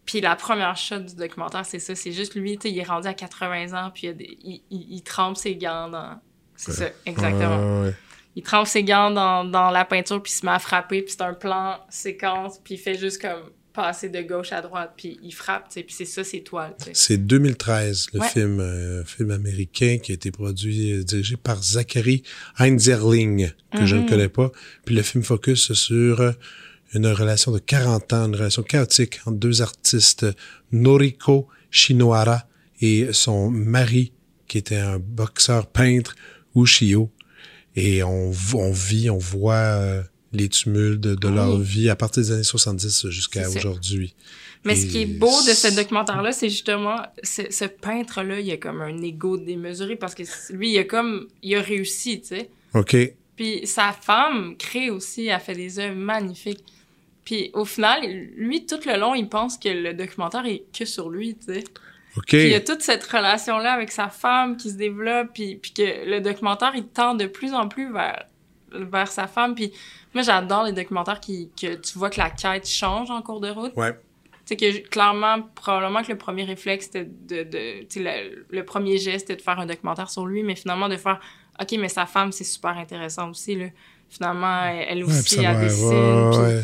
puis la première shot du documentaire, c'est ça. C'est juste lui. Il est rendu à 80 ans. Puis il, des- il, il- il trempe ses gants dans. C'est ça, exactement. Ouais, ouais. Il trempe ses gants dans, dans la peinture, puis il se met à frapper, puis c'est un plan séquence, puis il fait juste comme passer de gauche à droite, puis il frappe, tu sais, puis c'est ça, ses toiles, tu sais. C'est 2013, le Ouais. film, euh, film américain qui a été produit, euh, dirigé par Zachary Heinzerling, que je ne Mhm. connais pas. Puis le film focus sur euh, une relation de 40 ans, une relation chaotique entre deux artistes, Noriko Shinohara et son mari, qui était un boxeur peintre, Ushio. Et on, on vit, on voit euh, les tumultes de, de Oui. leur vie à partir des années 70 jusqu'à aujourd'hui. Mais ce qui est beau de ce documentaire-là, c'est justement, ce, ce peintre-là, il a comme un ego démesuré, parce que lui, il a comme, il a réussi, tu sais. OK. Puis sa femme, crée aussi, a fait des œuvres magnifiques. Puis au final, lui, tout le long, il pense que le documentaire est que sur lui, tu sais. Puis il y a toute cette relation-là avec sa femme qui se développe, puis, puis que le documentaire, il tend de plus en plus vers, vers sa femme. Puis moi, j'adore les documentaires qui, que tu vois que la quête change en cours de route. Ouais. Tu sais, que clairement, probablement que le premier réflexe, c'était de... de tu sais, le, le premier geste, c'était de faire un documentaire sur lui, mais finalement, de faire... OK, mais sa femme, c'est super intéressant aussi, là. Finalement, elle, Ouais, aussi, ça elle dessine. ouais, puis- ouais.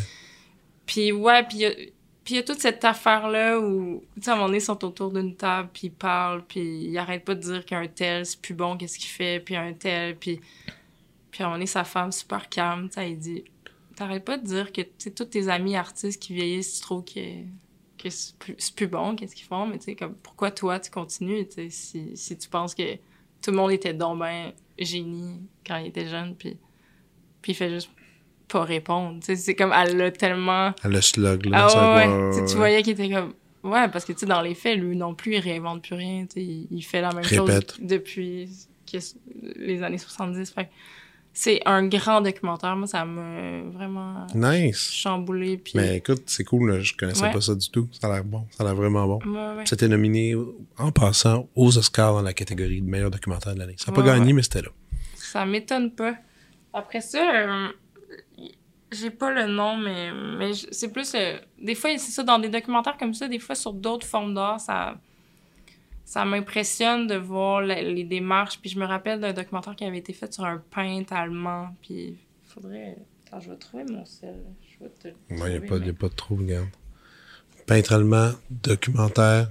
puis ouais, puis puis il y a toute cette affaire-là où, tu sais, à un moment donné, ils sont autour d'une table, puis ils parlent, puis ils arrêtent pas de dire qu'un tel, c'est plus bon, qu'est-ce qu'il fait, puis un tel, puis... Puis à un moment donné, sa femme, super calme, tu sais, elle dit... T'arrêtes pas de dire que, tu sais, tous tes amis artistes qui vieillissent, tu trouves que, que c'est plus, bon, qu'est-ce qu'ils font, mais tu sais, comme, pourquoi toi, tu continues, tu sais, si, si tu penses que tout le monde était donc ben génie quand il était jeune, puis... Puis il fait juste pas répondre, c'est comme, elle l'a tellement... Ah, Le slug, là. Ah ouais. Tu voyais qu'il était comme... Ouais, parce que, tu sais, dans les faits, lui non plus, il réinvente plus rien. Il, il fait la même Répète. chose depuis les années 70. Fait que c'est un grand documentaire. Moi, ça m'a vraiment Nice. chamboulé. Puis... Mais écoute, c'est cool, là. je connaissais Ouais. pas ça du tout. Ça a l'air bon, ça a l'air vraiment bon. Ouais, ouais. C'était nominé, en passant, aux Oscars dans la catégorie de meilleur documentaire de l'année. Ça n'a pas gagné, mais c'était là. Ça m'étonne pas. Après ça, euh, j'ai pas le nom, mais, mais c'est plus. euh, des fois, c'est ça, dans des documentaires comme ça, des fois sur d'autres formes d'art, ça, ça m'impressionne de voir la- les démarches. Puis je me rappelle d'un documentaire qui avait été fait sur un peintre allemand. Puis faudrait. Attends, je vais trouver mon sel. Je vais te. le il n'y a, pas- de trou, regarde. Peintre allemand, documentaire.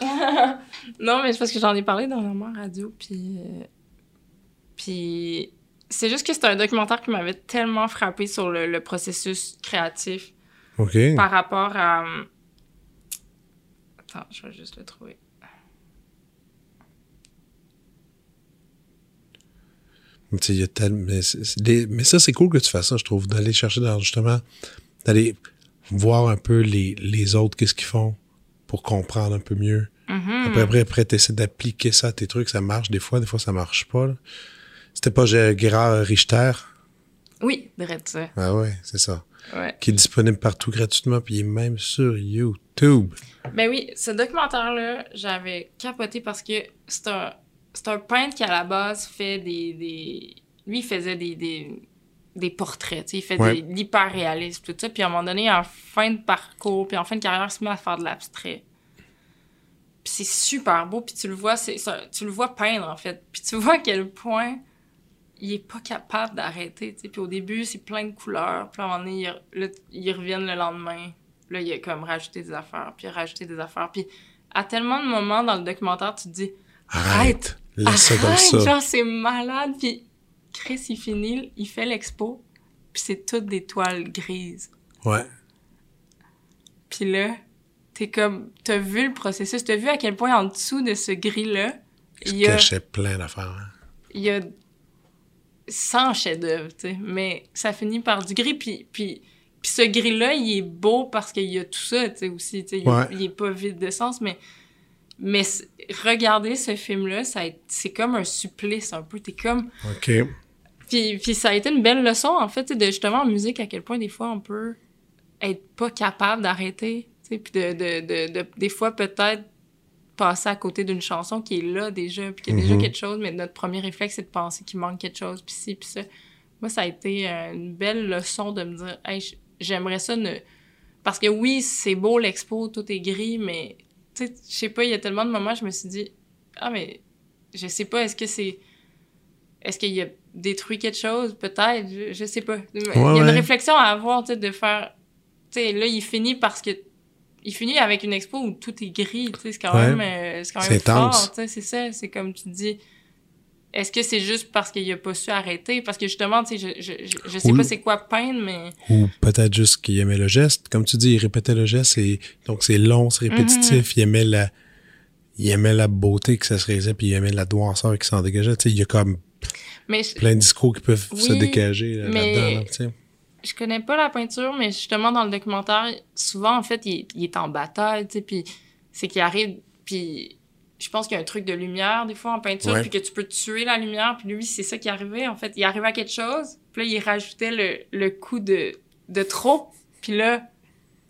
[laughs] Non, mais c'est parce que j'en ai parlé dernièrement à radio, puis... euh, Puis c'est juste que c'est un documentaire qui m'avait tellement frappé sur le, le processus créatif OK. par rapport à... euh, Attends, je vais juste le trouver. Il y a tel- mais, des- mais ça, c'est cool que tu fasses ça, je trouve, d'aller chercher dans, justement, d'aller voir un peu les, les autres, qu'est-ce qu'ils font pour comprendre un peu mieux. Mhm. Après, après, après tu essaies d'appliquer ça à tes trucs, ça marche des fois, des fois ça marche pas. là. C'était pas Gé- Gérard Richter? Oui, direct ça. Ah ouais, c'est ça. Ouais. Qui est disponible partout gratuitement, puis il est même sur YouTube. Ben oui, ce documentaire-là, j'avais capoté parce que c'est un, c'est un peintre qui, à la base, fait des... des... Lui, il faisait des, des, des portraits, tu sais, il fait Ouais. de l'hyper-réalisme, tout ça. Puis à un moment donné, en fin de parcours, puis en fin de carrière, il se met à faire de l'abstrait. c'est super beau, puis tu le vois, c'est, tu le vois peindre, en fait. Puis tu vois à quel point il est pas capable d'arrêter, tu. Puis au début, c'est plein de couleurs, puis à un moment donné, ils, reviennent le lendemain. Là, il a comme rajouté des affaires, puis rajouté des affaires. Puis à tellement de moments dans le documentaire, tu te dis, Arrête. Laisse Arrête, ça. Genre, c'est malade. Puis Chris, il finit, il fait l'expo, puis c'est toutes des toiles grises. Ouais. Puis là, t'es comme, t'as vu le processus, t'as vu à quel point en dessous de ce gris-là, Il y a, plein d'affaires. hein. il y a 100 chefs-d'œuvre, tu sais. Mais ça finit par du gris, puis, puis, puis ce gris-là, il est beau parce qu'il y a tout ça, tu sais, aussi. Tu sais, il, Ouais. il est pas vide de sens, mais, mais regarder ce film-là, c'est comme un supplice un peu. T'es comme, OK. Puis, puis ça a été une belle leçon, en fait, de justement en musique, à quel point des fois on peut être pas capable d'arrêter. tu sais, Puis de, de, de, de- des fois peut-être passer à côté d'une chanson qui est là déjà, puis qu'il y a déjà Mhm. quelque chose, mais notre premier réflexe, c'est de penser qu'il manque quelque chose, puis ci, puis ça. Moi, ça a été euh, une belle leçon de me dire, hey, j'aimerais ça ne. Parce que oui, c'est beau l'expo, tout est gris, mais tu sais, je sais pas, il y a tellement de moments, je me suis dit, ah, mais je sais pas, est-ce que c'est. Est-ce qu'il a détruit quelque chose? Peut-être, je, je sais pas. il y a une ouais. réflexion à avoir, tu sais, de faire. Tu sais, là, il finit parce que. Il finit avec une expo où tout est gris, tu sais, c'est quand Ouais. même, euh, c'est quand même fort, tu sais, c'est ça. C'est comme tu dis. Est-ce que c'est juste parce qu'il a pas su arrêter? Parce que justement, tu sais, je, je, je, sais pas c'est quoi peindre, mais. Ou peut-être juste qu'il aimait le geste. Comme tu dis, il répétait le geste. Et, donc, c'est long, c'est répétitif. Il aimait la... Il aimait la beauté que ça se réalisait, puis il aimait la noirceur qui s'en dégageait. Tu sais, il y a comme Mais plein de discours qui peuvent se dégager là, là-dedans. là, tu sais. Je connais pas la peinture, mais justement, dans le documentaire, souvent, en fait, il, il est en bataille, tu sais, puis c'est qu'il arrive, puis je pense qu'il y a un truc de lumière, des fois, en peinture, Ouais. puis que tu peux tuer la lumière, puis lui, c'est ça qui arrivait, en fait. Il arrivait à quelque chose, puis là, il rajoutait le, le coup de, de trop, puis là,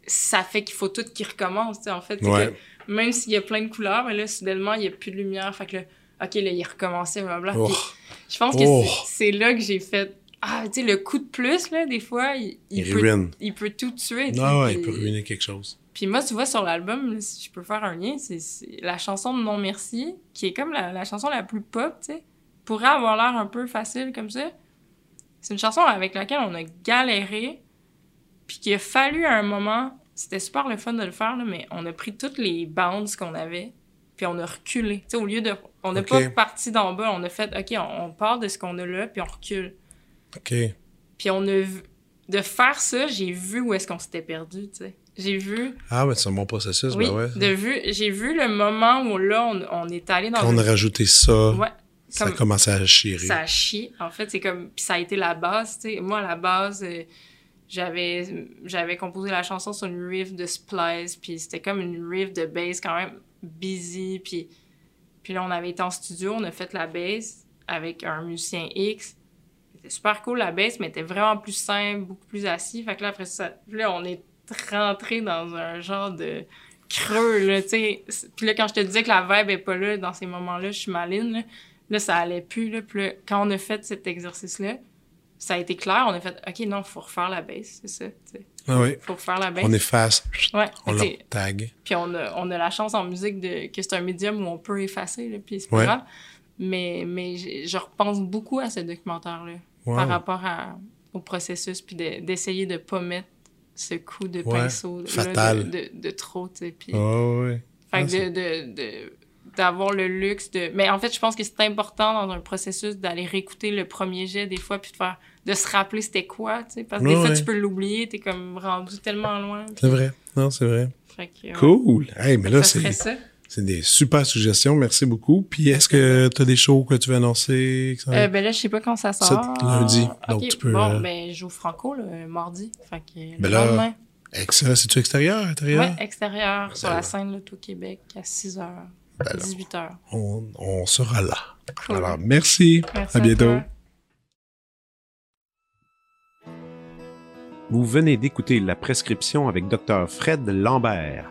ça fait qu'il faut tout qu'il recommence, tu sais, en fait. Ouais. que même s'il y a plein de couleurs, mais là, soudainement, il y a plus de lumière, fait que là, OK, là, il recommençait, blablabla. Oh. Puis je pense que Oh. c'est là que j'ai fait ah tu sais le coup de plus là des fois il, il Il peut ruine. il peut tout tuer Non, ouais, il peut ruiner quelque chose. puis moi tu vois sur l'album si je peux faire un lien c'est la chanson de Non Merci qui est comme la, la chanson la plus pop tu sais pourrait avoir l'air un peu facile comme ça c'est une chanson avec laquelle on a galéré puis qu'il a fallu à un moment c'était super le fun de le faire là, mais on a pris toutes les bounds qu'on avait puis on a reculé tu sais au lieu de on n'a Ok. pas parti d'en bas on a fait ok on, on part de ce qu'on a là puis on recule OK. puis on a vu... De faire ça, j'ai vu où est-ce qu'on s'était perdu, tu sais. J'ai vu... Ah, mais c'est un bon processus, oui, ben ouais. de vu... J'ai vu le moment où là, on, on est allé dans... Quand on a le- rajouté ça, Ouais, ça a comme- commencé à chirer. ça a chié. En fait, c'est comme... Puis ça a été la base, tu sais. Moi, à la base, euh, j'avais j'avais composé la chanson sur une riff de Splice, puis c'était comme une riff de bass quand même busy, puis... Puis là, on avait été en studio, on a fait la bass avec un musicien X. C'était super cool, la bass, mais était vraiment plus simple, beaucoup plus assis. Fait que là, après ça, là, on est rentré dans un genre de creux, là, tu sais. Puis là, quand je te disais que la vibe est pas là, dans ces moments-là, je suis maline, là. Là, ça allait plus, là. Puis là, quand on a fait cet exercice-là, ça a été clair. On a fait, OK, non, faut refaire la bass, c'est ça, tu sais. Ah oui. Faut refaire la bass. On efface, Ouais, on sais, tag. puis on a, on a la chance en musique de, que c'est un médium où on peut effacer, là, puis c'est pas Ouais. grave. Mais, mais je, je repense beaucoup à ce documentaire-là Wow. par rapport à, au processus, puis de- d'essayer de, pas mettre ce coup de Ouais, pinceau là, de, de, de trop, tu sais. Puis, Oh, oui. fait Ah, que de, de, de- d'avoir le luxe de... Mais en fait, je pense que c'est important dans un processus d'aller réécouter le premier jet des fois, puis de faire... de se rappeler c'était quoi, tu sais. Parce que des Ouais, fois, ouais. tu peux l'oublier, t'es comme rendu tellement loin. puis- C'est vrai. Non, c'est vrai. Fait que, ouais. Cool. Hey, mais là, c'est ça. C'est des super suggestions. Merci beaucoup. Puis, est-ce que tu as des shows que tu veux annoncer? Euh, ben là, je sais pas quand ça sort. C'est lundi, donc tu peux, Bon, euh, ben, je joue Franco, le mardi. Fait que le Ben là, lendemain. Excellent. C'est-tu extérieur, intérieur? Ouais, extérieur, sur Ben la scène là, tout Québec, à 6 h, Ben là. 18 h. On, on sera là. Cool. Alors, merci. Merci à bientôt. toi. Vous venez d'écouter La prescription avec Dr. Fred Lambert.